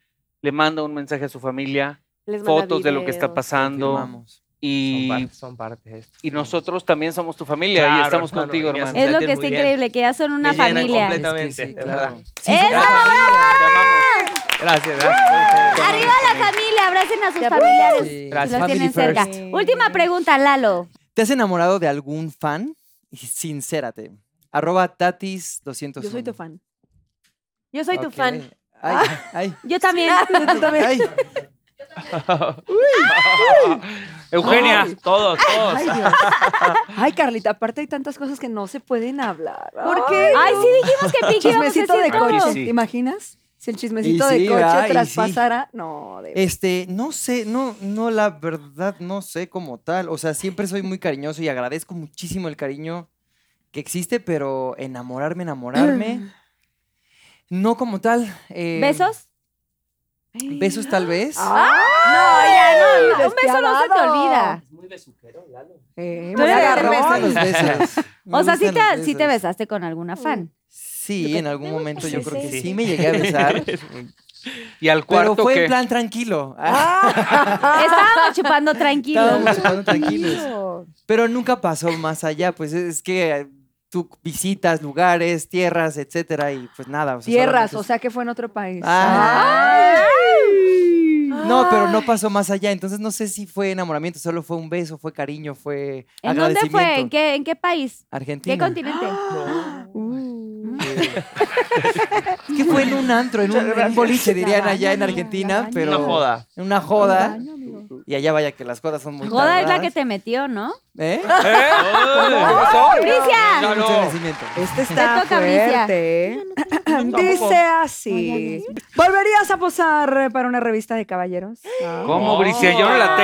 le manda un mensaje a su familia, Les fotos de lo que está videos. pasando Confirmamos. Son y, parte, son parte de esto. y nosotros también somos tu familia y Claro, estamos hermano, contigo, y hermano. Es lo que está increíble, que ya son una Me familia. completamente, Es que sí, de claro. verdad. Sí, ¡Eso! somos Gracias, gracias. ¡Arriba la familia! Abracen a sus Ya familiares Sí. si Gracias. los tienen Family cerca. first. Última pregunta, Lalo. ¿Te has enamorado de algún fan? Y Sincérate. Arroba tatis201. Yo soy tu fan. Yo soy tu Ok. fan. Ay, ay, Yo también. ay. Eugenia, Ay. Todos, todos. Ay, Dios. Ay, Carlita, aparte hay tantas cosas que no se pueden hablar. ¿Por qué? Ay, sí dijimos que Pinky Chismecito de coche, Sí. ¿te imaginas? Si el chismecito sí, de coche ¿verdad? Y sí. traspasara. No, de Este, no sé, no, no, la verdad, no sé como tal. O sea, siempre soy muy cariñoso y agradezco muchísimo el cariño que existe, pero enamorarme, enamorarme, no como tal. eh, ¿Besos? Besos tal vez. Ah, No, ya no, no. Un beso no se te olvida. Muy besuquero, Lalo. Eh, Me los besos. Me O sea, sí te, sí besaste con alguna fan. Sí, en algún momento yo creo que sí. sí me llegué a besar. y al Pero cuarto fue que en plan tranquilo. Estábamos chupando tranquilo. Estábamos chupando tranquilos. Pero nunca pasó más allá, pues es que tú visitas lugares, tierras, etcétera, y pues nada. o sea, Tierras, solamente o sea que fue en otro país. Ah. Ay. No, pero no pasó más allá, entonces no sé si fue enamoramiento, solo fue un beso, fue cariño, fue ¿En dónde fue? ¿En qué, ¿En qué país? Argentina. ¿Qué continente? Uh. Es que fue en un antro, en un, en un boliche, dirían allá en Argentina, pero Una joda. en una joda. Y allá vaya que las jodas son muy Joda es la que te metió, ¿no? ¿Eh? ¿Eh? ¿Qué pasó? ¡Bricia! Mucho Lalo. agradecimiento. Este está toca, fuerte. Dice así. ¿Volverías a posar para una revista de caballeros? ¿Cómo, Bricia? Yo no la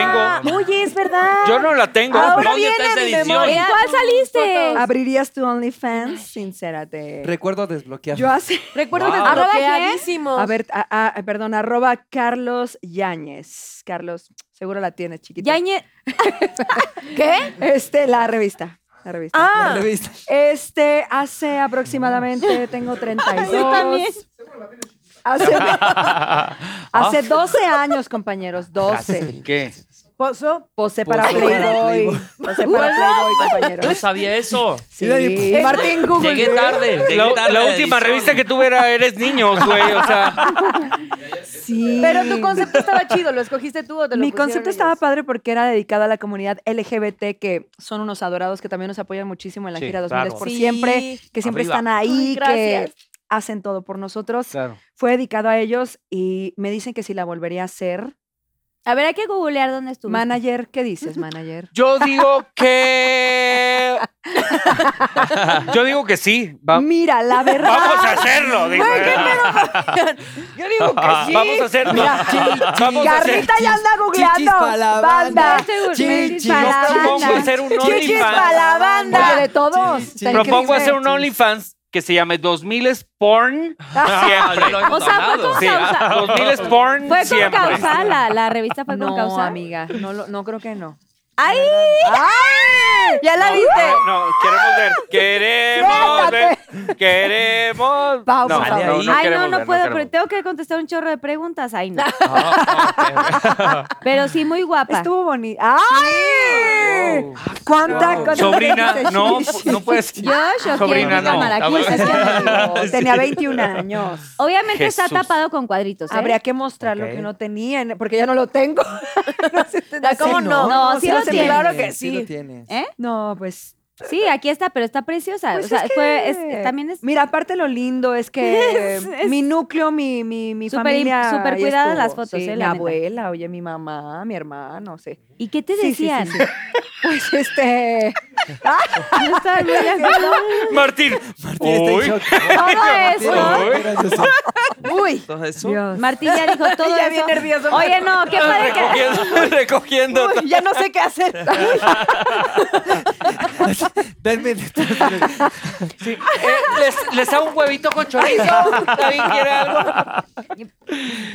tengo. Oye, es verdad. Yo no la tengo. Ahora ¿Dónde viene está esa edición? memoria. ¿En cuál saliste? ¿Abrirías tu OnlyFans? Sincérate. Recuerdo desbloquear. Yo hace... Recuerdo Wow. desbloqueadísimo. A ver, a- a- perdón, arroba Carlos Yáñez. Carlos, seguro la tienes, chiquita. Yañe- ¿Qué? Este, la revista. La revista. La Ah, revista. Este, hace aproximadamente, tengo 32. Yo también. Hace, hace 12 años, compañeros, 12. ¿Qué? ¿Pozo? Posé para Posé para Playboy. Playboy. Posé para Playboy, No compañeros. sabía eso. Sí, Martín Google. Llegué tarde. llegué La, tarde la a última edición. revista que tuve era Eres Niños, güey. O sea, Sí. Pero tu concepto estaba chido, ¿lo escogiste tú o te lo Mi pusieron concepto ellos? estaba padre porque era dedicado a la comunidad LGBT, que son unos adorados que también nos apoyan muchísimo en la Sí, gira 2000 claro. por Sí. siempre, que siempre Arriba. están ahí, Ay, que gracias. hacen todo por nosotros. claro. Fue dedicado a ellos y me dicen que si la volvería a hacer. A ver, hay que googlear dónde estuvo. Manager, ¿qué dices, manager? Yo digo que. Yo digo que sí. Va- Mira, la verdad. Vamos a hacerlo. digo. Yo digo que sí. Vamos a hacerlo. Vamos a hacer. Ya anda Chichis googleando. pa' la banda. banda. Chichis. para la Yo propongo banda. hacer un Chichis para la banda. Oye, de todos. Sí, sí. Está Propongo increíble. hacer un OnlyFans que se llame 2000 Porn Ah, ya siempre. O sea, fue con Sí, causa. 2000 Porn Fue con siempre. causa, la, la revista fue con No, causa. amiga, no, lo- no creo que no. ¡Ay! ¿Ya la viste? No, queremos ver. Queremos ver. Queremos. Pau, no, Sale no, no Ay, no, no ver, puedo, pero tengo que contestar un chorro de preguntas. Ay, no. Ah, ok. Pero sí, muy guapa. Estuvo bonito. ¡Ay! ¿Cuánta? Wow. Sobrina, no, no puedes. Yo, yo Sobrina, no. "No, Tenía 21 años. Obviamente está tapado con cuadritos, ¿eh? Habría que mostrar lo que no tenía, porque ya no lo tengo. no sé, Ah, ¿cómo no? No, sí se lo tiene. Claro que Sí sí. lo tienes. ¿Eh? No, pues Sí, aquí está, pero está preciosa. Pues o sea, es fue, que- es- también es Mira, aparte lo lindo es que Es- es mi núcleo, mi, mi, mi súper- familia. súper cuidadas las fotos, Sí, eh, mi la neta. abuela, oye, mi mamá, mi hermano, sí. ¿Y qué te Sí, sí, sí, decían? sí. Pues este. No estaba muy de acuerdo. Martín. Martín está en Uy. shock. Todo eso. Uy. ¿Todo eso? Dios. Martín ya dijo todo Ya eso. bien nervioso. Oye, no, qué padre que... Recogiendo, recogiendo. Uy, ya no sé qué hacer. Denme- Sí. Eh, les, les hago un huevito con chorizo. ¿Alguien quiere algo?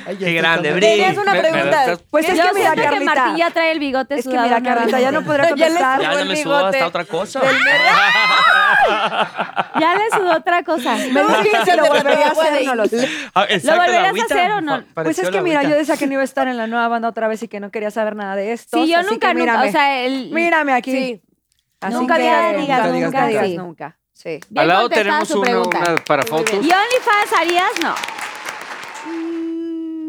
Ay, Qué grande, Bri. Tenías una Me- me pregunta. la estás- Pues es Yo que mira, siento que Carlita. Martín ya trae el bigote Es que sudado mira, Carlita, ya no podrá contestar. Ya, ya me sudó hasta otra cosa. Ya le sudó otra cosa. Me que lo volvería a hacer, no lo sé. Ah, ¿Lo exacto, la volverías a hacer o no? Pues es que mira, yo decía que no iba a estar en la nueva banda otra vez y que no quería saber nada de esto. Sí, yo nunca, que nunca, mírame. o sea, el... Mírame aquí. Sí. Así Nunca que digas, nunca digas, digas, nunca, nunca, sí. nunca. Sí. Bien Al lado tenemos una para fotos. ¿Y OnlyFans harías? No.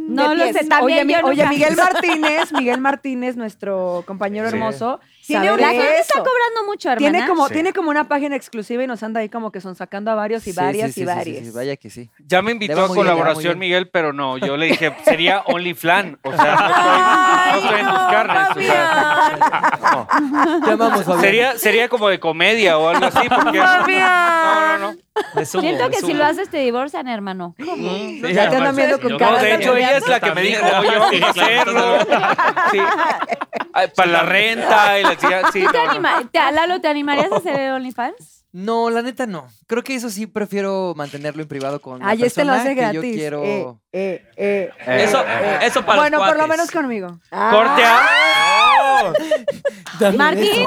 No lo sé, también oye, mi- yo oye, nunca. Miguel Martínez, Miguel Martínez, nuestro compañero Sí. hermoso, Tiene la gente está cobrando mucho, hermana. Tiene como, Sí. tiene como una página exclusiva y nos anda ahí como que son sacando a varios y Sí, varias sí, y sí, sí, sí, varias. sí, Vaya que sí. Ya me invitó a colaboración bien. Miguel, pero no, yo le dije, sería OnlyFlan. O sea, no estoy, no en tus carnes. o sea, no. Llamamos, Fabián. Sería, sería como de comedia o algo así, porque. No, no, no. Me Siento me que si lo haces te divorcian, hermano. Sí, Ya te andan viendo con cara No, de hecho, ella es la que me dijo, oye, vamos a hacerlo. Sí. Ay, Para la renta y la chica, sí, ¿Tú te no, no. anima- te- Lalo, ¿te animarías a hacer OnlyFans? No, la neta no. Creo que eso sí prefiero mantenerlo en privado con la Ay, este lo persona hace que gratis. yo quiero. Eh, eh, eh, Eh, Eso, eh. eso para bueno, los por lo cuates. menos conmigo. Corte a. Martín.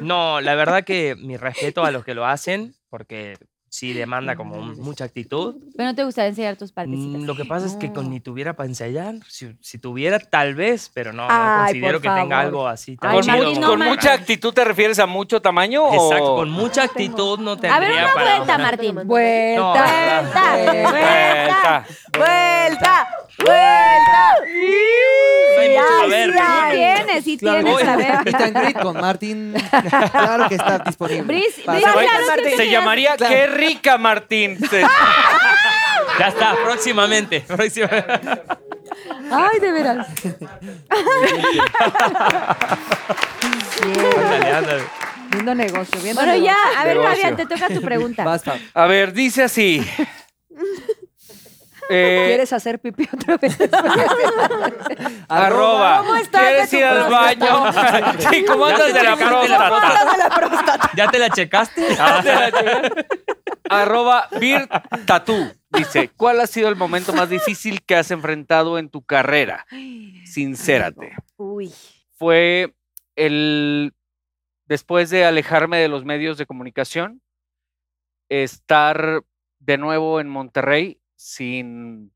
No, la verdad que mi respeto a los que lo hacen, porque sí demanda como mucha actitud. Pero no te gustaría enseñar tus partecitas. Mm, Lo que pasa es que con ni tuviera para ensayar, si, si tuviera tal vez, pero no, considero que tenga algo así tan Ay, ¿Con, chido no mucha actitud te refieres a mucho tamaño? o- Exacto, con mucha actitud no tendría A ver, una para vuelta, una- Martín. Vuelta, No, vuelta, Vuelta. vuelta, vuelta. No ver, sí. Tienes, sí Claro, tienes, a ver. Meet and greet con Martín. Claro que está disponible. Bris, Para- Bris, Se, claro llamaría Claro. Rica, Martín. Ya está, próximamente. próximamente. Ay, de veras. Ándale, ándale. Viendo negocio, viendo Bueno, ya, negocio. a ver, Negocio. Fabián, te toca tu pregunta. Vas, Fab. A ver, dice así. Eh, ¿Quieres hacer pipí otra vez? arroba. ¿Cómo estás ¿Quieres de ir al baño? sí, ¿cómo Ya andas te de la checaste la próstata? ¿Ya te la checaste? Arroba Beer Tattoo. Dice, ¿cuál ha sido el momento más difícil que has enfrentado en tu carrera? Sincérate. Uy. Fue el, después de alejarme de los medios de comunicación, estar de nuevo en Monterrey sin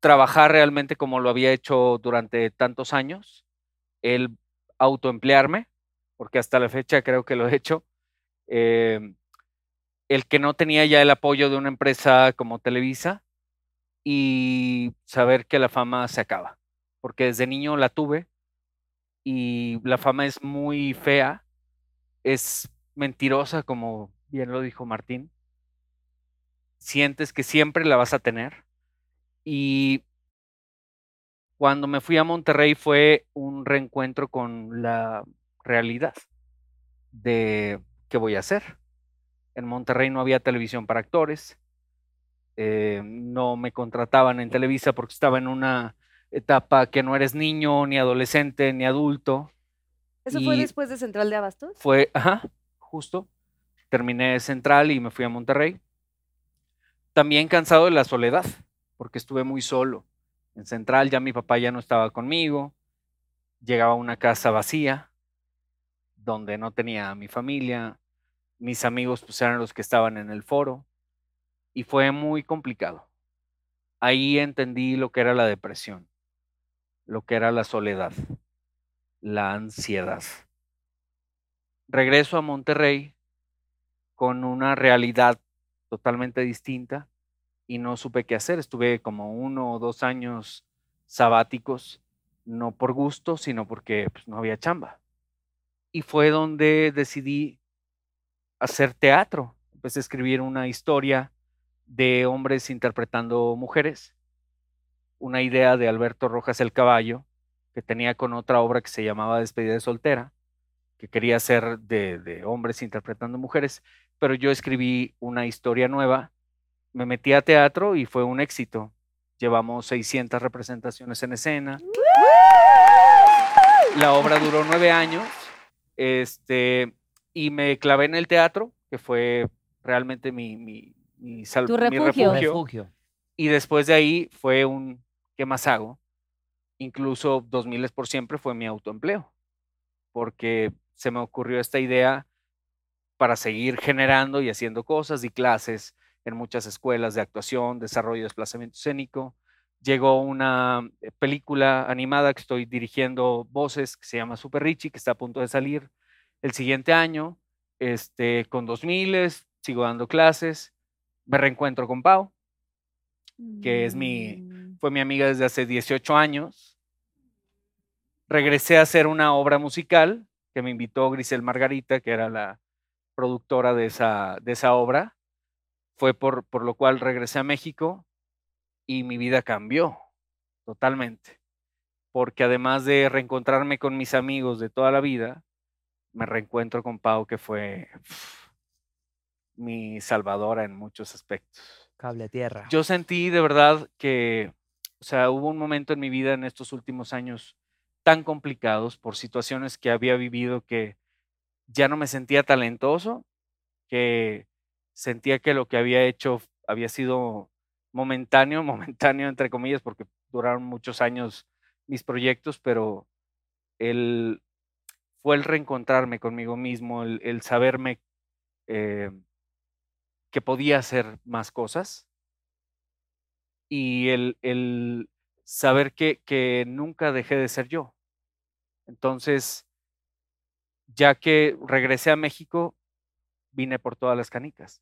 trabajar realmente como lo había hecho durante tantos años, el autoemplearme, porque hasta la fecha creo que lo he hecho, eh, el que no tenía ya el apoyo de una empresa como Televisa y saber que la fama se acaba, porque desde niño la tuve y la fama es muy fea, es mentirosa, como bien lo dijo Martín. Sientes que siempre la vas a tener. Y cuando me fui a Monterrey fue un reencuentro con la realidad de qué voy a hacer. En Monterrey no había televisión para actores. eh, no me contrataban en Televisa porque estaba en una etapa que no eres niño, ni adolescente, ni adulto. ¿Eso fue después de Central de Abastos? Fue, ajá, justo. Terminé Central y me fui a Monterrey. También cansado de la soledad, porque estuve muy solo. En Central ya mi papá ya no estaba conmigo. Llegaba a una casa vacía, donde no tenía a mi familia. mis amigos pues eran los que estaban en el foro y fue muy complicado. Ahí entendí lo que era la depresión, lo que era la soledad, la ansiedad. Regreso a Monterrey con una realidad totalmente distinta y no supe qué hacer. Estuve como uno o dos años sabáticos, no por gusto, sino porque pues, no había chamba. Y fue donde decidí hacer teatro. Empecé a escribir una historia de hombres interpretando mujeres, una idea de Alberto Rojas el Caballo, que tenía con otra obra que se llamaba Despedida de Soltera, que quería hacer de, de hombres interpretando mujeres, pero yo escribí una historia nueva, me metí a teatro y fue un éxito. Llevamos 600 representaciones en escena. La obra duró nueve años. Este, y me clavé en el teatro, que fue realmente mi, mi, mi, sal- Tu mi refugio. Refugio. Y después de ahí fue un, ¿qué más hago? Incluso 2000 es por siempre fue mi autoempleo, porque se me ocurrió esta idea para seguir generando y haciendo cosas y clases en muchas escuelas de actuación, desarrollo y desplazamiento escénico. Llegó una eh, película animada que estoy dirigiendo voces que se llama Super Richie, que está a punto de salir el siguiente año, este, con 2000, sigo dando clases, me reencuentro con Pau, que es mi, fue mi amiga desde hace 18 años. Regresé a hacer una obra musical que me invitó Grisel Margarita, que era la productora de esa, de esa obra. Fue por, por lo cual regresé a México y mi vida cambió totalmente. Porque además de reencontrarme con mis amigos de toda la vida, me reencuentro con Pau, que fue mi salvadora en muchos aspectos. Cable tierra. Yo sentí de verdad que, o sea, hubo un momento en mi vida en estos últimos años tan complicados por situaciones que había vivido que ya no me sentía talentoso, que sentía que lo que había hecho había sido momentáneo, momentáneo entre comillas, porque duraron muchos años mis proyectos, pero el, fue el reencontrarme conmigo mismo, el, saberme eh, que podía hacer más cosas y el, el saber que, que nunca dejé de ser yo. Entonces, ya que regresé a México, vine por todas las canicas.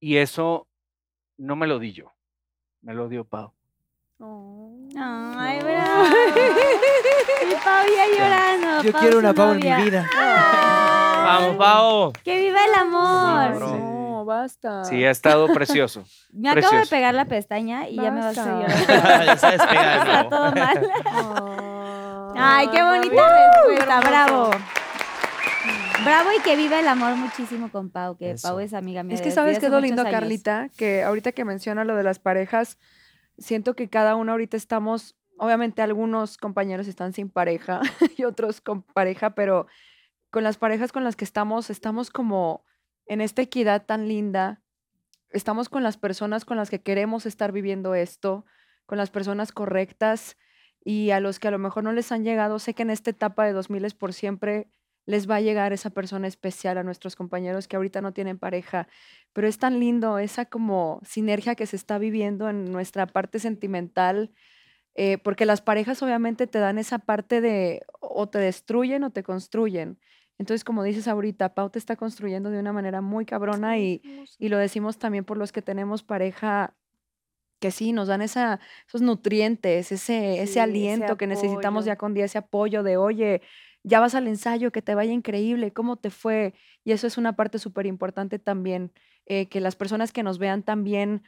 Y eso no me lo di yo, me lo dio Pau. Ay, bravo. Y Pau ya llorando. Yo Pau, quiero una Pau en mi vida. Vamos, Pau. ¡Que viva el amor! Sí. No, basta. Sí, ha estado precioso. Me acabo de pegar la pestaña y ya me vas a llorar. ya sabes pegar, Está ¿no? todo mal. Ah. Ay, qué bonita respuesta, bravo. Bravo y que viva el amor muchísimo con Pau, que Eso. Pau es amiga mía. Es que sabes que es lo lindo, años. Carlita, que ahorita que menciona lo de las parejas, siento que cada uno ahorita estamos, obviamente algunos compañeros están sin pareja y otros con pareja, pero con las parejas con las que estamos, estamos como en esta equidad tan linda, estamos con las personas con las que queremos estar viviendo esto, con las personas correctas y a los que a lo mejor no les han llegado, sé que en esta etapa de 2000 es por siempre les va a llegar esa persona especial a nuestros compañeros que ahorita no tienen pareja, pero es tan lindo esa como sinergia que se está viviendo en nuestra parte sentimental, eh, porque las parejas obviamente te dan esa parte de o te destruyen o te construyen. Entonces, como dices ahorita, Pau te está construyendo de una manera muy cabrona y, y lo decimos también por los que tenemos pareja que sí, nos dan esa, esos nutrientes, ese, Sí, ese ese aliento que necesitamos ya con día, ese apoyo de, oye, ya vas al ensayo, que te vaya increíble, ¿cómo te fue? Y eso es una parte súper importante también, eh, que las personas que nos vean también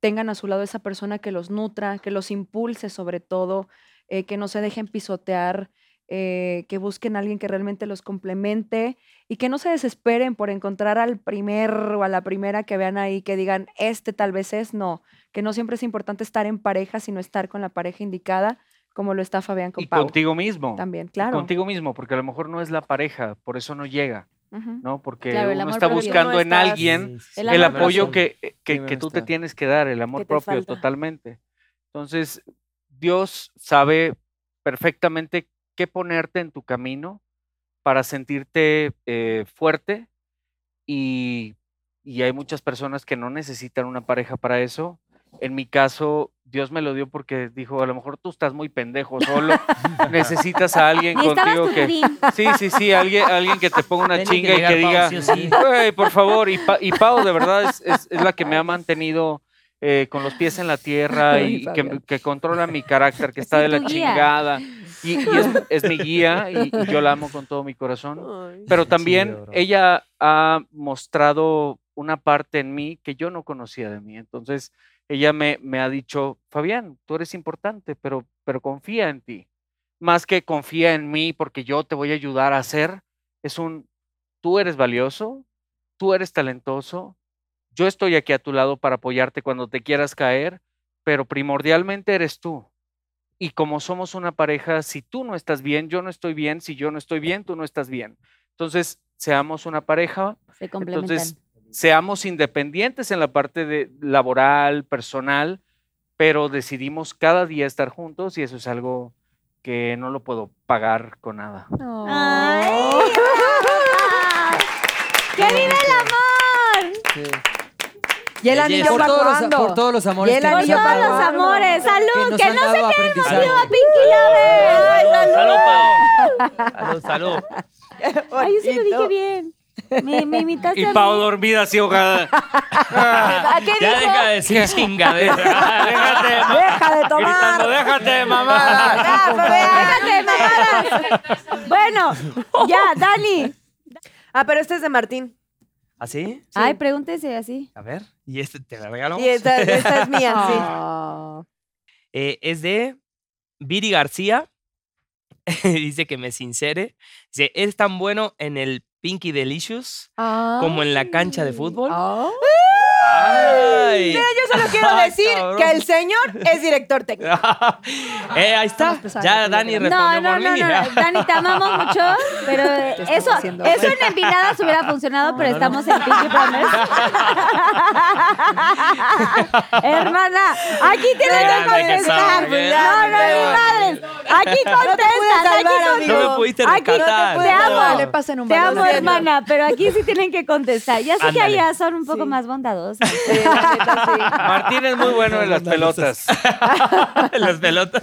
tengan a su lado esa persona que los nutra, que los impulse sobre todo, eh, que no se dejen pisotear, eh, que busquen a alguien que realmente los complemente y que no se desesperen por encontrar al primer o a la primera que vean ahí, que digan, este tal vez es, no, que no siempre es importante estar en pareja, sino estar con la pareja indicada, como lo está Fabián con Y Pau. contigo mismo. También, y claro. Contigo mismo, porque a lo mejor no es la pareja, por eso no llega. ¿no? Porque Claro, uno está buscando No en estás- alguien Sí, sí, El apoyo que, eh, que, tú te tienes que dar, el amor propio falta. totalmente. Entonces, Dios sabe perfectamente qué ponerte en tu camino para sentirte eh, fuerte y, y hay muchas personas que no necesitan una pareja para eso. En mi caso, Dios me lo dio porque dijo, a lo mejor tú estás muy pendejo solo, necesitas a alguien contigo que... Sí, sí, sí, alguien, alguien que te ponga una chinga y que Pau, diga, sí o sí. "Güey, por favor, y, Pa- y Pau de verdad es, es- es la que me ha mantenido eh, con los pies en la tierra Ay, y que, que controla mi carácter, que está Sí, de la guía. chingada. Y, y es, es mi guía y, y yo la amo con todo mi corazón. Pero Qué también ella ha mostrado una parte en mí que yo no conocía de mí. Entonces, ella me, me ha dicho, Fabián, tú eres importante, pero, pero confía en ti. Más que confía en mí porque yo te voy a ayudar a hacer, es un, tú eres valioso, tú eres talentoso, yo estoy aquí a tu lado para apoyarte cuando te quieras caer, pero primordialmente eres tú. Y como somos una pareja, si tú no estás bien, yo no estoy bien, si yo no estoy bien, tú no estás bien. Entonces, seamos una pareja, Se complementan. entonces seamos independientes en la parte de laboral, personal, pero decidimos cada día estar juntos y eso es algo que no lo puedo pagar con nada. ¡Ay! ¡Que vive el amor! Sí. Y el anillo Por todos, los, por todos los amores Y el anillo han Todos los amores. que ¡Salud! nos ¡Que han no se queden aprendizaje. contigo, Pinky Lovers! Salud, Pau. Salud, salud. Ay, yo sí lo dije bien. Me, me imitaste Y a Pau mí. dormida así ahogada. ¿A qué Ya dijo? deja de decir chingadera. déjate, ¡Deja de tomar! gritando, déjate, mamá. Ya, Fabián. ¡Déjate, mamadas! Bueno, ya, Dani. Ah, pero este es de Martín. ¿Así? Ay, pregúntese así. A ver. ¿Y este te la regalamos? Y esta, esta es mía, sí. Ah. Eh, es de Viri García. Dice que me sincere. Dice, es tan bueno en el Pinky Delicious como en la cancha de fútbol. Ah. Ay. Yo solo quiero Ay, decir cabrón. que el señor es director técnico. Eh, ahí está. Ya Dani que- No, respondió no, por no, mí. no. Dani, te amamos mucho, pero eso, haciendo eso en empinadas hubiera funcionado, pero estamos en Pinky Promise. Hermana, aquí tienes que contestar. No, no, ni madres. Aquí contestas, aquí amigo. No me pudiste Aquí rescatar. te amo. Le pasen un Te amo, hermana, pero aquí sí tienen que contestar. Ya sé que allá son un poco Sí. más bondadosas. Sí, la neta, sí. Martín es muy bueno en las pelotas. Las pelotas.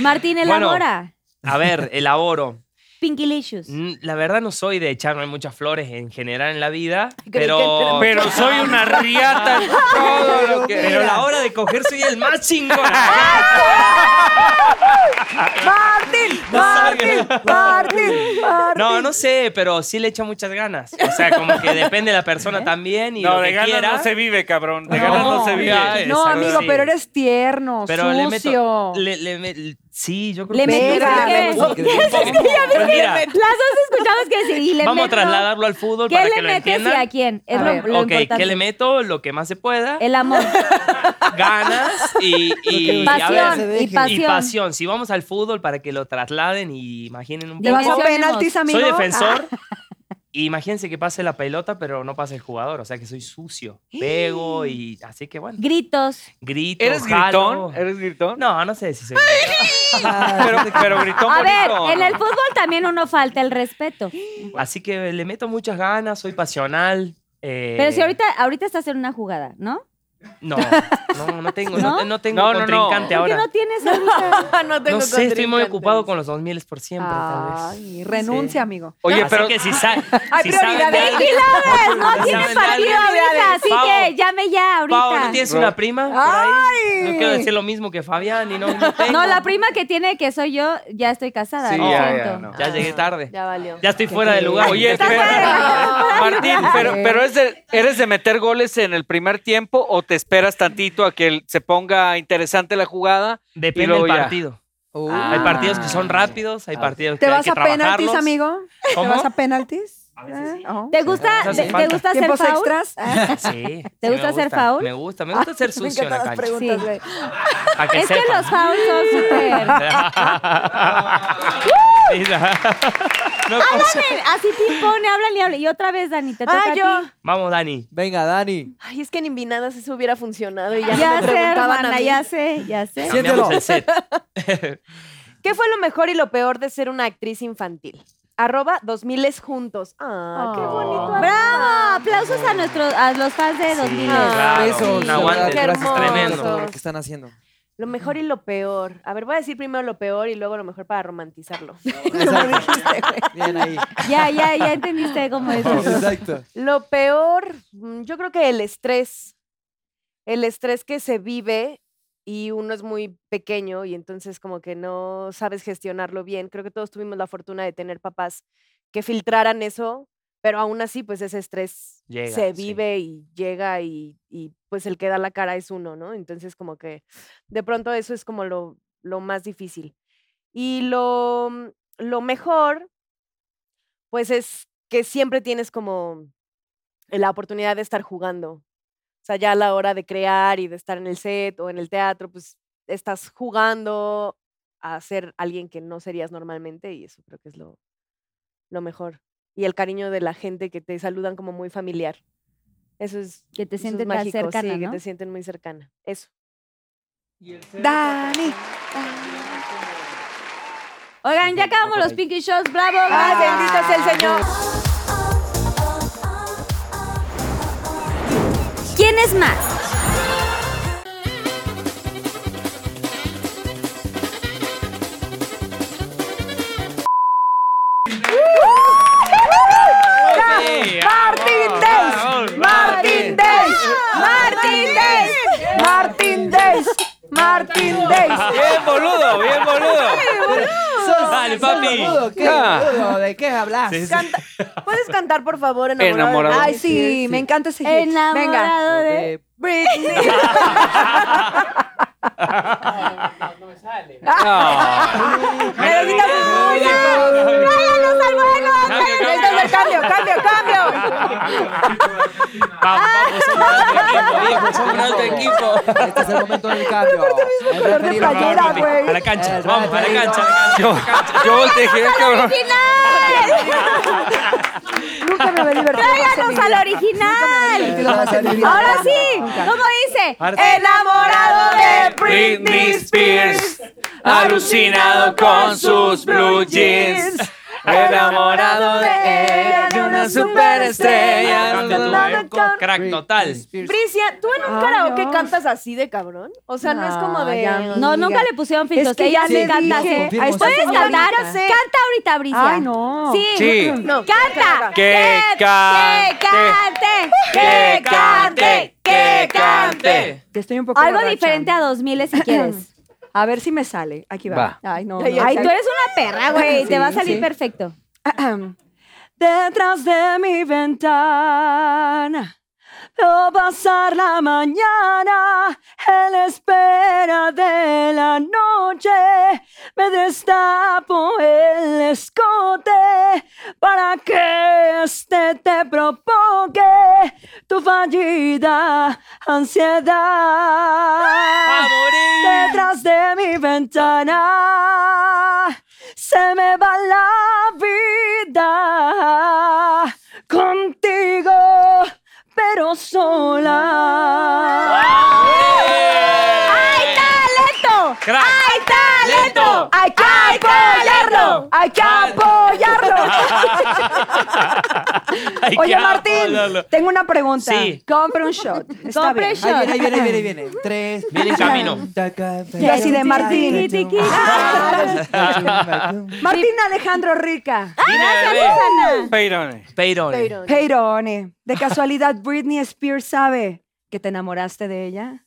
Martín, Bueno. elabora. A ver, elaboro. Pinkylicious. Mm, La verdad no soy de echarme muchas flores en general en la vida, pero... Pero soy una riata en todo lo que. Pero a la hora de coger soy el más chingón. Martín, Martín. Martín, Martín. No, no sé, pero sí le echo muchas ganas. O sea, como que depende de la persona también y No, lo de que ganas quiera. no se vive, cabrón. De ganas no se vive. ya, No, exacto, amigo, sí. pero eres tierno, Pero le sucio. meto... Le, le me- sí, yo creo Le que sí. metiste Espera, qué? le Pues mira, Las dos escuchamos que sí. Y le vamos a meto- trasladarlo al fútbol ¿Qué para le que lo metes y entiendan. a quién? Es A lo, ver, lo ok, importante. ¿qué le meto? Lo que más se pueda. El amor. Ganas y, y, a ver, Pasión. Y y y pasión. Si vamos al fútbol para que lo trasladen y imaginen un ¿Te vas a poco. Penaltis, amigo? Soy defensor. Y imagínense que pase la pelota, pero no pase el jugador. O sea que soy sucio. Pego y así que bueno. Gritos. Grito. ¿Eres jalo. gritón? ¿Eres gritón? No, no sé si soy. Pero, pero gritón A ver, en el fútbol también uno falta el respeto. Así que le meto muchas ganas, soy pasional. eh, Pero si ahorita, ahorita estás en una jugada, ¿no? No, no, no tengo, no, ¿No? no tengo No, no, no. contrincante ¿Por qué ahora. no tienes ahorita? no tengo No sé, estoy muy ocupado con los 2000 por siempre, tal vez. Ay, renuncia, amigo. Oye, pero. que si, sa Hay si saben no tiene partido ahorita, así Pau, que llame ya ahorita. Pau, ¿no tienes una prima? ¡Ay! No quiero decir lo mismo que Fabián y no, no tengo. No, la prima que tiene que soy yo, ya estoy casada, Sí, lo ya, ya, siento. no. Ya llegué tarde. Ya valió. Ya estoy fuera de lugar. Oye. Martín, pero, pero ¿eres de meter goles en el primer tiempo o te esperas tantito a que se ponga interesante la jugada? Depende del partido. Uh, Hay partidos que son rápidos, hay partidos que ¿Te hay vas que a penaltis, amigo? ¿Te ¿Cómo? vas a penaltis? A veces sí. Ah, ¿Te gusta, te, te gusta hacer ¿Tiempos foul? extras? Ah, Sí. ¿Te sí, gusta hacer foul? Me gusta, me gusta ser me sucio en la cancha. que Es que los fouls son súper... Sí, no. No, Háblame, así ping-pong, hablan y hablan. Y otra vez, Dani, te toca Ah, a yo. ti. Vamos, Dani. Venga, Dani. Ay, es que en Invinadas eso hubiera funcionado y ya, Ya, no me sé, preguntaban a hermana, mí. ya sé, ya sé. Siéntelo. el set. ¿Qué fue lo mejor y lo peor de ser una actriz infantil? arroba 2000 es juntos. Ah, qué bonito. ¡Bravo! Aplausos a nuestros a los fans de 2000. claro. Besos, un de aguante. Qué gracias tremendo. todo lo que están haciendo. Lo mejor y lo peor. A ver, voy a decir primero lo peor y luego lo mejor para romantizarlo. Bien ahí. Ya, ya, ya entendiste cómo es. eso. Exacto. Lo peor, mm, yo creo que el estrés. El estrés que se vive y uno es muy pequeño y entonces como que no sabes gestionarlo bien. Creo que todos tuvimos la fortuna de tener papás que filtraran eso, pero aún así pues ese estrés Llega, se sí. vive y llega y, y, pues el que da la cara es uno, ¿no? Entonces como que de pronto eso es como lo, lo más difícil. Y lo, mm, lo mejor pues es que siempre tienes como la oportunidad de estar jugando. O sea, ya a la hora de crear y de estar en el set o en el teatro, pues estás jugando a ser alguien que no serías normalmente y eso creo que es lo, lo mejor. Y el cariño de la gente que te saludan como muy familiar. Eso es Que te sienten cercana, sí, que te sienten muy cercana. Eso. Dani. Oigan, ya acabamos los Pinky Shows. ¡Bravo! ¡Ay, bravo! bendito sea el Señor! ¿Quién es más? Days. Martin Days. Bien boludo, bien boludo. Dale, papi. Boludo, ¿Qué? Ah. boludo? ¿De qué hablas? Canta- ¿Puedes cantar, por favor, enamorado? Enamorado. Ay, sí, me encanta ese hit. Venga. Enamorado de... De- Britney. Necesitamos ¡Tráiganos al bueno! Necesitamos el cambio, cambio, cambio. Vamos, vamos, un alto equipo, alto equipo. Este es el momento del cambio. El Color de playera, güey. A la cancha, vamos, a la cancha. Yo, yo te dije, cabrón. Nunca me había divertido ¡Tráiganos al original! Ahora sí. ¿cómo dice? Enamorado de Britney Spears, alucinado con sus blue jeans. Enamorado de ella, de una superestrella. Crack total. Bricia, ¿tú en un karaoke Dios. cantas así de cabrón? O sea, no, es como de... ya no. No, nunca le pusieron filtros. Es que Ella ya sí le dije. Confirmo, ¿Puedes cantar? Canta ahorita, Bricia. Ay, no. Sí. Sí. No. Canta. Que cante. Que cante. Que cante. Que cante. Que estoy un poco Algo borracha. diferente a 2000 si quieres. A ver si me sale. Aquí va. Va. Ay, no. Ay, no. Ay, tú eres una perra, güey. Te va a salir sí. perfecto. Detrás de mi ventana veo pasar la mañana en la espera de la noche. Me destapo el escote para que este te provoque tu fallida ansiedad. Detrás de mi ventana se me va la vida contigo, pero sola. ¡Ay, talento! Crack. ¡Ay, talento! Hay que ¡Hay apoyarlo, hay que apoyarlo. Oye, Martín, tengo una pregunta. Sí. Compre un shot. Está Compre bien. shot. Ahí viene, ahí viene, ahí viene. Tres. Viene en camino. Y así de Martín. Martín Alejandro Rica. Susana. Peirone. Peirone. Peirone, de casualidad Britney Spears sabe que te enamoraste de ella.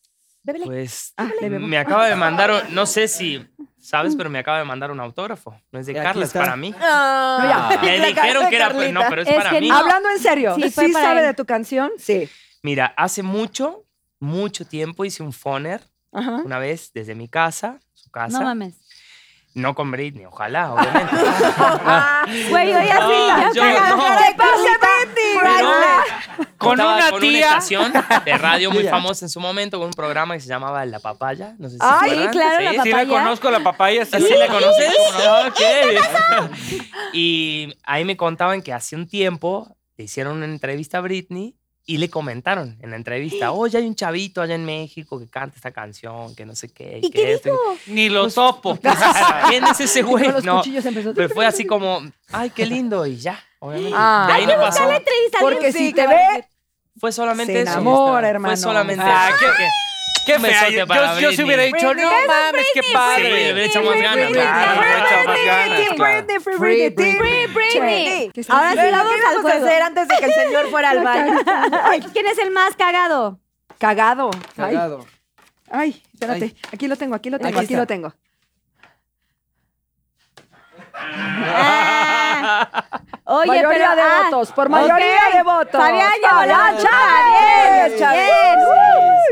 Pues Ah, me acaba de mandar, un- no sé si sabes, pero me acaba de mandar un autógrafo. No es de Carla, es para mí. Ah, Me la cara dijeron que era, pues, no, pero es, Es para que mí. no. Hablando en serio, Sí, ¿sí, sabe él. de tu canción? Sí. Mira, hace mucho, mucho tiempo hice un phoner Ajá. una vez desde mi casa, su casa. No mames. No con Britney, ojalá, obviamente. Güey, yo ya sí. No, yo yo cagada. no. Pero Con una con tía. una estación de radio muy famosa en su momento, con un programa que se llamaba La Papaya. No sé si se Ay, acuerdan. claro, La Sí, la Papaya. conozco, la papaya. Sí, ¿Sí la conoces? Ok. Y ahí me contaban que hace un tiempo le hicieron una entrevista a Britney Y le comentaron en la entrevista, oye, hay un chavito allá en México que canta esta canción, que no sé qué. ¿Y que qué esto dijo? Ni lo topo. ¿Quién es ese güey? No, cuchillos empezó. pero fue así como, ay, qué lindo, y ya, obviamente. Ah. de ahí no pasó. La entrevista Porque si te ve, Fue solamente Se eso. enamora, hermano. Fue solamente Ah, eso. qué- Qué Un fea. besote Yo, para yo sí hubiera Britney. dicho, no mames, qué Sí, padre. le hubiera echado más ganas. Claro, hubiera echado más ganas, claro. Free Free Britney. Britney. ¿Qué estás Ahora sí vamos ¿Qué a hacer antes de que el señor fuera al baño? ¿Quién es el más cagado? Cagado. Ay, Cagado. ay, espérate. Aquí lo tengo, aquí lo tengo, Aquí aquí lo tengo. Ah. Oye, mayoría pero de ah, votos, por mayoría ok. de votos. Fabián llevó la. Bien.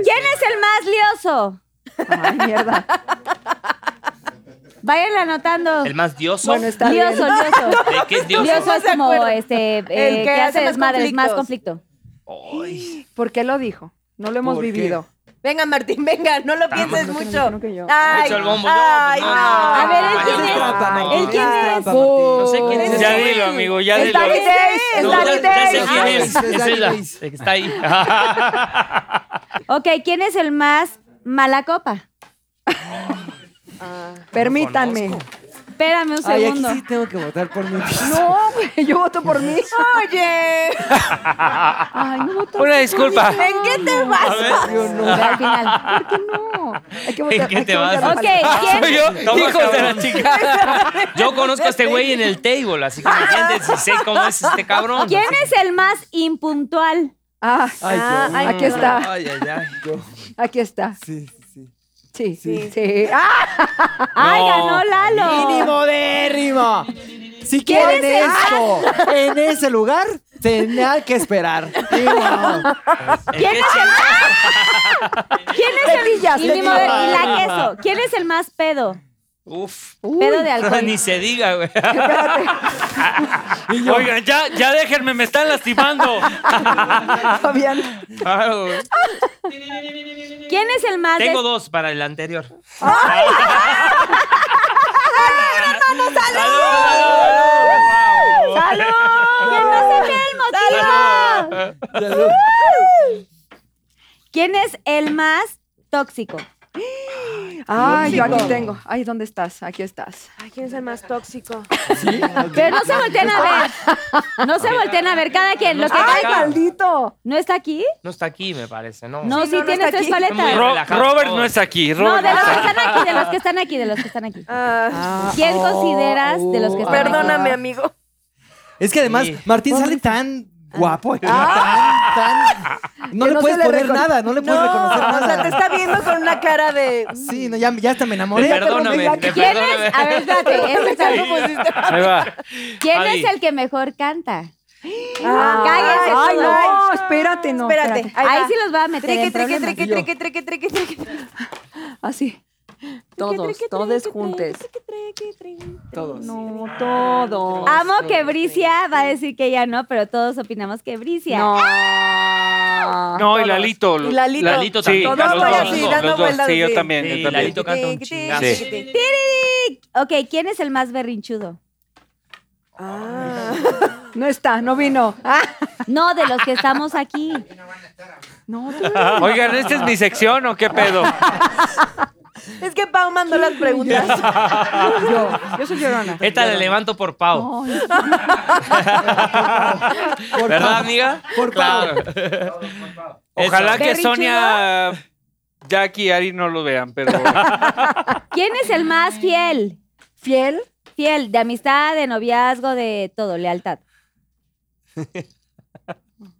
¿Quién es el más lioso? Ay, mierda. Vayan anotando. El más dioso. Bueno, está bien. Lioso, lioso. ¿De qué es dioso? Lioso es como este eh, que que hace hace más desmadres, más conflicto. Ay, ¿Por qué lo dijo? No lo hemos ¿Por qué? Venga, Martín, venga, no lo pienses no, no, mucho. que no, yo. Ay, el bombo ay, pues, no, no. no. A ver, ¿el Ay, quién es no. ¿El quién es? No sé quién es. Ya dilo, amigo, ya dilo. Danny Days, es No, es. Está ahí. Ok, ¿quién es el más mala copa? Permítanme. Espérame un Ay, aquí segundo. sí tengo que votar por mí. No, güey, yo voto por mí. Oye, Ay, no voto Una disculpa. ¿en qué te vas? Al final. ¿Por qué no? Hay que votar. ¿En qué hay te que vas? votar Ok. ¿quién? Soy yo, hijos de la chica. Yo conozco a este güey en el table, así que imagínate si sé cómo es este cabrón. ¿Quién es el más impuntual? Ah, Ay, Ah, yo. ay, aquí no. está, Ay, ay, ay. aquí está. Sí, sí, sí. Sí, sí, sí. ¡Ah! ¡Ay, No. ganó Lalo! ¡Mínimo dérrimo! Si ¿Quién quieren es esto en ese lugar, tenía que esperar. Ni modo. ¿Quién es el ¿Quién es el mi tetillas. moder- y la queso? ¿Quién es el más pedo? Uf. Pedo de alcohol. Ni se diga, güey. Oigan, ya, ya déjenme, me están lastimando. Fabián. Claro, güey. ¿Quién es el más Tengo dos para el anterior. ¡Salud! ¡Que no se vea el motivo! ¿Quién es el más tóxico? Ay, yo aquí tengo. Ay, ¿dónde estás? Aquí estás. Ay, ¿quién es el más tóxico? Pero no se volteen a ver. No se volteen a ver cada quien. Lo que ¡Ay, maldito! ¿No está aquí? No está aquí, me parece, ¿no? No, Sí, sí no, no tiene está tres aquí. paletas. Ro- Robert no está aquí. No, Robert de los que está están aquí, de los que están aquí, de los que están aquí. Ah, ¿Quién consideras de los que están aquí? perdóname, amigo. Es que además, Sí. Martín sale tan guapo. tan, tan- No le no puedes poner nada, no le puedes No, reconocer o sea, te nada. está viendo con una cara de... Sí, no, ya, ya hasta me enamoré. Perdóname, ya- te ¿Quién perdóname. es? A ver, espérate. este es algo- Ahí va. ¿Quién Adi. es el que mejor canta? Ah, Cállense Ay, todos. no, espérate, no. Espérate, ahí, Ahí va. sí los va a meter triqui, problemas. triqui, triqui, triqui, triqui, triqui, triqui. Así. Todos, todos juntos. Todos. No, todos. Amo que Bricia va a decir que ya no, pero todos opinamos que Bricia. No. No, y Lalito. Y Lalito. Lalito Sí, también. Todos los voy dos, así, dando vueltas Sí, yo también, yo Sí, también. Lalito canta un chingazo. Sí. Ok, ¿quién es el más berrinchudo? Ah. No está, no vino. Ah, No, de los que estamos aquí. no, Oigan, ¿esta es mi sección o qué pedo? Es que Pau mandó las preguntas. yo, yo soy llorona. Esta la levanto por Pau. Ay, ¿Verdad, amiga? Por claro. Ojalá Eso. que. Sonia, Jackie y Ari no lo vean, pero ¿Quién es el más fiel? ¿Fiel? Fiel, de amistad, de noviazgo, de todo, lealtad.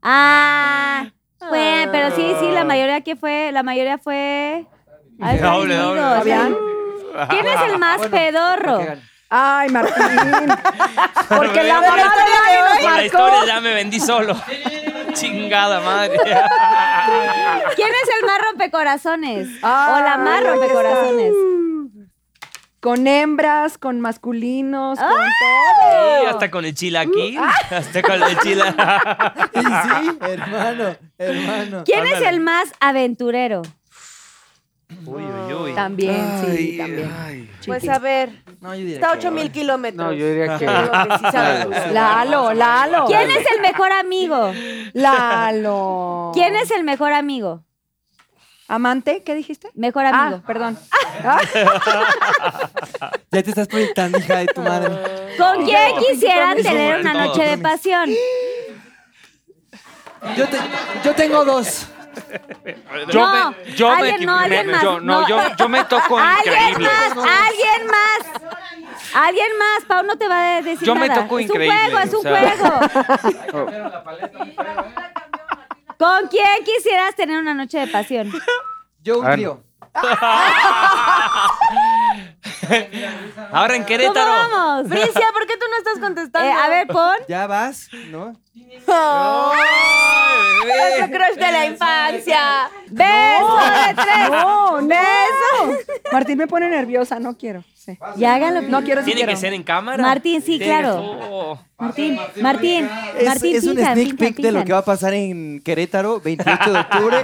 Ah, fue, pero sí, sí, la mayoría que fue, la mayoría fue. Ay, Doble, doble. Fabián. ¿Quién es el más pedorro? Que gane. Ay, Martín. Porque la Por mamá de Dani nos Por la historia ya me vendí solo. Chingada madre. ¿Quién es el más rompecorazones? Ay, o la más rompecorazones. Con hembras, con masculinos, con Ah. todo. Sí, hasta con el chilaquil. Hasta con el chila. Y sí, hermano, hermano. ¿Quién es Ándale. el más aventurero? Uy, uy, uy. También, sí, Ay, también. ay. Pues a ver, No, yo diría Está a que- 8 mil kilómetros. No, yo diría que. Yo digo que sí sabe tú. Lalo, Lalo. ¿Quién es el mejor amigo? Lalo. ¿Quién es el mejor amigo? ¿Amante? ¿Qué dijiste? Mejor amigo. Ah, perdón. Ya te estás proyectando, hija de tu madre. ¿Con quién quisieran tener una noche de pasión? Yo, te- yo tengo dos. Yo No, me, yo me, alguien no, me- alguien más. yo, no, No. yo, yo me toco ¡Alguien increíble. más! ¡Alguien más! ¡Alguien más! Pau no te va a decir Yo me nada. toco es increíble, un juego, es un o sea. juego. ¿Con quién quisieras tener una noche de pasión? Yo un Ah, trío. Ahora en ¿Cómo Querétaro. vamos? Bricia, ¿por qué tú no estás contestando? Eh, a ver, pon. Ya vas, ¿no? Es tu crush de la infancia. ¡Beso de tres! No, no. Martín me pone nerviosa, no quiero. Sí. Ya háganlo. No quiero si Tiene quiero. que ser en cámara. Martín, sí, claro. Oh. Martín, Martín, Es, Martín, es un fijan, sneak peek de lo que va a pasar en Querétaro, 28 de octubre.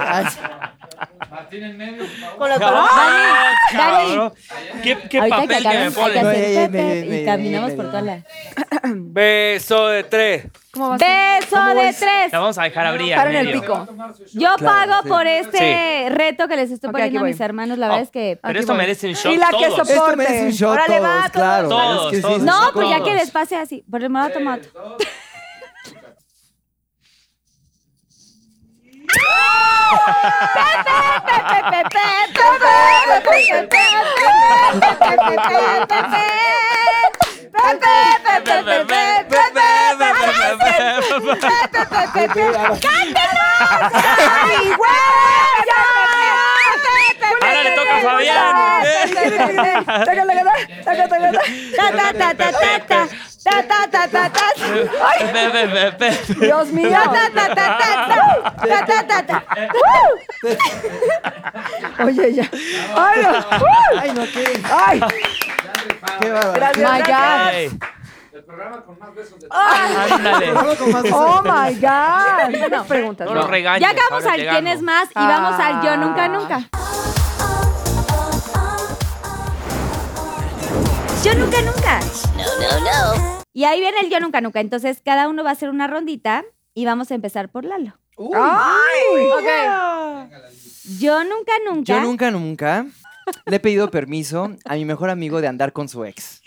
Ay, Con los Ah, Dani, cabrón. ¿Qué, qué Ahorita papel que que me acaben, hay que ponen? Hacer Pepe y caminamos por toda la... Beso de tres. ¿Cómo vas? a- ¡Beso ¿Cómo de tres! La vamos a dejar abrir. Para en el pico. Yo Claro, pago sí. por este reto que les estoy Ok, poniendo a mis hermanos. La verdad es que... Pero Aquí esto voy. merece un shot Y la que todos. soporte. Esto merece un shot Órale, va, todos, claro. todos, es que sí, todos. sí, No, pues ya que todos. les pase así. Por el modo tomate. ¡Cántenos! ¡Ay, güey! Ahora le toca a Fabián. Dios mío. Oye, ya. Ay, no. Ay, no, qué, Ay, qué gracias. My God. Ándale. Vamos con más Oh my God. Buenas preguntas. No lo regañes. Ya acabamos al quién es más y vamos al yo nunca nunca. Yo nunca nunca. Y ahí viene el yo nunca nunca. Entonces cada uno va a hacer una rondita y vamos a empezar por Lalo. Ay. Yo nunca nunca. Yo nunca, nunca le he pedido permiso a mi mejor amigo de andar con su ex.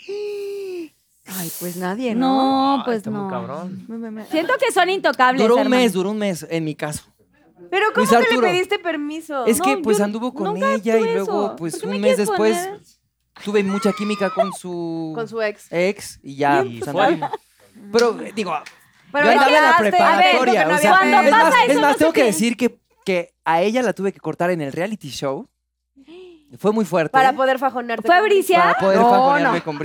Ay, pues nadie, ¿no? No, Ay, pues muy no. cabrón. Me- me- me- Siento que son intocables. Duró un hermano. mes, duró un mes, en mi caso. Pero ¿cómo Luis que Arturo. le pediste permiso? Es que No, pues anduvo con ella y luego pues ¿Por qué me un mes después poner? Tuve mucha química con su, Con su ex. ex y ya Y pues, fue. Pero digo, Pero yo es andaba en la preparatoria, no o sea, es pasa más, eso, es más no tengo que decir que, que a ella la tuve que cortar en el reality show. Fue muy fuerte. Para poder fajonarte. ¿Fue con- Bricia? para poder No, fajonearme no, con no.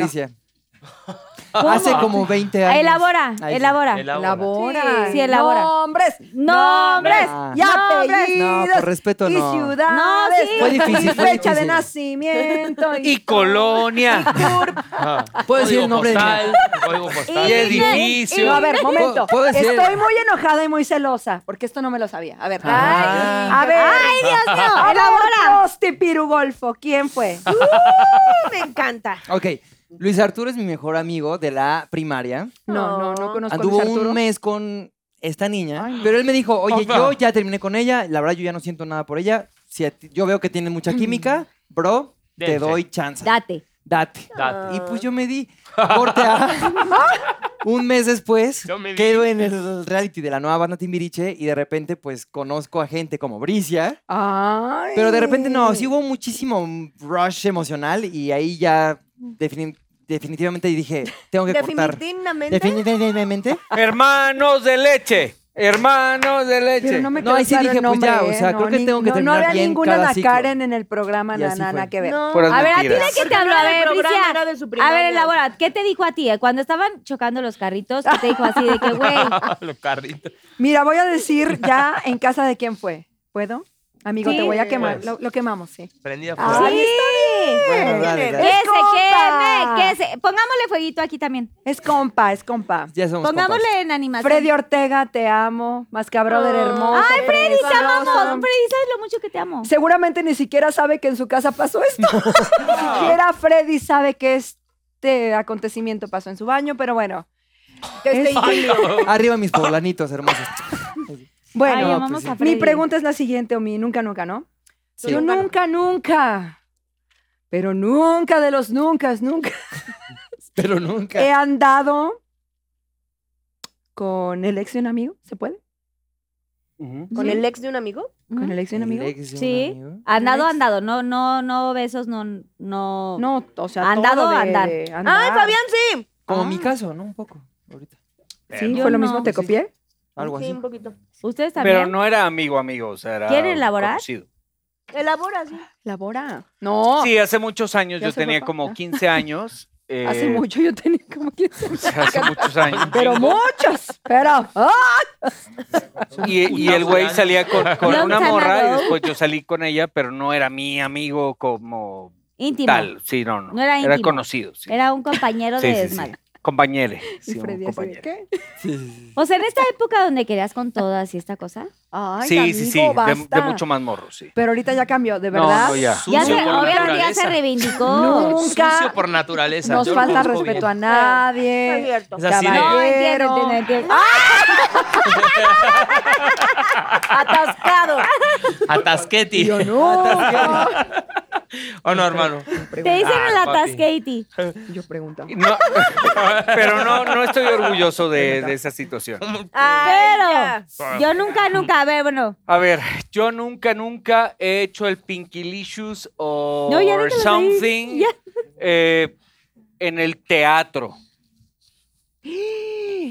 Hace como 20 años. Elabora, Ay, sí. elabora. Elabora. Sí, sí, elabora. Nombres. Nombres. Ah. Y Nombres. apellidos. No, por respeto y no. ciudades. No, sí. Fue difícil, Y fue fecha de difícil. nacimiento. Y colonia. Ajá. ¿Puedo decir el Código nombre de postal, Código postal. Y edificio. No, a ver, momento. ¿Puedo- puedo decir? Estoy muy enojada y muy celosa, porque esto no me lo sabía. A ver. Ah. a ver. Ay, Dios mío, elabora. Prosti Pirugolfo, ¿quién fue? Me encanta. Ok, Luis Arturo es mi mejor amigo de la primaria. No, no, no conozco a Anduvo Luis Arturo. un mes con esta niña, pero él me dijo, oye, Opa. yo ya terminé con ella, la verdad yo ya no siento nada por ella. Si a ti- yo veo que tiene mucha química, bro, te Dense. doy chance. Date. Date. Date. Y pues yo me di corte a... un mes después, Yo me quedo en el reality de la nueva banda Timbiriche y de repente pues conozco a gente como Bricia. Ay. Pero de repente no, sí hubo muchísimo rush emocional y ahí ya defini- definitivamente dije, tengo que cortar. Definitivamente. Definitivamente. Hermanos de leche. Hermanos de leche. Pero no me No, ahí sí dije, pues ya, nombre, o ¿eh? sea, creo que ni- tengo que no, terminar No había bien ninguna cada. Karen en el programa, Y na- así na- fue. nada que ver. No. A ver, a ti de qué te habló. no A ver, Bricia. era de su A ver, elabora. ¿Qué te dijo a ti? eh? Cuando estaban chocando los carritos, ¿qué te dijo así de que, güey? Los carritos. Mira, voy a decir ya en casa de quién fue. ¿Puedo? Amigo, Sí. te voy a quemar. Pues. Lo, lo quemamos, sí. Prendida Ah, fuego. sí. Bueno, dale, Que dale. Se queme, que se... Pongámosle fueguito aquí también. Es compa, es compa. Ya somos Pongámosle compas. en animación. Freddy Ortega, te amo. Mascabrother Oh. hermoso. Ay, Freddy, te amamos. Freddy, ¿sabes lo mucho que te amo? Seguramente ni siquiera sabe que en su casa pasó esto. ni siquiera Freddy sabe que es este acontecimiento pasó en su baño, pero bueno. Que esté Es- incluido. Arriba mis poblanitos hermosos. Bueno, Ay, pues sí. mi pregunta es la siguiente, o mi nunca, nunca, ¿no? Sí. Yo nunca, nunca, pero nunca de los nunca, nunca Pero nunca. he andado con el ex de un amigo, ¿se puede? ¿Con el ex de un amigo? ¿Con el ex de un El amigo? ex de un Sí. amigo. Andado, ex? andado. No, no, no besos, no, no. No, o sea, Andado, todo de- andar. de andar. ¡Ay, Fabián, sí! Como Ah. mi caso, ¿no? Un poco. Ahorita. Sí, fue lo no. mismo, te Sí. copié. Algo Sí, así. un poquito. ¿Ustedes también? Pero no era amigo, amigo, o sea, era ¿Quieren elaborar? conocido. Elabora, sí. Labora. No, Sí, hace muchos años, Ya yo se tenía como ya. 15 años. hace eh, mucho yo tenía como 15 o sea, hace muchos años. Pero muchos, pero... ¡ah! Y, y el güey salía con, una morra y después yo salí con ella, pero no era mi amigo como Íntimo. tal. Sí, no, no. No era íntimo. conocido, sí. Era un compañero de sí, sí. desmadre. Compañere. Y Sí, de, compañero. ¿qué? Sí, sí, sí. O sea, en esta época donde querías con todas y esta cosa. Ay, Sí, sí, sí. amigo, De, de mucho más morro, sí. Pero ahorita ya cambió, de No, verdad. no, ya. Ya se, obviamente ya se reivindicó. Nunca Sucio por naturaleza. Nos yo falta respeto bien. a No es nadie. cierto. Es así de- No, entiendo, Caballero. entiendo, entiendo. Atascado. Atasqueti. Yo no. ¿O no, hermano? Te dicen Ah, el papi. atasqueti. Yo pregunto. No, pero no, no estoy orgulloso de, de esa situación. Ay, Pero yo nunca, nunca, a ver, bueno. A ver, yo nunca, nunca he hecho el Pinkylicious o No, ya something Ya. eh, en el teatro.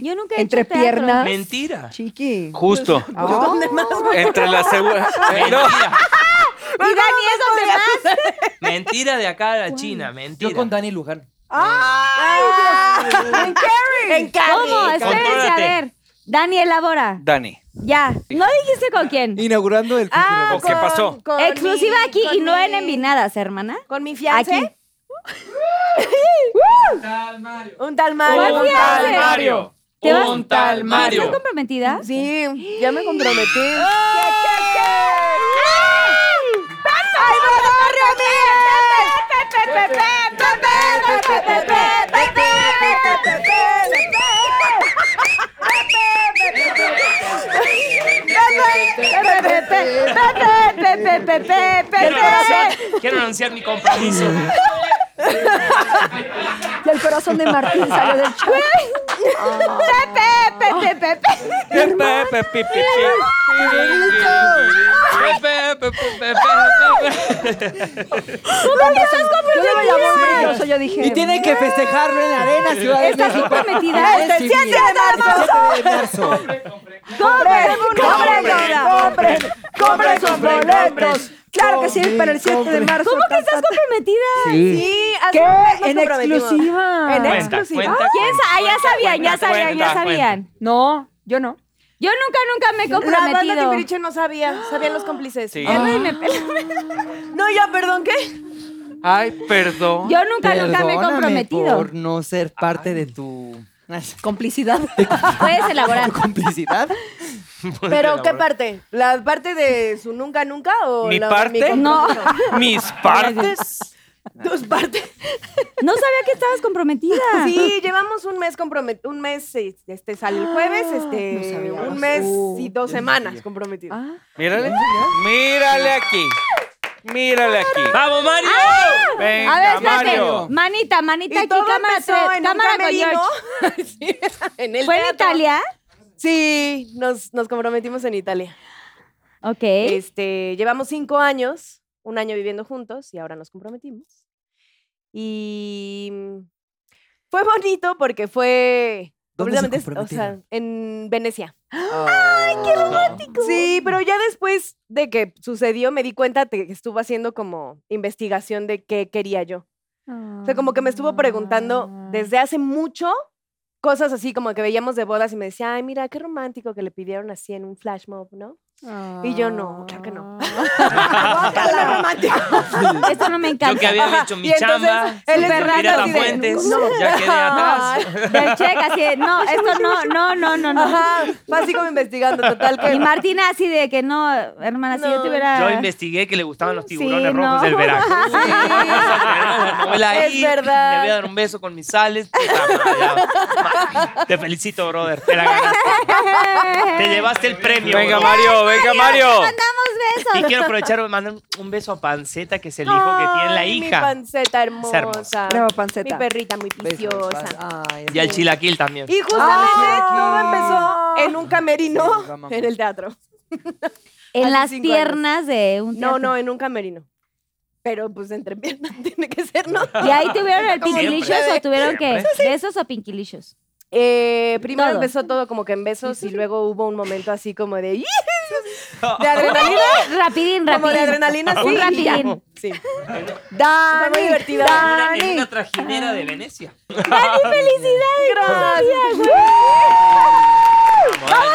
Yo nunca he Entre hecho teatro. piernas. Mentira. Chiqui. Justo. Ah, ¿Dónde más? Entre la segunda. Mentira. Y Dani es donde más. Mentira de acá a la China. Mentira. Yo con Dani Luján. ¡Ay, Dios! ¡En Carrie! En Cali. ¿Cómo? Espérense, a Contrólate. ver. Dani, elabora. Dani. Ya. ¿No dijiste con quién? Inaugurando el Ah, ¿O qué con- pasó? con Exclusiva mi- aquí y no en Envinadas, hermana. Con mi fiancé. Aquí. Un tal Mario. ¿Cuál fiancé? Mario. ¿Te vas- Un tal ¿Estás Mario. comprometida? Sí, ya me comprometí. ¡Ay, no, no, Ramírez! Quiero anunciar, quiero anunciar mi compromiso. Y el corazón de Martín salió del chat. Pepe, yo dije. Y tiene que festejarlo en la arena, Ciudad de ¿Estás México. comprometida? El 7 de marzo. ¡Compren, compren, compren, compren sus boletos! Claro que sí, para el 7 de marzo. ¿Cómo que estás comprometida? Sí. Sí, hace ¿Qué? un mes nos En comprometimos. exclusiva. En Cuenta, exclusiva. cuenta. ¿Quién sa- ah, ya sabían, ya Cuenta, sabían, ya cuenta, sabían. No, yo no. Yo nunca, nunca me he La banda comprometido. Timbiriche no sabía, sabían los cómplices. Sí. Ay, me pela. No, ya, perdón, ¿qué? Ay, perdón. Yo nunca, nunca me he Perdóname comprometido. por no ser parte de tu Complicidad. Puedes elaborar. complicidad. ¿Pero qué parte? ¿La parte de su nunca, nunca o ¿Mi la parte? No. Mis partes. Tus partes. No sabía que estabas comprometida. Sí, llevamos un mes comprometido. Un mes, este sale el jueves, este, no un mes Uh, y dos semanas comprometidos. Ah, Mírale. Mírale aquí. Mírale aquí. ¡Vamos, Mario! Venga, A ver, espérate. Mario. Manita, manita aquí, todo cámara empezó tres, en un cámara con camerino. George. Sí, en el ¿Fue en teatro. Italia? Sí, nos, nos comprometimos en Italia. Ok. Este, llevamos cinco años, un año viviendo juntos y ahora nos comprometimos. Y fue bonito porque fue ¿Dónde se completamente, o sea, en Venecia. ¡Ay, qué romántico! Sí, pero ya después de que sucedió me di cuenta que estuvo haciendo como investigación de qué quería yo. O sea, como que me estuvo preguntando Ah. desde hace mucho cosas así como que veíamos de bodas y me decía, ay, mira, qué romántico que le pidieron así en un flash mob, ¿no? Y yo no, claro que no. Guácala. Esto no me Yo encanta. que había hecho mi chamba, él es Fernando Fuentes, no. ya quedé atrás. Del check así de, no, esto no, no, no, no, no. Ajá, fue así como investigando, total que... Y Martina así de que no, hermana, si yo No. tuviera... Yo investigué que le gustaban los tiburones Sí, rojos no. del Veracruz. Vamos a traer la novela Es ahí, verdad. Le voy a dar un beso con mis sales. Te felicito, brother. Te la ganaste. Te llevaste el premio. Venga, bro. Mario, venga, Mario. Mandamos besos. Quiero aprovechar mandar un beso a Panceta, que es el hijo que tiene la Ay, Mi hija. panceta hermosa. hermosa. Bravo, Mi panceta. perrita muy. Ay, Y al chilaquil también. Y justamente todo empezó en un camerino en el teatro. En las piernas de un No, teatro. no, en un camerino. Pero pues entre piernas tiene que ser, ¿no? ¿Y ahí tuvieron el Pinkilicious o tuvieron qué? Siempre. ¿Besos o Pinkilicious? Eh, primero Todo. empezó todo como que en besos y luego hubo un momento así como de... De adrenalina. Rapidín, Como de rapidín. adrenalina, sí. Un rapidín. Sí. Dani, Fue muy divertido. En una, en Dani. una trajinera de Venecia. Vamos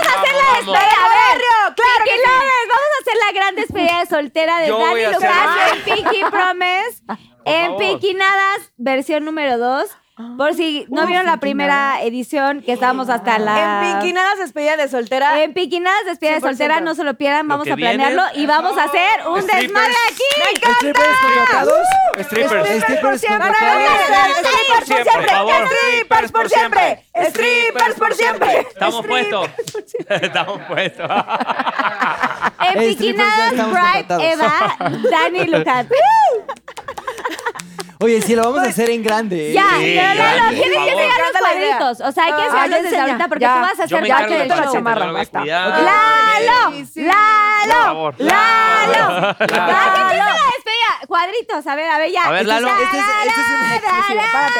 a hacer la despedida. A ver, Pinky Lovers, vamos a hacer la gran despedida de soltera de Yo Dani Lucas en Pinky Promise. En favor. Pinky Nadas, versión número 2. Por si no vieron la primera edición, que estábamos hasta la... En Pinky nada se despedida de soltera. En Pinky Nadas, despedida de 100%. soltera, no se lo pierdan, vamos a planearlo viene- y vamos a hacer un desmadre aquí. ¿Strippers contratados? Strippers. Strippers por siempre, strippers por siempre, strippers por siempre. Estamos puestos. Estamos puestos. En Pinky strippers ya Nadas, estamos Bright. Eva, Dani y Lucas. Oye, sí, lo vamos a hacer en grande. ¿eh? Ya, Sí, pero Lalo, grande, tienes que enseñar los cuadritos. O sea, hay que Ah, enseñarlos ya desde enseña, ahorita porque ya. tú vas a hacer de del la chamarra, basta. ¡Lalo! ¡Lalo! ¡Lalo! Claro. ¿A qué empieza la despedida? Cuadritos, a ver, a ver, ya. A ver, Lalo. Este es, este es. Párate.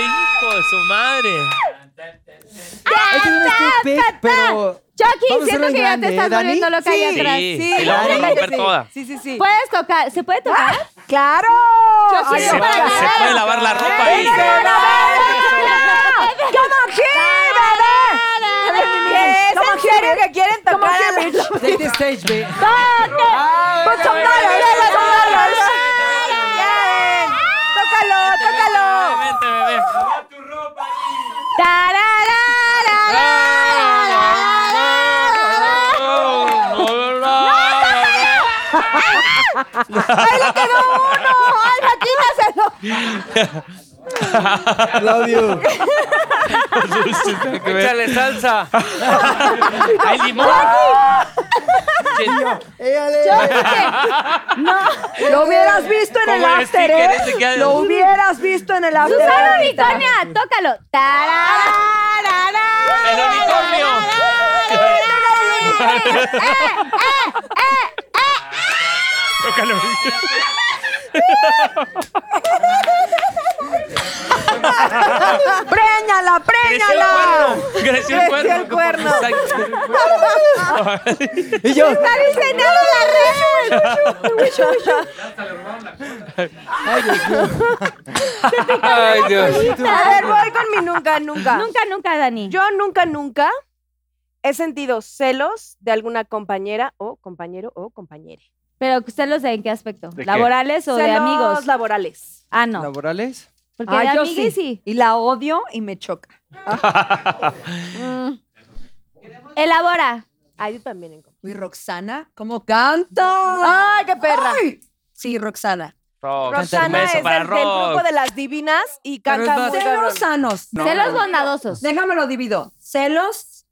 Hijo de su madre. Este es un step pick, pero... Chucky, siento que ya te estás ¿eh, Dani? volviendo loca ahí Sí. atrás. Sí, Sí, y la vamos a sí, romper sí. toda. Sí, sí, sí. ¿Puedes tocar? ¿Se puede tocar? ¡Claro! Chucky, Ay, Se, puede lavar la ropa ahí. ¡Come aquí, bebé! ¿Qué es en serio que quieren tocar? Take the stage, babe. Put ¡Ahí le quedó uno! ¡Alma, quítaselo! Love you. Échale salsa. Hay limón. Lo hubieras visto en el Como el after, sticker ¿eh? ese que hay- Lo hubieras visto en el after. Susana ahorita. Victoria, tócalo. El unicornio. Tócalo. ¡Préñala, préñala! Creció el cuerno. Creció el cuerno. Y yo... Está diseñado la red. Ay, Dios mío. Ay, Dios. A ver, voy con mi nunca, nunca. Nunca, nunca, Dani. Yo nunca, nunca he sentido celos de alguna compañera o compañero o compañere. Pero celos en qué aspecto? ¿De qué? ¿Laborales o de Celos amigos? laborales. Ah, no. ¿Laborales? Porque Ah, de yo sí. sí. Y la odio y me choca. Mm. Elabora. Ah, yo también. en- Uy, Roxana, ¿cómo canta? ¡Ay, qué perra! Ay, Sí, Roxana. Rock, Roxana beso es para del, del grupo Rock. de las divinas y Pero es canta más- muy cabrón. Celos sanos. Celos bondadosos. Déjame lo divido. Celos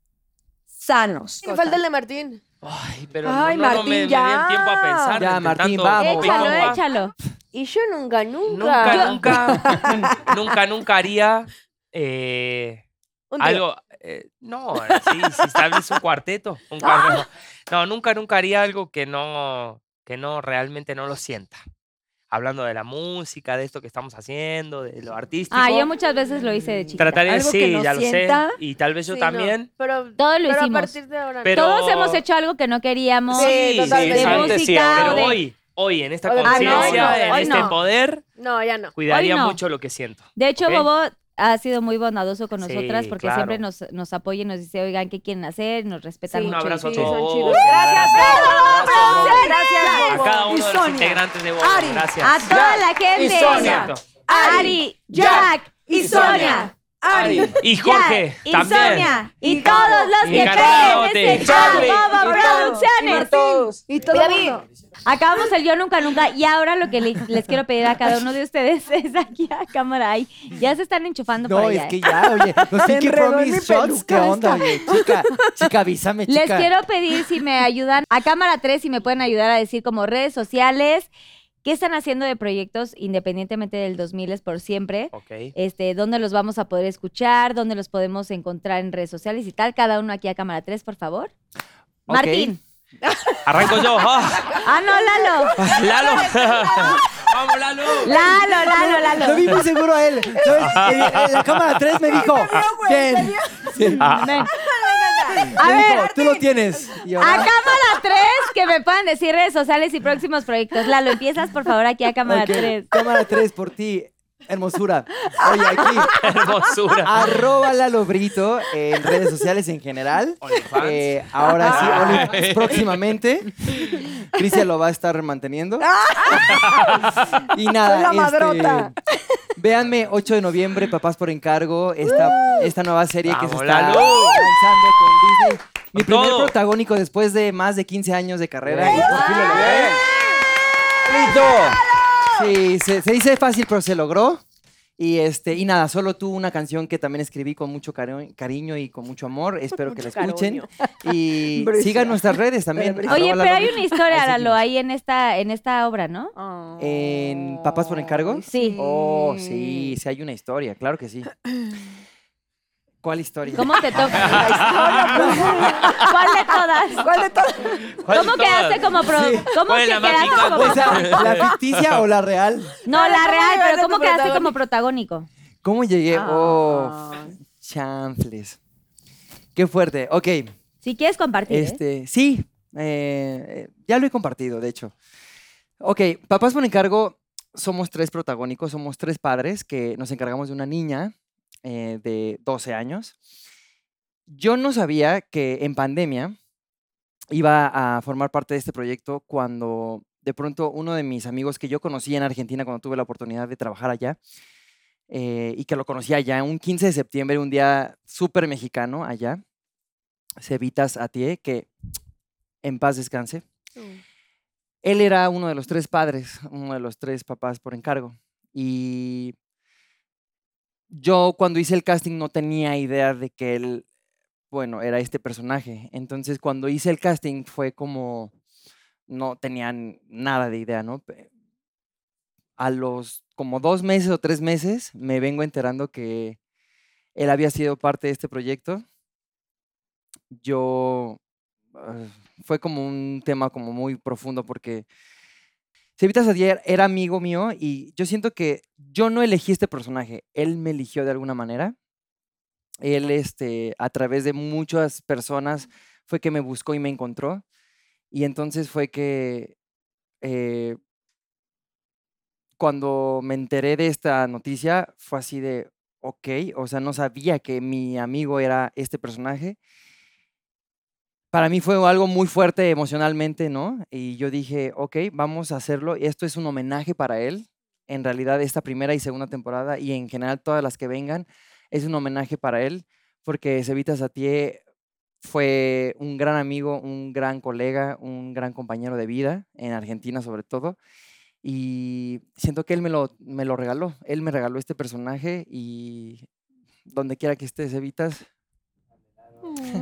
sanos. Me falta el de Martín. Ay, pero Ay, no, no, no, Martín, me, me ya. di el tiempo a pensar. Ya, entre Martín, tanto vamos. Échalo, échalo. Y yo nunca, nunca. Nunca, Yo- nunca, nunca, nunca haría eh, Un algo. eh, no, sí, tal vez un cuarteto. Un cuarteto. No, nunca, nunca haría algo que no, que no realmente no lo sienta. Hablando de la música, de esto que estamos haciendo, de lo artístico. Ah, yo muchas veces lo hice de chiquita. Trataría, Algo que sí, no ya lo sé. sienta. Y tal vez yo Sí, no, también. Pero, Todo lo pero hicimos. a partir de ahora. Pero- Todos hemos hecho algo que no queríamos. Sí, totalmente. De música Pero de... hoy, hoy, en esta Ah, no, conciencia, no, en este no. poder, No, ya no. cuidaría no. mucho lo que siento. De hecho. Bobo ha sido muy bondadoso con Sí, nosotras porque claro. siempre nos, nos apoya y nos dice, oigan, ¿qué quieren hacer? Nos respetan Sí. Un mucho. abrazo a todos. Gracias. Gracias, A cada uno de los Sonia. integrantes de Bobo. Ari. Gracias. A toda la gente. Y Sonia. Ari, Jack y Sonia. Ari. Y Jorge, Jack, y también. Sonia. Y todos los que creen en este todos. Producciones. Y todos. Y todo. Acabamos el Yo Nunca Nunca y ahora lo que le- les quiero pedir a cada uno de ustedes es aquí a cámara ahí. Ya se están enchufando por No, allá. es ¿eh? que ya, oye, los Se Pinky enredó en Promise mi Shots, ¿qué onda, oye? Chica, chica, avísame, chica. Les quiero pedir si me ayudan a cámara 3, si me pueden ayudar a decir como redes sociales, qué están haciendo de proyectos independientemente del 2000 es por siempre. Ok. Este, dónde los vamos a poder escuchar, dónde los podemos encontrar en redes sociales y tal. Cada uno aquí a cámara 3, por favor. Martín. Arranco yo. ¡Ah! Ah, no, Lalo. Lalo. Vamos, Lalo. Lalo, Lalo, Lo Lalo. vi muy seguro a él. en la cámara 3 me dijo, bien. Sí. Ven. A ver, tú lo tienes. A cámara 3, que me puedan decir redes sociales y próximos proyectos. Lalo, empiezas por favor aquí a cámara Ok, 3. Cámara 3 por ti. Hermosura. Oye, aquí, Hermosura. arroba Lalo Brito en redes sociales en general. Eh, ahora sí, OnlyFans próximamente. Cristian lo va a estar manteniendo. y nada, la madrota. este, véanme 8 de noviembre, Papás por encargo, esta, esta nueva serie que se está Lalo. lanzando con Disney. Mi primer protagónico después de más de 15 años de carrera. Bien. y por fin lo logré. Sí, se, se dice fácil, pero se logró. Y este, y nada, solo tú una canción que también escribí con mucho cari- cariño y con mucho amor. Espero que la escuchen. cariño. Y sigan nuestras redes también. Oye, pero hay una historia, Ahí Lalo, ahí en esta, en esta obra, ¿no? ¿En Papás por encargo? Sí. Oh, sí, sí hay una historia, claro que sí. ¿Cuál historia? ¿Cómo te toca? ¿Cuál de todas? ¿Cuál de todas? ¿Cuál ¿Cómo quedaste como pro? Sí. ¿Cómo ¿Cuál es que quedaste como O sea, ¿la ficticia o la real? No, la ¿Cómo real, pero ¿cómo quedaste como protagónico? ¿Cómo llegué? Oh, chanfles. Qué fuerte. Ok, Si quieres compartir. ¿eh? este, sí, eh, ya lo he compartido, de hecho. Ok, Papás por encargo, somos tres protagónicos, somos tres padres que nos encargamos de una niña eh, de 12 años. Yo no sabía que en pandemia iba a formar parte de este proyecto cuando de pronto uno de mis amigos que yo conocí en Argentina cuando tuve la oportunidad de trabajar allá eh, y que lo conocí allá, un 15 de septiembre, un día súper mexicano allá, Cevitas Atié, que en paz descanse. Él era uno de los tres padres, uno de los tres papás por encargo. Y yo cuando hice el casting no tenía idea de que él, bueno, era este personaje. Entonces cuando hice el casting fue como, no tenían nada de idea, ¿no? A los como dos meses o tres meses me vengo enterando que él había sido parte de este proyecto. Yo, ah, fue como un tema como muy profundo porque Cevitas Adier era amigo mío y yo siento que yo no elegí este personaje, él me eligió de alguna manera. Él, este, a través de muchas personas, fue que me buscó y me encontró. Y entonces fue que eh, cuando me enteré de esta noticia, fue así de, ok, o sea, no sabía que mi amigo era este personaje. Para mí fue algo muy fuerte emocionalmente, ¿no? Y yo dije, ok, vamos a hacerlo. Esto es un homenaje para él. En realidad, esta primera y segunda temporada y en general todas las que vengan, es un homenaje para él, porque Cevita Satie fue un gran amigo, un gran colega, un gran compañero de vida, en Argentina sobre todo. Y siento que él me lo, me lo regaló. Él me regaló este personaje y donde quiera que estés, Evitas.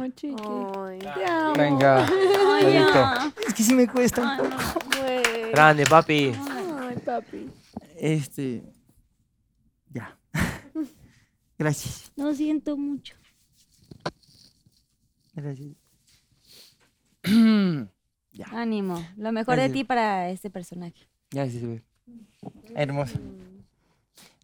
Ay, chiqui. Ay, Te amo. Venga. Ay, ya. Es que sí me cuesta un Ay, poco. güey. Grande, papi. Ay, papi. Este. Ya. Gracias. Lo siento mucho. Gracias. ya. Ánimo. Lo mejor de Gracias. ti para este personaje. Gracias, güey. Hermosa.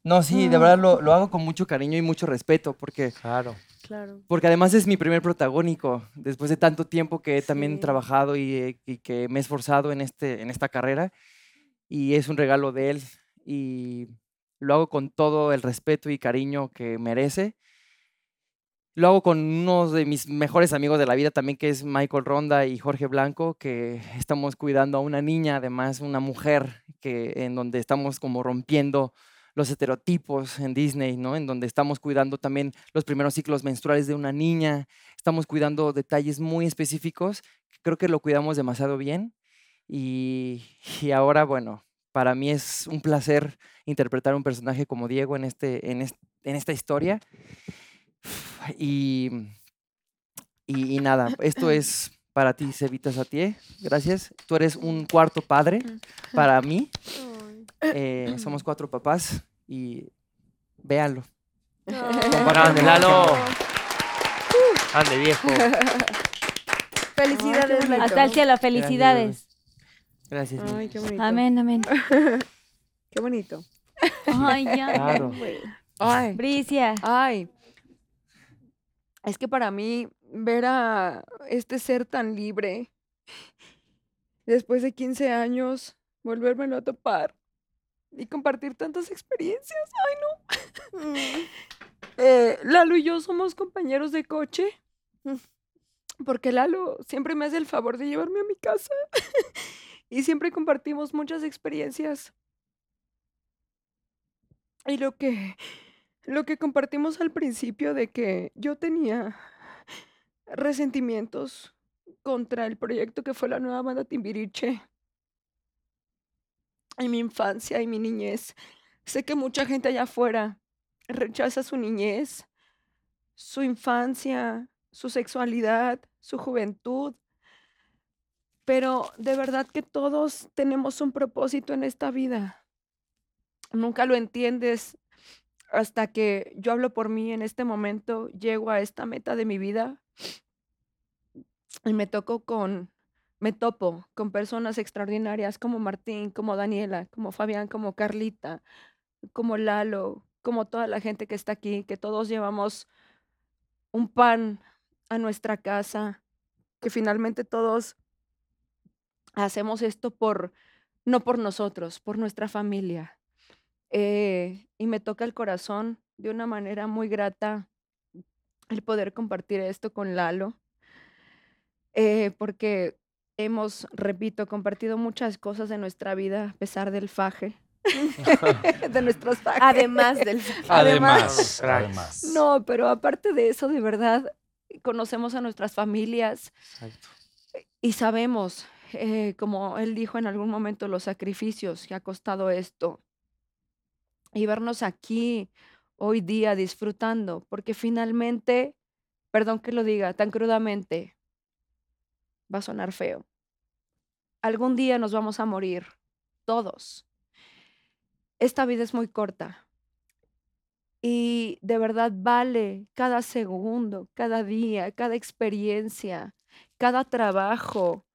No, sí, de verdad lo, lo hago con mucho cariño y mucho respeto porque, Claro. Claro. porque además es mi primer protagónico después de tanto tiempo que he también Sí. trabajado y, eh, y que me he esforzado en, este, en esta carrera y es un regalo de él y lo hago con todo el respeto y cariño que merece. Lo hago con uno de mis mejores amigos de la vida también, que es Michael Ronda y Jorge Blanco, que estamos cuidando a una niña, además una mujer, que, en donde estamos como rompiendo los estereotipos en Disney, ¿no? En donde estamos cuidando también los primeros ciclos menstruales de una niña, estamos cuidando detalles muy específicos, creo que lo cuidamos demasiado bien. Y, y ahora, bueno, para mí es un placer interpretar un personaje como Diego en, este, en, es- en esta historia. Y, y, y nada, esto es para ti, Cevita Satie. Gracias. Tú eres un cuarto padre para mí. Eh, somos cuatro papás y véanlo. Grande, Lalo. Grande, viejo. Felicidades, Laito. Hasta el cielo, felicidades. Gracias. Ay, qué bonito. Amén, amén. Qué bonito. Ay, ya. Claro. Ay, Bricia. ay. Es que para mí ver a este ser tan libre, después de 15 años, volvérmelo a topar y compartir tantas experiencias. Ay, no. Eh, Lalo y yo somos compañeros de coche. Porque Lalo siempre me hace el favor de llevarme a mi casa. y siempre compartimos muchas experiencias. Y lo que, lo que compartimos al principio de que yo tenía resentimientos contra el proyecto que fue la nueva banda Timbiriche. En mi infancia y mi niñez. Sé que mucha gente allá afuera rechaza su niñez, su infancia, su sexualidad, su juventud. Pero de verdad que todos tenemos un propósito en esta vida. Nunca lo entiendes hasta que yo hablo por mí en este momento, llego a esta meta de mi vida y me toco con, me topo con personas extraordinarias como Martín, como Daniela, como Fabián, como Carlita, como Lalo, como toda la gente que está aquí, que todos llevamos un pan a nuestra casa, que finalmente todos hacemos esto por, no por nosotros, por nuestra familia. Eh, y me toca el corazón de una manera muy grata el poder compartir esto con Lalo, eh, porque hemos, repito, compartido muchas cosas de nuestra vida a pesar del faje, de nuestros fajes. Además del Además, Crack. además. No, pero aparte de eso, de verdad, conocemos a nuestras familias y sabemos, eh, como él dijo en algún momento, los sacrificios que ha costado esto. Y vernos aquí hoy día disfrutando, porque finalmente, perdón que lo diga tan crudamente, va a sonar feo. Algún día nos vamos a morir, todos. Esta vida es muy corta. Y de verdad vale cada segundo, cada día, cada experiencia, cada trabajo.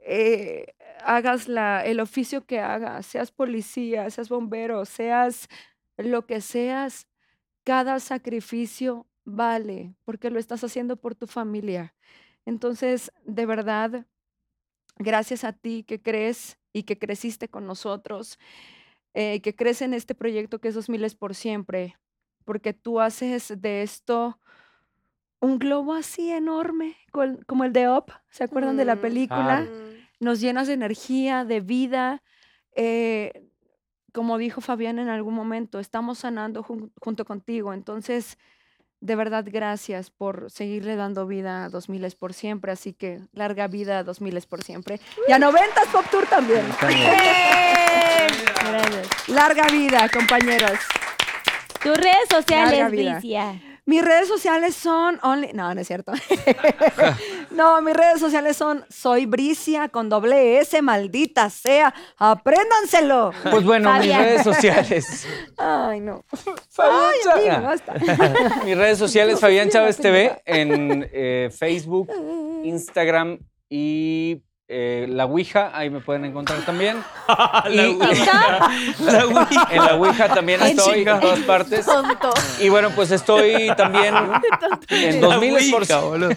eh, hagas el oficio que hagas, seas policía, seas bombero, seas lo que seas, cada sacrificio vale, porque lo estás haciendo por tu familia. Entonces, de verdad, gracias a ti que crees y que creciste con nosotros, eh, que crees en este proyecto que es 2000 es por siempre, porque tú haces de esto un globo así enorme, como el de Up, ¿se acuerdan de la Mm. película? Nos llenas de energía, de vida. eh, como dijo Fabián en algún momento, estamos sanando jun- junto contigo. Entonces, de verdad, gracias por seguirle dando vida a 2000 es por siempre. Así que larga vida a 2000 es por siempre. Y a 90 Pop Tour también. Gracias. Larga vida, compañeros. Tus redes sociales, Larga vida. Bricia. Mis redes sociales son only... No, no es cierto. no, mis redes sociales son soy Bricia con doble S, maldita sea. Apréndanselo. Pues bueno, mis redes sociales. Ay, no. Fabián Ay, Chávez. amigo, basta. Mis redes sociales, Fabián Chávez TV, en eh, Facebook, Instagram y eh, la Ouija, ahí me pueden encontrar también. La Y- Ouija. La Ouija. En la Ouija también estoy, en todas partes. Tonto. Y bueno, pues estoy también en La 2000 por Ouija, boludo.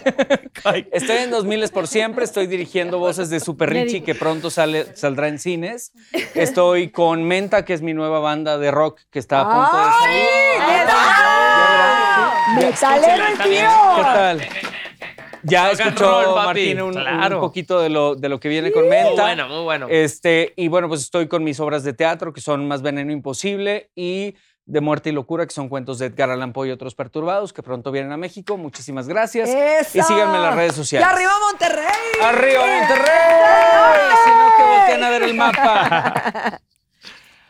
Estoy en 2000 por siempre, estoy dirigiendo voces de Super Richie que pronto sale, saldrá en cines. Estoy con Menta, que es mi nueva banda de rock que está a punto de salir. ¡Metalero el tío! ¿Qué tal? Ya Rock escuchó roll, papi. Martín un, un poquito de lo, de lo que viene con Muy Menta. bueno, muy bueno. Este, y bueno, pues estoy con mis obras de teatro, que son Más Veneno Imposible y De Muerte y Locura, que son cuentos de Edgar Allan Poe y otros perturbados, que pronto vienen a México. Muchísimas gracias. Y síganme en las redes ¡Y sociales. arriba Monterrey! ¡Arriba Monterrey! Si no, que volteen a ver el mapa.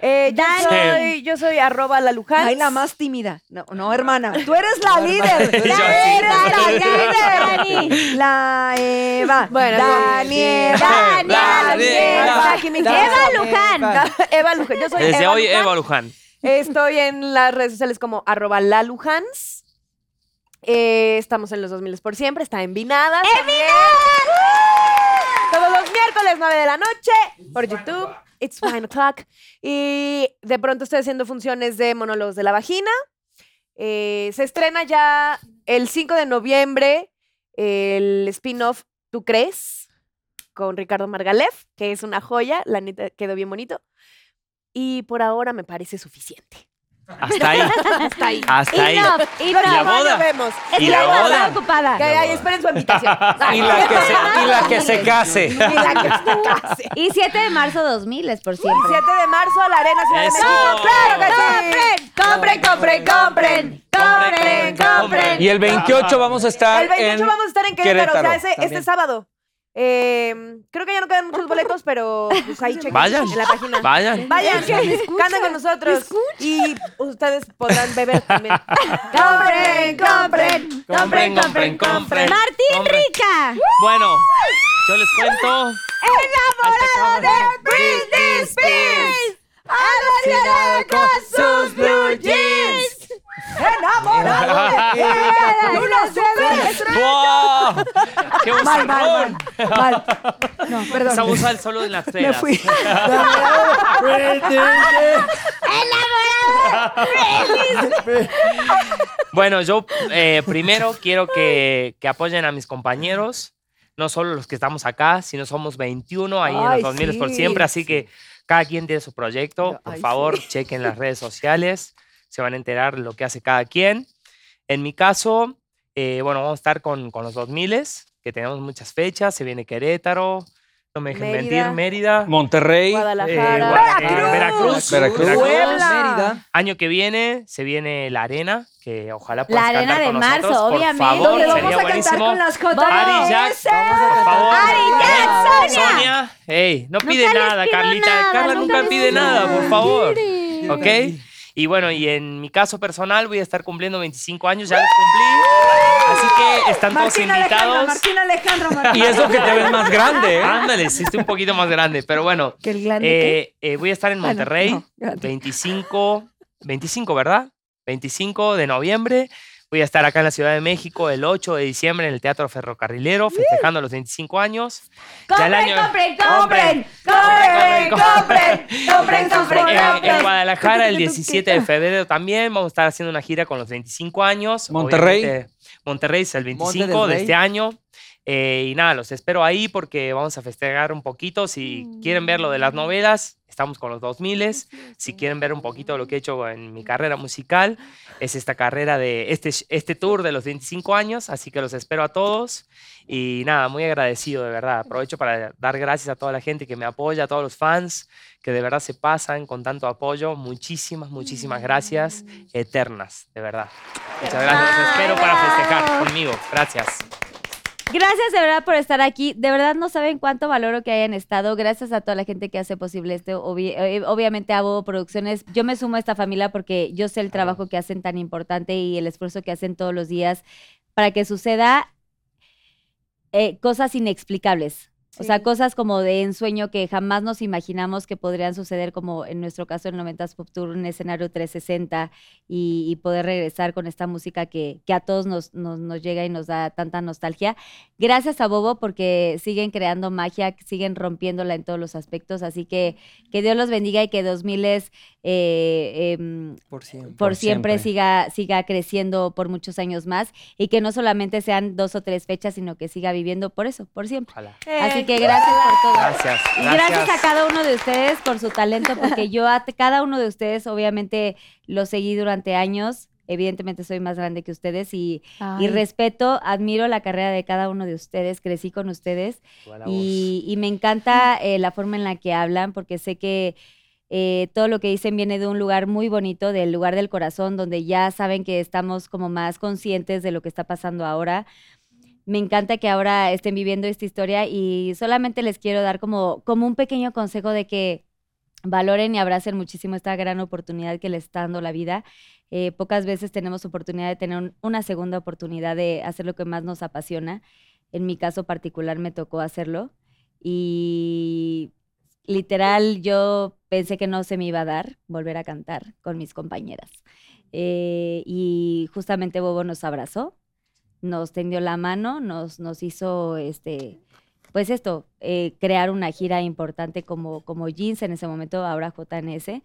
Eh, yo, soy, yo soy arroba la Luján. Ay, la más tímida. No, no, hermana. Tú eres la líder. Eres la líder. La Eva. Bueno, Daniela. Daniela. Eva Luján. Eva. Luján. Yo soy Desde Eva hoy, Luján. Eva Luján. Estoy en las redes sociales como arroba la Lujans. Eh, estamos en los 2000 por siempre. Está en Vinadas. también. Todos los miércoles, 9 de la noche, por YouTube. It's 9 o'clock. Y de pronto estoy haciendo funciones de monólogos de la vagina. Eh, se estrena ya el 5 de noviembre el spin-off ¿Tú crees? con Ricardo Margalef, que es una joya. La neta quedó bien bonito. Y por ahora me parece suficiente. Hasta ahí. Hasta ahí. Hasta ahí. Enough, ¿Y la enough. boda? Nos vemos. ¿Y la boda? ocupada. Que ahí esperen su invitación. Y la que se, y la que se case. Y la que se case. Y 7 de marzo 2000 es por El siempre. 7 de marzo, la Arena Ciudad de. México. ¡Claro que sí! ¡Compren, compren, compren! ¡Compren, compren! Y el 28 vamos a estar El 28 en vamos a estar en Querétaro, o sea, ese- este sábado. Eh, creo que ya no quedan muchos boletos, pero pues ahí chequen Vayan. en la página. Vayan. Vayan, canten con nosotros. Y ustedes podrán beber también. ¡Compren, compren! Compren, compren, compren. Martín Compren. Rica. Bueno, yo les cuento. ¡Enamorado de Britney Spears! ¡Alucinado con sus blue jeans! ¡Enamorado de ella! ¡De. ¡Qué Mal, mal, mal. Mal. No, perdón. Esa voz al solo en las Me treras. fui. Bueno, yo eh, primero quiero que, que apoyen a mis compañeros, no solo los que estamos acá, sino somos 21 ahí en Ay, los 2000 por sí. siempre, así que cada quien tiene su proyecto. Por Ay, favor, sí. chequen las redes sociales, se van a enterar de lo que hace cada quien. En mi caso, eh, bueno, vamos a estar con, con los 2000 que tenemos muchas fechas, se viene Querétaro, no me dejen Mérida. mentir, Mérida. Monterrey. eh, Guadalajara. Gua- eh, Veracruz. Veracruz. Puebla. Mérida. Año que viene se viene la arena, que ojalá La puedas arena cantar de con marzo, nosotros, obviamente. Por favor, Donde vamos sería a cantar buenísimo. con las Ari Jack, JS. por favor. Ari Jack, Sonia. Sonia. Ey, no Nunca pide nada, Carlita. nada, Carla nunca nunca pide nada, nada. por favor. ¿Ok? Y bueno, y en mi caso personal voy a estar cumpliendo 25 años, ya los cumplí. Así que están todos Martín invitados. Martín Alejandro, Martín. Y eso que te ves más grande, ¿eh? Ándale, sí estoy un poquito más grande, pero bueno. ¿Que el grande Eh, eh, voy a estar en Bueno, Monterrey, no, grande. 25, 25, ¿verdad? 25 de noviembre. Voy a estar acá en la Ciudad de México el 8 de diciembre en el Teatro Ferrocarrilero, festejando los 25 años. Compren, año- compren, compren, compren. ¡Compren, compren, compren, En, en compren! Guadalajara el 17 de febrero también vamos a estar haciendo una gira con los 25 años. Monterrey. Obviamente, Monterrey es el Monte 25 del de este año. Eh, y nada, los espero ahí porque vamos a festejar un poquito. Si quieren ver lo de las novelas, estamos con los 2000. Si quieren ver un poquito lo que he hecho en mi carrera musical, es esta carrera de este, este tour de los 25 años. Así que los espero a todos. Y nada, muy agradecido, de verdad. Aprovecho para dar gracias a toda la gente que me apoya, a todos los fans que de verdad se pasan con tanto apoyo. Muchísimas, muchísimas gracias. Eternas, de verdad. Muchas gracias. Los espero para festejar conmigo. Gracias. Gracias de verdad por estar aquí. De verdad no saben cuánto valoro que hayan estado. Gracias a toda la gente que hace posible esto. Obvi- eh, obviamente a Bobo Producciones. Yo me sumo a esta familia porque yo sé el trabajo que hacen tan importante y el esfuerzo que hacen todos los días para que suceda eh, cosas inexplicables. O sea, cosas como de ensueño que jamás nos imaginamos que podrían suceder, como en nuestro caso el 90s Pop Tour, un escenario 360 y, y poder regresar con esta música que, que a todos nos, nos, nos llega y nos da tanta nostalgia. Gracias a Bobo porque siguen creando magia, siguen rompiéndola en todos los aspectos, así que que Dios los bendiga y que 2000 es, eh, em, Por siempre. por Por siempre, siempre. siga, siga creciendo por muchos años más y que no solamente sean dos o tres fechas, sino que siga viviendo por eso, por siempre. Ojalá. Así que gracias por todo. Gracias. Y gracias a cada uno de ustedes por su talento, porque yo a cada uno de ustedes obviamente lo seguí durante años. Evidentemente soy más grande que ustedes y, y respeto, admiro la carrera de cada uno de ustedes, crecí con ustedes y, y me encanta eh, la forma en la que hablan, porque sé que eh, todo lo que dicen viene de un lugar muy bonito, del lugar del corazón, donde ya saben que estamos como más conscientes de lo que está pasando ahora. Me encanta que ahora estén viviendo esta historia y solamente les quiero dar como, como un pequeño consejo de que valoren y abracen muchísimo esta gran oportunidad que les está dando la vida. Eh, pocas veces tenemos oportunidad de tener un- una segunda oportunidad de hacer lo que más nos apasiona. En mi caso particular me tocó hacerlo y literal yo pensé que no se me iba a dar volver a cantar con mis compañeras. Eh, y justamente Bobo nos abrazó, nos tendió la mano, nos, nos hizo este, pues esto, eh, crear una gira importante como, como Jeans en ese momento, ahora JNS,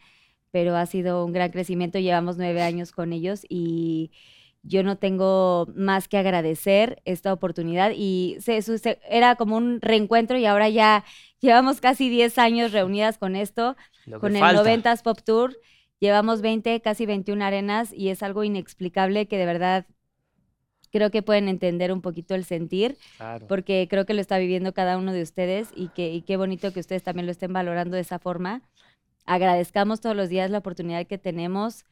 pero ha sido un gran crecimiento, llevamos nueve años con ellos y yo no tengo más que agradecer esta oportunidad y se, era como un reencuentro y ahora ya llevamos casi 10 años reunidas con esto, con el falta. 90s Pop Tour, llevamos 20, casi 21 arenas y es algo inexplicable que de verdad creo que pueden entender un poquito el sentir Claro. porque creo que lo está viviendo cada uno de ustedes y, que, y qué bonito que ustedes también lo estén valorando de esa forma. Agradezcamos todos los días la oportunidad que tenemos,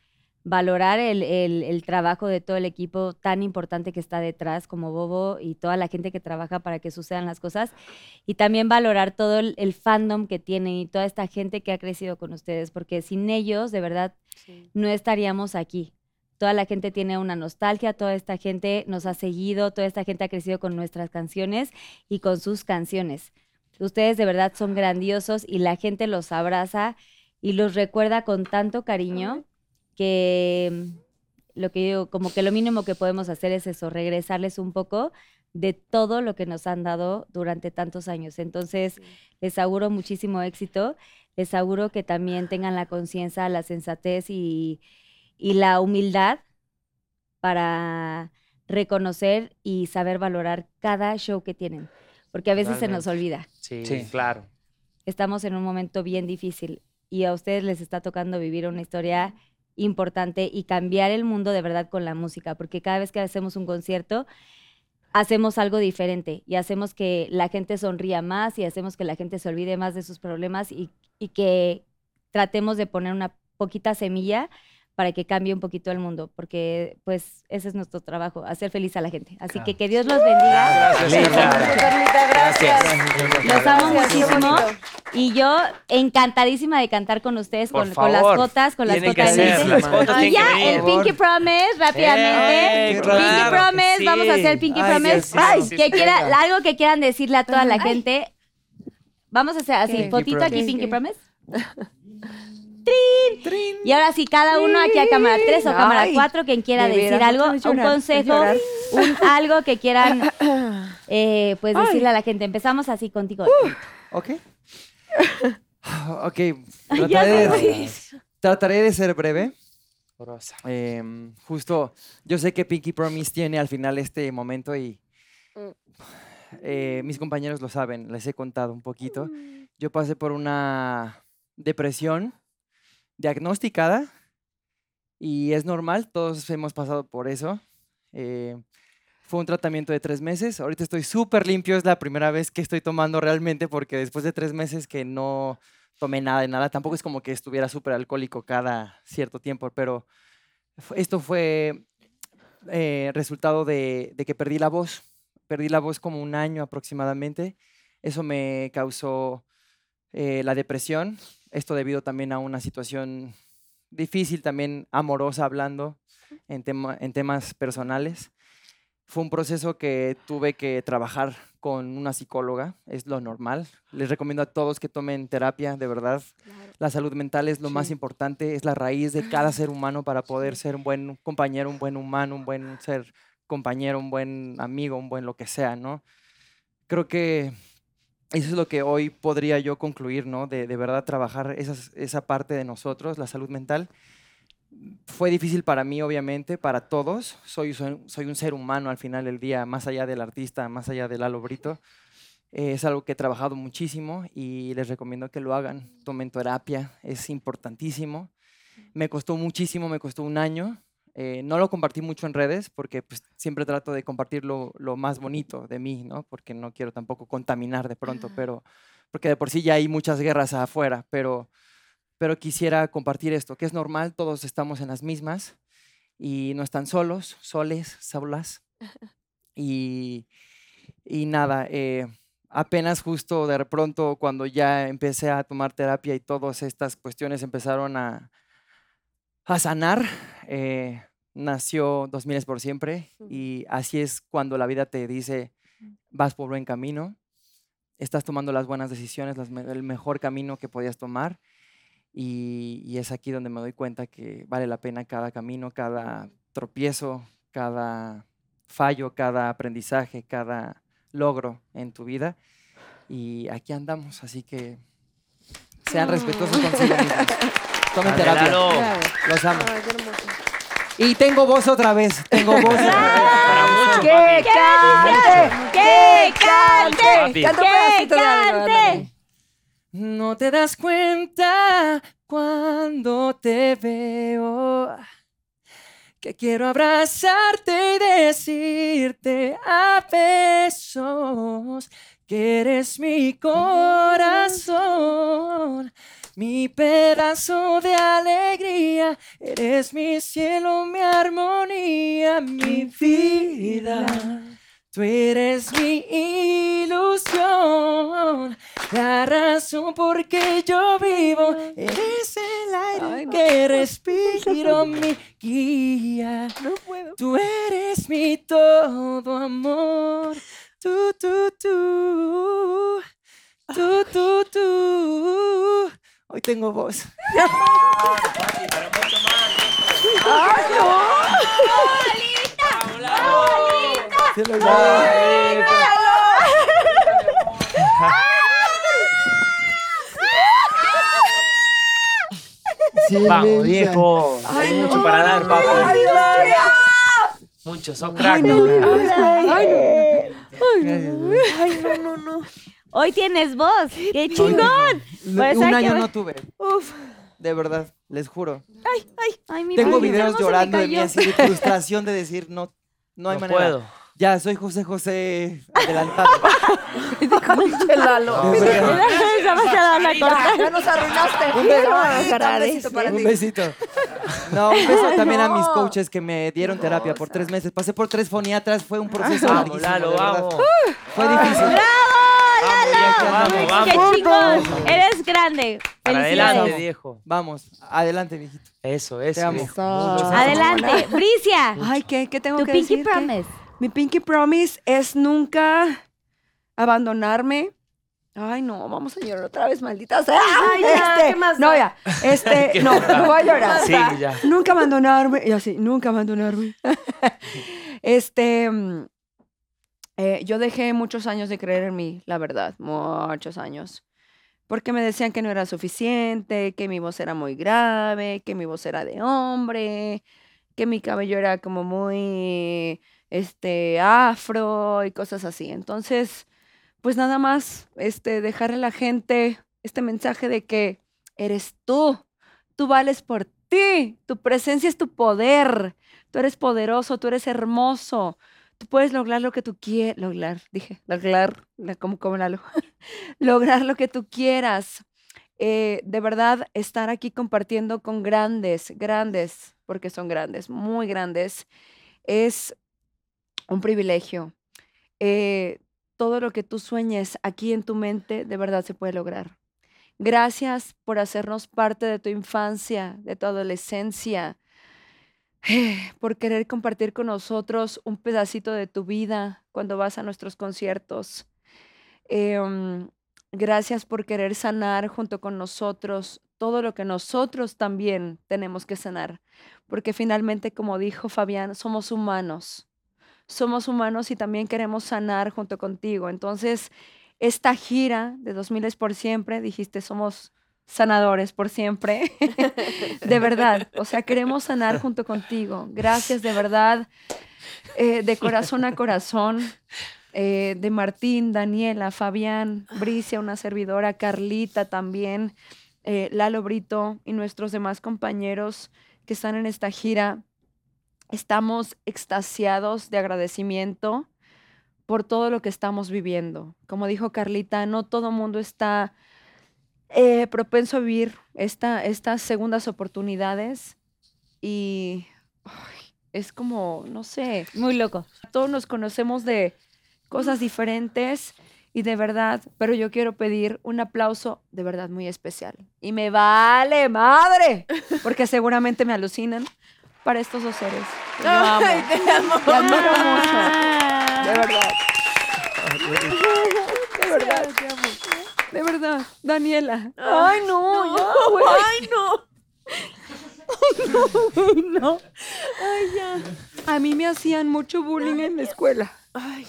valorar el, el- el trabajo de todo el equipo tan importante que está detrás, como Bobo y toda la gente que trabaja para que sucedan las cosas, y también valorar todo el, el fandom que tienen y toda esta gente que ha crecido con ustedes, porque sin ellos, de verdad, no estaríamos aquí. Toda la gente tiene una nostalgia, toda esta gente nos ha seguido, toda esta gente ha crecido con nuestras canciones y con sus canciones. Ustedes de verdad son grandiosos y la gente los abraza y los recuerda con tanto cariño que mm, lo que digo, como que lo mínimo que podemos hacer es eso, regresarles un poco de todo lo que nos han dado durante tantos años. Entonces, les auguro muchísimo éxito, les auguro que también tengan la conciencia, la sensatez y, y la humildad para reconocer y saber valorar cada show que tienen, porque a veces se nos olvida. Sí, Sí. claro. Estamos en un momento bien difícil y a ustedes les está tocando vivir una historia importante y cambiar el mundo de verdad con la música, porque cada vez que hacemos un concierto, hacemos algo diferente y hacemos que la gente sonría más y hacemos que la gente se olvide más de sus problemas y, y que tratemos de poner una poquita semilla para que cambie un poquito el mundo, porque pues ese es nuestro trabajo, hacer feliz a la gente. Así que que Dios los bendiga. Gracias, Linda. Carlita, gracias. Los amo Gracias, muchísimo. Y yo encantadísima de cantar con ustedes, con, con las cotas, con las Tienen cotas ser, de las cotas Y que ya, el Pinky Promise, rápidamente. Eh, Pinky claro Promise, sí. vamos a hacer el Pinky Ay, Promise. Ay, Sí, que sí, quiera, venga. algo que quieran decirle a toda la gente. Vamos a hacer así, ¿Qué? fotito aquí, ¿Qué? Pinky ¿Qué? Promise. ¡Trin! Y ahora sí, cada uno aquí a cámara 3 o cámara Ay, 4, quien quiera de decir veras, algo, un consejo, un algo que quieran eh, pues decirle a la gente. Empezamos así contigo. ¿Ok? ok, trataré de, trataré de ser breve. Rosa. Em, justo, yo sé que Pinky Promise tiene al final este momento y eh, mis compañeros lo saben, les he contado un poquito. Yo pasé por una depresión diagnosticada y es normal, todos hemos pasado por eso. Eh, fue un tratamiento de tres meses, ahorita estoy súper limpio, es la primera vez que estoy tomando realmente porque después de tres meses que no tomé nada de nada, tampoco es como que estuviera súper alcohólico cada cierto tiempo, pero esto fue eh, resultado de, de que perdí la voz. Perdí la voz como un año aproximadamente. Eso me causó eh, la depresión. Esto debido también a una situación difícil, también amorosa hablando en, tema- en temas personales. Fue un proceso que tuve que trabajar con una psicóloga, es lo normal. Les recomiendo a todos que tomen terapia, de verdad. La salud mental es lo más importante, es la raíz de cada ser humano para poder ser un buen compañero, un buen humano, un buen ser compañero, un buen amigo, un buen lo que sea, ¿no? Creo que eso es lo que hoy podría yo concluir, ¿no? De, de verdad trabajar esas- esa parte de nosotros, la salud mental. Fue difícil para mí, obviamente, para todos. Soy, soy, soy un ser humano al final del día, más allá del artista, más allá del Lalo Brito. Es algo que he trabajado muchísimo y les recomiendo que lo hagan. Tomen terapia, es importantísimo. Me costó muchísimo, me costó un año. Eh, no lo compartí mucho en redes porque pues, siempre trato de compartir lo, lo más bonito de mí, ¿no? Porque no quiero tampoco contaminar de pronto, pero porque de por sí ya hay muchas guerras afuera, pero, pero quisiera compartir esto, que es normal, todos estamos en las mismas y no están solos, soles, solas. Y, y nada, eh, apenas justo de pronto cuando ya empecé a tomar terapia y todas estas cuestiones empezaron a, a sanar, eh, nació 2000 es por siempre y así es cuando la vida te dice, vas por buen camino, estás tomando las buenas decisiones, las el mejor camino que podías tomar y, y es aquí donde me doy cuenta que vale la pena cada camino, cada tropiezo, cada fallo, cada aprendizaje, cada logro en tu vida. Y aquí andamos, así que sean respetuosos consigo mismos. Tomen terapia. Lalo. Los amo. Ay, qué hermoso. Y tengo voz otra vez. Tengo voz. ¡Que cante! ¡Que cante! Canta un ¡Que pedacito de algo, cante! ándale. No te das cuenta cuando te veo que quiero abrazarte y decirte a besos que eres mi corazón, mi pedazo de alegría, eres mi cielo, mi armonía, mi vida. Tú eres mi ilusión, la razón por que yo vivo. Eres el aire que respiro, mi guía. Tú eres mi todo amor. Tú, tú, tú. Tú, tú, tú. Hoy tengo voz. Se lo Vamos, viejo. Hay mucho para dar, papi. Mucho, sos crack. Ay, no, no, no. Hoy tienes voz. ¡Qué chingón! Pues un que año no tuve. Uf. De verdad, les juro. Ay, mi Tengo padre, videos ¿cómo se me llorando de mí así de frustración de decir no, no hay No manera. puedo. Ya, soy José José adelantado. Pinche Lalo. Ya vas a dar la corta. Ya nos arruinaste. Un. Ay, un besito para Un ti. besito. No, un beso también a mis coaches que me dieron terapia por tres meses. Pasé por tres foniatras, fue un proceso Vamos, larguísimo, Lalo, vamos. Fue difícil. Vamos, vamos, ¡Qué vamos. chingón! Eres grande. Para adelante, viejo. Vamos, adelante, viejito. Eso, eso. Te amo. viejo. Adelante. Bricia. Ay, ¿qué? ¿Qué tengo Tu que pinky decir? ¿Qué? promise. Mi pinky promise es nunca abandonarme. Ay, no, vamos a llorar otra vez, maldita sea. Ay, ya, Este, ¿qué más no, ya. Este, no, no voy a llorar. Sí, ya. Nunca abandonarme. Y así, nunca abandonarme. este, mm, eh, yo dejé muchos años de creer en mí, la verdad, muchos años. Porque me decían que no era suficiente, que mi voz era muy grave, que mi voz era de hombre, que mi cabello era como muy, este, afro y cosas así. Entonces, pues nada más, este, dejarle a la gente este mensaje de que eres tú, tú vales por ti, tu presencia es tu poder, tú eres poderoso, tú eres hermoso, tú puedes lograr lo que tú quieras, lograr, dije, lograr, la- como, como Lalo, lograr lo que tú quieras. Eh, de verdad, estar aquí compartiendo con grandes, grandes, porque son grandes, muy grandes, es un privilegio. Eh, todo lo que tú sueñes aquí en tu mente, de verdad se puede lograr. Gracias por hacernos parte de tu infancia, de tu adolescencia, por querer compartir con nosotros un pedacito de tu vida cuando vas a nuestros conciertos. Em, gracias por querer sanar junto con nosotros todo lo que nosotros también tenemos que sanar. Porque finalmente, como dijo Fabián, somos humanos. Somos humanos y también queremos sanar junto contigo. Entonces, esta gira de 2000 es por siempre, dijiste, somos sanadores por siempre. de verdad, o sea, queremos sanar junto contigo. Gracias de verdad, eh, de corazón a corazón. eh, de Martín, Daniela, Fabián, Bricia, una servidora, Carlita también, eh, Lalo Brito y nuestros demás compañeros que están en esta gira. Estamos extasiados de agradecimiento por todo lo que estamos viviendo. Como dijo Carlita, no todo mundo está eh, propenso a vivir esta, estas segundas oportunidades y es como, no sé. Muy loco. Todos nos conocemos de cosas diferentes y de verdad, pero yo quiero pedir un aplauso de verdad muy especial. Y me vale madre, porque seguramente me alucinan para estos dos seres. que Yo amo. Ay, te amo. Te admiro mucho. De verdad. De verdad. De verdad. Daniela. Ay, no, ya, güey. Ay, no. no, güey, no. Ay, ya. A mí me hacían mucho bullying en la escuela. Ay.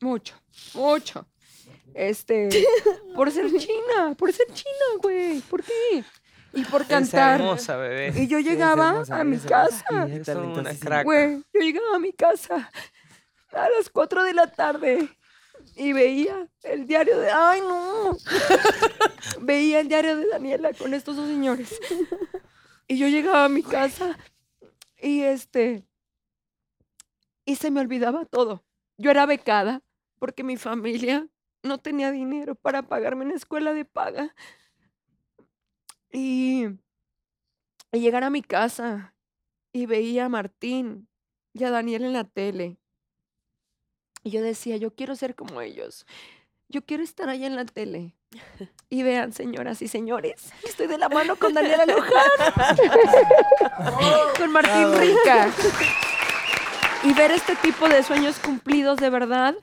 Mucho, mucho. Este, por ser china, por ser china, güey. ¿Por qué? Y por cantar. hermosa, bebé. Y yo llegaba a mi casa. Güey, yo llegaba a mi casa a las 4 de la tarde y veía el diario de. ¡Ay, no! veía el diario de Daniela con estos dos señores. Y yo llegaba a mi casa y este. Y se me olvidaba todo. Yo era becada porque mi familia no tenía dinero para pagarme una escuela de paga. Y, y llegar a mi casa y veía a Martín y a Daniel en la tele. Y yo decía, yo quiero ser como ellos. Yo quiero estar allá en la tele. Y vean, señoras y señores, estoy de la mano con Daniela Luján. con Martín Bravo. Rica. Y ver este tipo de sueños cumplidos de verdad,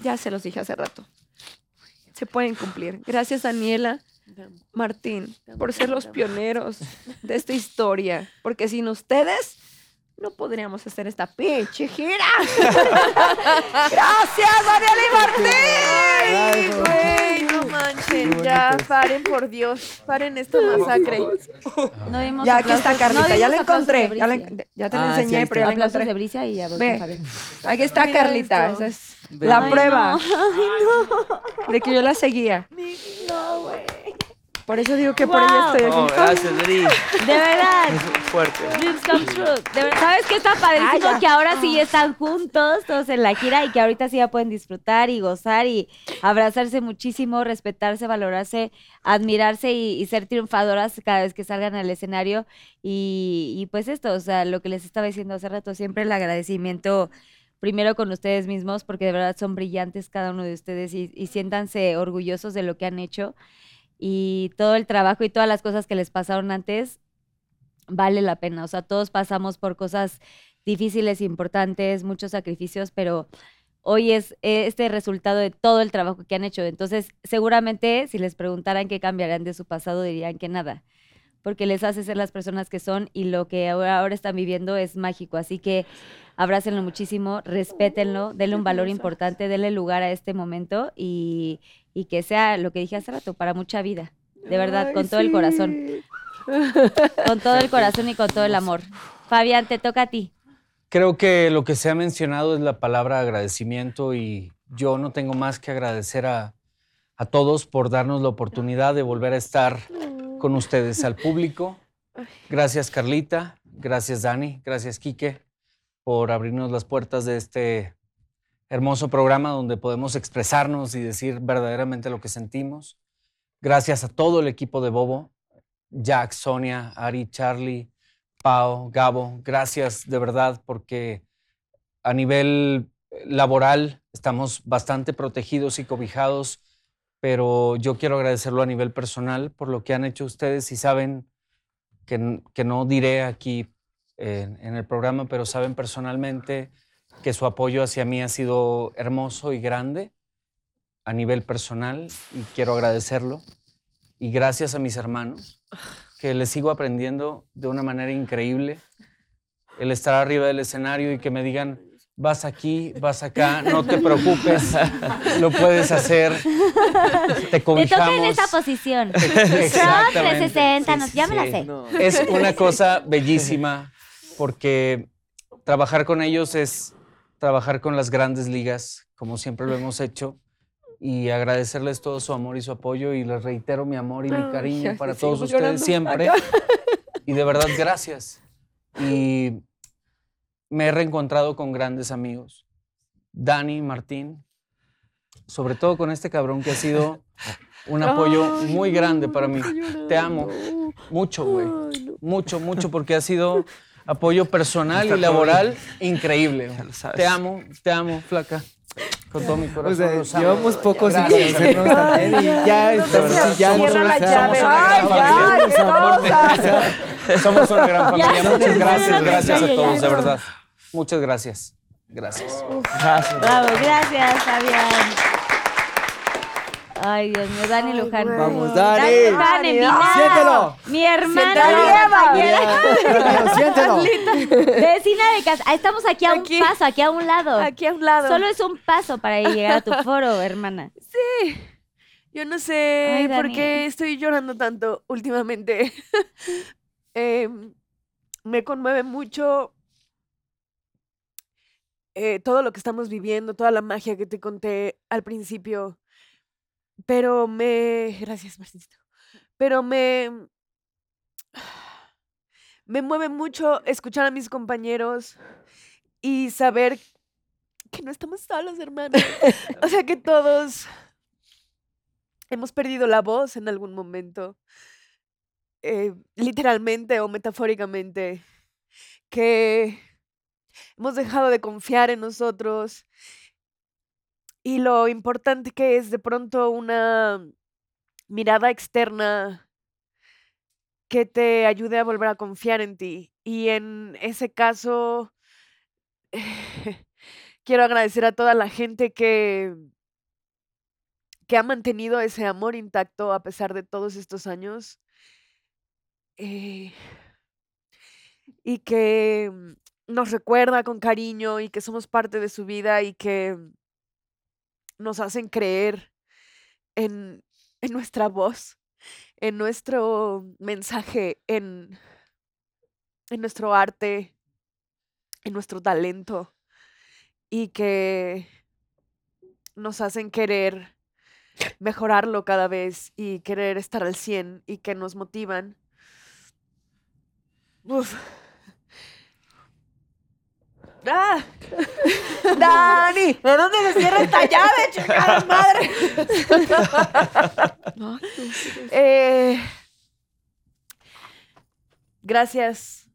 ya se los dije hace rato. Se pueden cumplir. Gracias, Daniela. Martín, por ser los pioneros de esta historia, porque sin ustedes no podríamos hacer esta pinche gira. Gracias, Daniela y Martín. Güey, no manchen. Ya, paren, por Dios. Paren esta masacre. No dimos Ya, aquí está Carlita, no ya la encontré. Ya, la te la Ah, sí, enseñé, ahí pero ya la de encontré. Bricia y ya Ve. Aquí está Mira Carlita. esto. Esa es Ve. la Ay, prueba Ay, de que yo la seguía. no. No, güey. Por eso digo que por ella Wow. estoy Oh, aquí. gracias, Dri. De verdad. Fuerte. Dreams come true. De verdad, ¿Sabes qué está padrísimo? que ahora sí están juntos, todos en la gira, y que ahorita sí ya pueden disfrutar y gozar y abrazarse muchísimo, respetarse, valorarse, admirarse y, y ser triunfadoras cada vez que salgan al escenario. Y, y pues esto, o sea, lo que les estaba diciendo hace rato, siempre el agradecimiento primero con ustedes mismos, porque de verdad son brillantes cada uno de ustedes y, y siéntanse orgullosos de lo que han hecho y todo el trabajo y todas las cosas que les pasaron antes vale la pena. O sea, todos pasamos por cosas difíciles, importantes, muchos sacrificios, pero hoy es este resultado de todo el trabajo que han hecho. Entonces, seguramente si les preguntaran qué cambiarían de su pasado, dirían que nada, porque les hace ser las personas que son y lo que ahora, ahora están viviendo es mágico. Así que abrácenlo muchísimo, respétenlo, denle un valor importante, denle lugar a este momento y, y que sea lo que dije hace rato, para mucha vida. De verdad, Ay, con todo el corazón. Con todo el corazón y con todo el amor. Fabián, te toca a ti. Creo que lo que se ha mencionado es la palabra agradecimiento y yo no tengo más que agradecer a, a todos por darnos la oportunidad de volver a estar con ustedes, al público. Gracias Carlita, gracias Dani, gracias Quique por abrirnos las puertas de este hermoso programa donde podemos expresarnos y decir verdaderamente lo que sentimos. Gracias a todo el equipo de Bobo, Jack, Sonia, Ari, Charlie, Pau, Gabo, gracias de verdad porque a nivel laboral estamos bastante protegidos y cobijados, pero yo quiero agradecerlo a nivel personal por lo que han hecho ustedes y saben que, que no diré aquí en, en el programa, pero saben personalmente que su apoyo hacia mí ha sido hermoso y grande a nivel personal y quiero agradecerlo. Y gracias a mis hermanos, que les sigo aprendiendo de una manera increíble. El estar arriba del escenario y que me digan, vas aquí, vas acá, no te preocupes, lo puedes hacer, te Te toca en cobijamos. esta posición. Exactamente. Son 360, no- ya me la Sí. sé. Es una cosa bellísima porque trabajar con ellos es trabajar con las grandes ligas, como siempre lo hemos hecho, y agradecerles todo su amor y su apoyo y les reitero mi amor y mi cariño para todos ustedes siempre. Acá. Y de verdad, gracias. Y me he reencontrado con grandes amigos. Dani, Martín, sobre todo con este cabrón que ha sido un apoyo Ay, muy grande para mí. Te amo. Mucho, güey. Mucho, mucho, porque ha sido apoyo personal y laboral increíble. Te amo, te amo, flaca. Con todo mi corazón. O sea, los amo. llevamos poco sin conocernos también y ya estamos chillando. Somos una- o sea, somos una gran familia. familia. Somos una gran Ya, familia. ya, Muchas ya, gracias, ya, gracias ya, a ya, todos, ya. de verdad. Muchas gracias. Gracias. Bravo, gracias, Fabián. Ay, Dios mío, Dani Luján. Vamos, Dani. Luján, en Dani, vinagre. siéntelo. Mi hermana. Siéntelo. Siéntelo. Vecina de casa. Ah, Estamos aquí a un paso, aquí a un lado. Aquí a un lado. Solo es un paso para llegar a tu foro, hermana. Sí. Yo no sé Ay, por qué estoy llorando tanto últimamente. Em, me conmueve mucho eh, todo lo que estamos viviendo, toda la magia que te conté al principio. Pero me... Gracias, Marcincito. Pero me... Me mueve mucho escuchar a mis compañeros y saber que no estamos solos, hermanos. o sea, que todos hemos perdido la voz en algún momento, eh, literalmente o metafóricamente, que hemos dejado de confiar en nosotros y lo importante que es de pronto una mirada externa que te ayude a volver a confiar en ti. Y en ese caso, quiero agradecer a toda la gente que, que ha mantenido ese amor intacto a pesar de todos estos años. eh, y que nos recuerda con cariño y que somos parte de su vida y que nos hacen creer en, en nuestra voz, en nuestro mensaje, en, en nuestro arte, en nuestro talento y que nos hacen querer mejorarlo cada vez y querer estar al 100 y que nos motivan. Uf. ¡Ah! ¡Dani! ¿De dónde se cierra esta llave, chingada madre? Eh, gracias.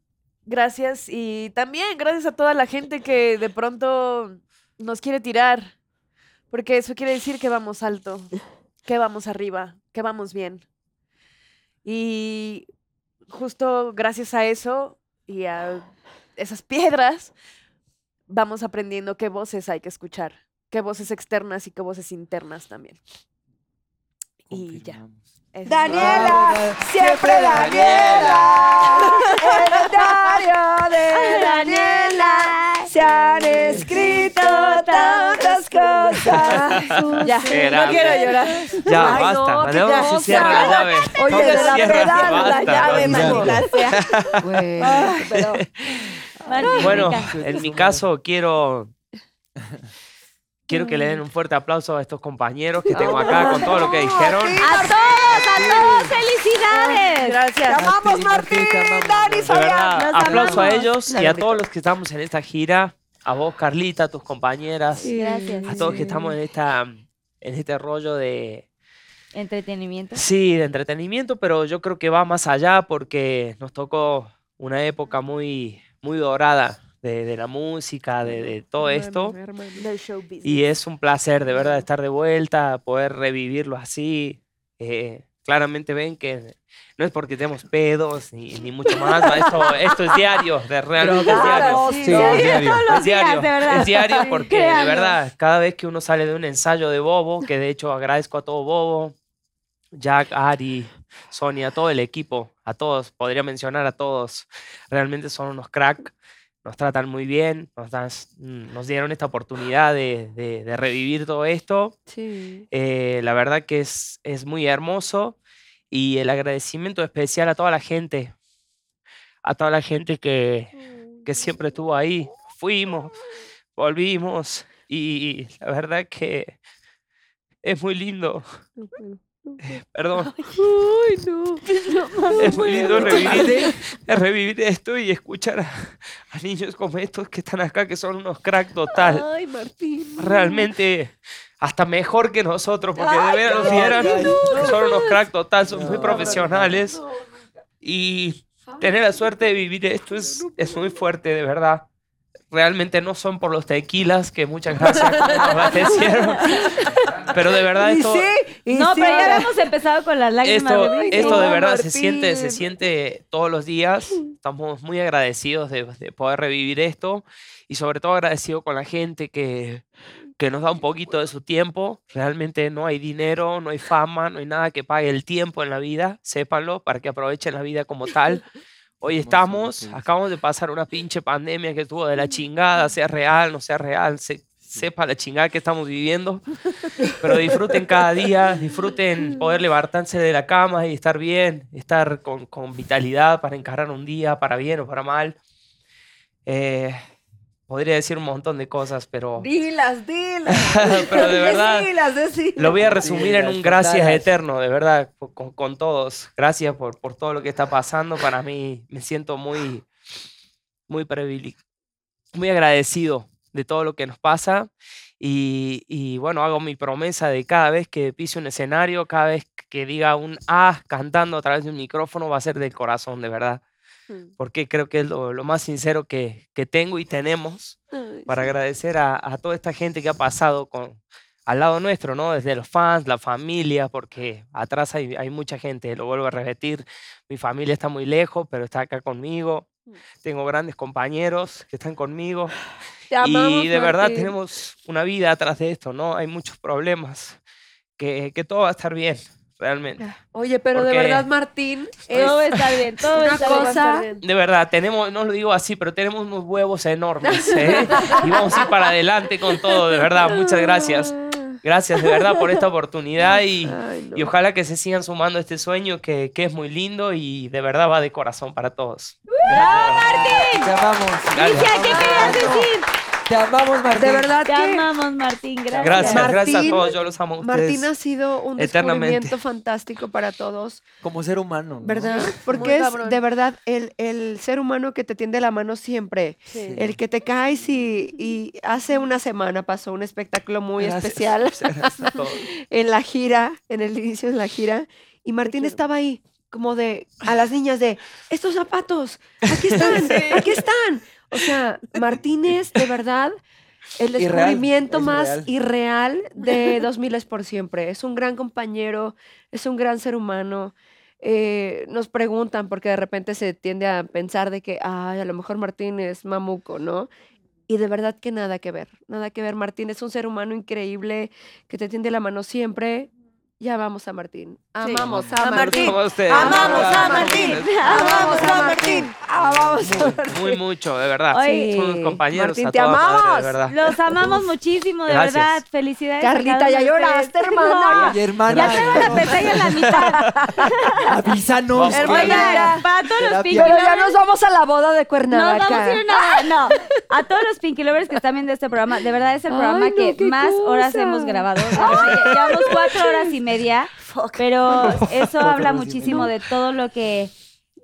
Gracias. Y también gracias a toda la gente que de pronto nos quiere tirar. Porque eso quiere decir que vamos alto, que vamos arriba, que vamos bien. Y justo gracias a eso y a esas piedras, vamos aprendiendo qué voces hay que escuchar, qué voces externas y qué voces internas también. Y ya. Es Daniela, siempre Daniela. El diario de Daniela. Se han escrito tantas cosas. Ya, Era. no quiero llorar. Ya, Ay, basta. no, ¿Para qué dónde se cierra la llave? Oye, ¿Dónde de la pedal, la llave, maldita sea. Ay, pero Bueno, en mi caso quiero quiero que le den un fuerte aplauso a estos compañeros que tengo acá con todo lo que dijeron. ¡A todos, a todos! ¡Felicidades! Gracias. te amamos, Martín, Dani, Los aplauso a ellos y a todos los que estamos en esta gira, a vos Carlita, a tus compañeras, Gracias. a todos que estamos en esta en este rollo de Entretenimiento. sí, de entretenimiento, pero yo creo que va más allá porque nos tocó una época muy muy dorada de, de la música, de, de todo esto. Y es un placer de verdad estar de vuelta, poder revivirlo así. eh, claramente ven que no es porque tenemos pedos ni, ni mucho más. ¿no? Esto, esto es diario, de realmente es diario. Sí, es diario. Todos los Es diario, días, de verdad. es diario porque de verdad, cada vez que uno sale de un ensayo de Bobo, que de hecho agradezco a todo Bobo, Jack, Ari, Sonia, todo el equipo, a todos, podría mencionar a todos, realmente son unos crack, nos tratan muy bien, nos, dan- mm, nos dieron esta oportunidad de, de- de revivir todo esto. Sí. Eh, la verdad que es, es muy hermoso y el agradecimiento especial a toda la gente, a toda la gente que, que siempre estuvo ahí. Fuimos, volvimos y la verdad que es muy lindo. Perdón. Ay, no. Es muy lindo revivir, revivir esto y escuchar a, a niños como estos que están acá, que son unos crack total. Ay, Martín. Realmente hasta mejor que nosotros, porque de Ay, veras no, nos vieran, no, son unos no. crack total, son muy No, profesionales. Y tener la suerte de vivir esto es, es muy fuerte, de verdad. Realmente no son por los tequilas, que muchas gracias por nos abastecieron. Pero de verdad esto, no, pero ya habíamos empezado con las lágrimas esto, de esto de verdad se siente, se siente todos los días. Estamos muy agradecidos de, de poder revivir esto y sobre todo agradecido con la gente que, que nos da un poquito de su tiempo. Realmente no hay dinero, no hay fama, no hay nada que pague el tiempo en la vida, sépanlo, para que aprovechen la vida como tal. Hoy estamos, acabamos de pasar una pinche pandemia que estuvo de la chingada, sea real, no sea real, se, sepa la chingada que estamos viviendo. Pero disfruten cada día, disfruten poder levantarse de la cama y estar bien, estar con, con vitalidad para encarar un día, para bien o para mal. Eh, podría decir un montón de cosas, pero Dilas, dilas. Pero de verdad, Decilas, decilas. lo voy a resumir en las un gracias eterno, de verdad, con, con todos. Gracias por, por todo lo que está pasando. Para mí me siento muy, muy privile- muy agradecido de todo lo que nos pasa. Y, y bueno, hago mi promesa de cada vez que pise un escenario, cada vez que diga un A cantando a través de un micrófono, va a ser del corazón, de verdad. Porque creo que es lo, lo más sincero que, que tengo y tenemos Ay, para sí. agradecer a, a toda esta gente que ha pasado con, al lado nuestro, ¿no? Desde los fans, la familia, porque atrás hay, hay mucha gente, lo vuelvo a repetir, mi familia está muy lejos, pero está acá conmigo, tengo grandes compañeros que están conmigo Te amamos, y de verdad Martín. tenemos una vida atrás de esto, ¿no? Hay muchos problemas, que, que todo va a estar bien, realmente. Oye, pero de verdad, Martín, es Todo estar bien, todo una bien. cosa. De verdad, tenemos, no lo digo así, pero tenemos unos huevos enormes, ¿eh? Y vamos a ir para adelante con todo, de verdad. Muchas gracias. Gracias de verdad por esta oportunidad y, Ay, no. y ojalá que se sigan sumando a este sueño que, que es muy lindo y de verdad va de corazón para todos. Te amamos. Gracias. ¿Qué querías decir? Te amamos, Martín. De verdad Te que amamos, Martín. Gracias. Gracias, gracias a Martín- todos. Yo los amo a ustedes. Martín ha sido un descubrimiento fantástico para todos, Como ser humano. ¿no? ¿verdad? Porque es de verdad el, el ser humano que te tiende la mano siempre. Sí. El que te caes y, y hace una semana pasó un espectáculo muy Gracias. especial Gracias a todos. en la gira, en el inicio de la gira, y Martín estaba ahí, como de, a las niñas de, estos zapatos, aquí están, aquí están. O sea, Martín es de verdad el descubrimiento es más real. irreal de 2000 es por siempre. Es un gran compañero, es un gran ser humano. Eh, nos preguntan porque de repente se tiende a pensar de que, ay, a lo mejor Martín es mamuco, ¿no? Y de verdad que nada que ver, nada que ver. Martín es un ser humano increíble que te tiende la mano siempre. Ya vamos a Martín. Amamos a, Martín. Martín. Como ustedes. Amamos a. Martín. Amamos a Martín. Amamos a Martín. Muy mucho, de verdad. Oye, Son unos compañeros Martín, a te toda madre, amamos. de verdad. Los amamos muchísimo, de Gracias. verdad. Felicidades. a Carlita, cada ya uno de lloraste, ustedes. hermana. Oye, hermana. Ya traigo la pestaña en la mitad. Avísanos. Hermana, Oigan, para todos los Terapia. Pinky Pero ya Lovers, nos vamos a la boda de No, Cuernavaca. vamos a ir a una- No, a todos los Pinky Lovers que están viendo este programa, de verdad es el Ay, programa no, que qué más horas cosa. hemos grabado. Llevamos cuatro horas y media, pero eso habla muchísimo de todo lo que,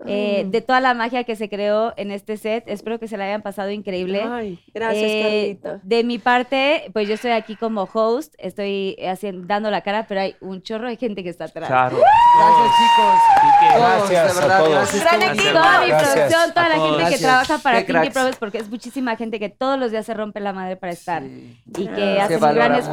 eh, Ay. de toda la magia que se creó en este set. Espero que se la hayan pasado increíble. Ay, gracias, Eh, Carlita. de mi parte, pues yo estoy aquí como host, estoy haciendo, dando la cara, pero hay un chorro de gente que está atrás. Claro. Gracias, chicos. Así que- Todos, Gracias de a todos. Gracias, Gran todos. equipo. Toda mi Gracias. producción, toda la gente todos. que Gracias. trabaja para Pinky. Promise, porque es muchísima gente que todos los días se rompe la madre para estar Sí. y que hace un gran mucho.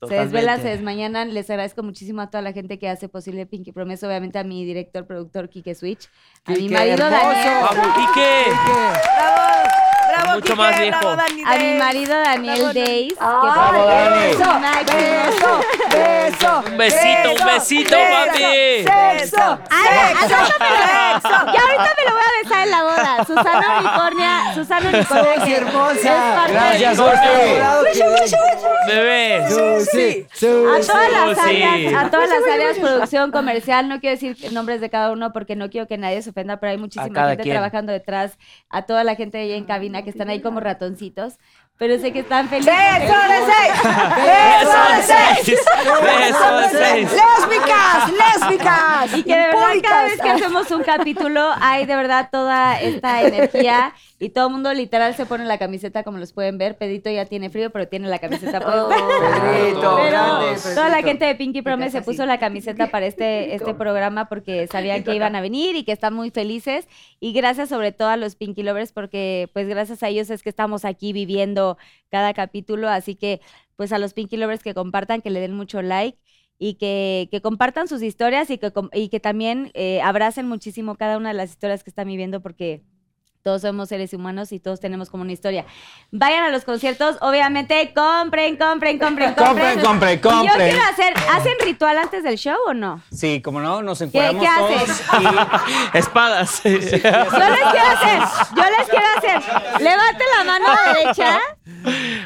Esfuerzo Se desvelan, se Totalmente. desmañanan. Les agradezco muchísimo a toda la gente que hace posible Pinky Promise. Obviamente a mi director, productor, Kike Switch. A mi Quique, marido hermoso. Daniel. ¡Vamos, Quique! Bravo, Mucho más Quique, viejo. bravo, Dani A mi marido Daniel Days. que ¡Ay, beso, beso, beso, Un besito, un besito, papi. Sexo, Ay, sexo, sexo. Ya ahorita me lo voy a besar en la boda. Susana Unicornia. Susana Unicornia. Que hermosa. Gracias, Bebé. Susi, A todas las áreas, a todas las áreas, producción comercial, no quiero decir nombres de cada uno porque no quiero que nadie se ofenda, pero hay muchísima gente quien. trabajando detrás, a toda la gente ahí en cabina que están ahí como ratoncitos, pero sé que están felices. ¡Beso de seis! Beso de seis. Beso de seis. ¡Lésbicas! ¡Lésbicas! Y que de verdad cada vez que hacemos un capítulo hay de verdad toda esta energía y todo el mundo literal se pone la camiseta como los pueden ver. Pedito ya tiene frío, pero tiene la camiseta puesta. Pedrito, Pero grande, toda la gente de Pinky Promise se puso la camiseta para este, este programa porque sabían que iban a venir y que están muy felices. Y gracias sobre todo a los Pinky Lovers porque pues gracias a ellos es que estamos aquí viviendo cada capítulo. Así que pues a los Pinky Lovers que compartan, que le den mucho like y que, que compartan sus historias y que, y que también eh, abracen muchísimo cada una de las historias que están viviendo porque todos somos seres humanos y todos tenemos como una historia. Vayan a los conciertos, obviamente, compren, compren, compren, compren. Compren, compren, Y yo compren. quiero hacer, ¿hacen ritual antes del show o no? Sí, como no, nos ¿Qué, encuadramos qué todos. hacen? Espadas. Yo les quiero hacer, yo les quiero hacer. Levanten la mano derecha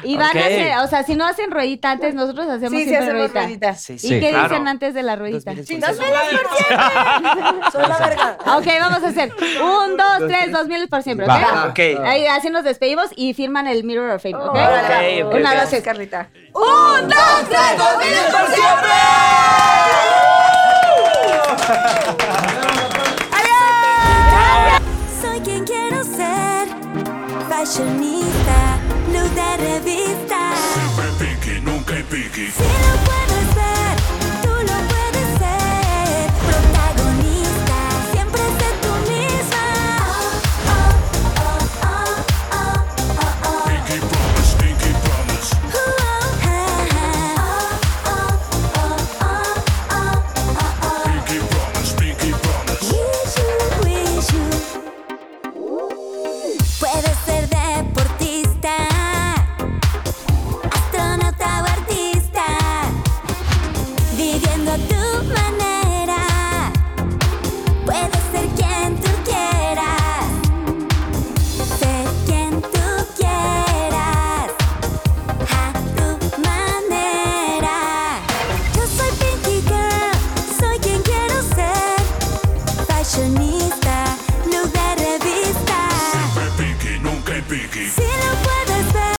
y van a hacer, o sea, si no hacen ruedita antes, nosotros hacemos Sí, sí, siempre hacemos ruedita. ruedita. Sí, ¿Y sí. qué claro. dicen antes de la ruedita? Dos mil ¡Dos mil por siempre! ¡Soy la verga! Ok, vamos a hacer un, dos, tres, dos mil por siempre, ¿ok? Va, ok. Ahí, así nos despedimos y firman el Mirror of Fame, ¿ok? Ok, ok, Una, ok. dos, tres. Carlita. Un, dos, tres, dos mil por siempre. Soy quien quiero ser, fashionista, de revista. Siempre Pinky, nunca. Si puedes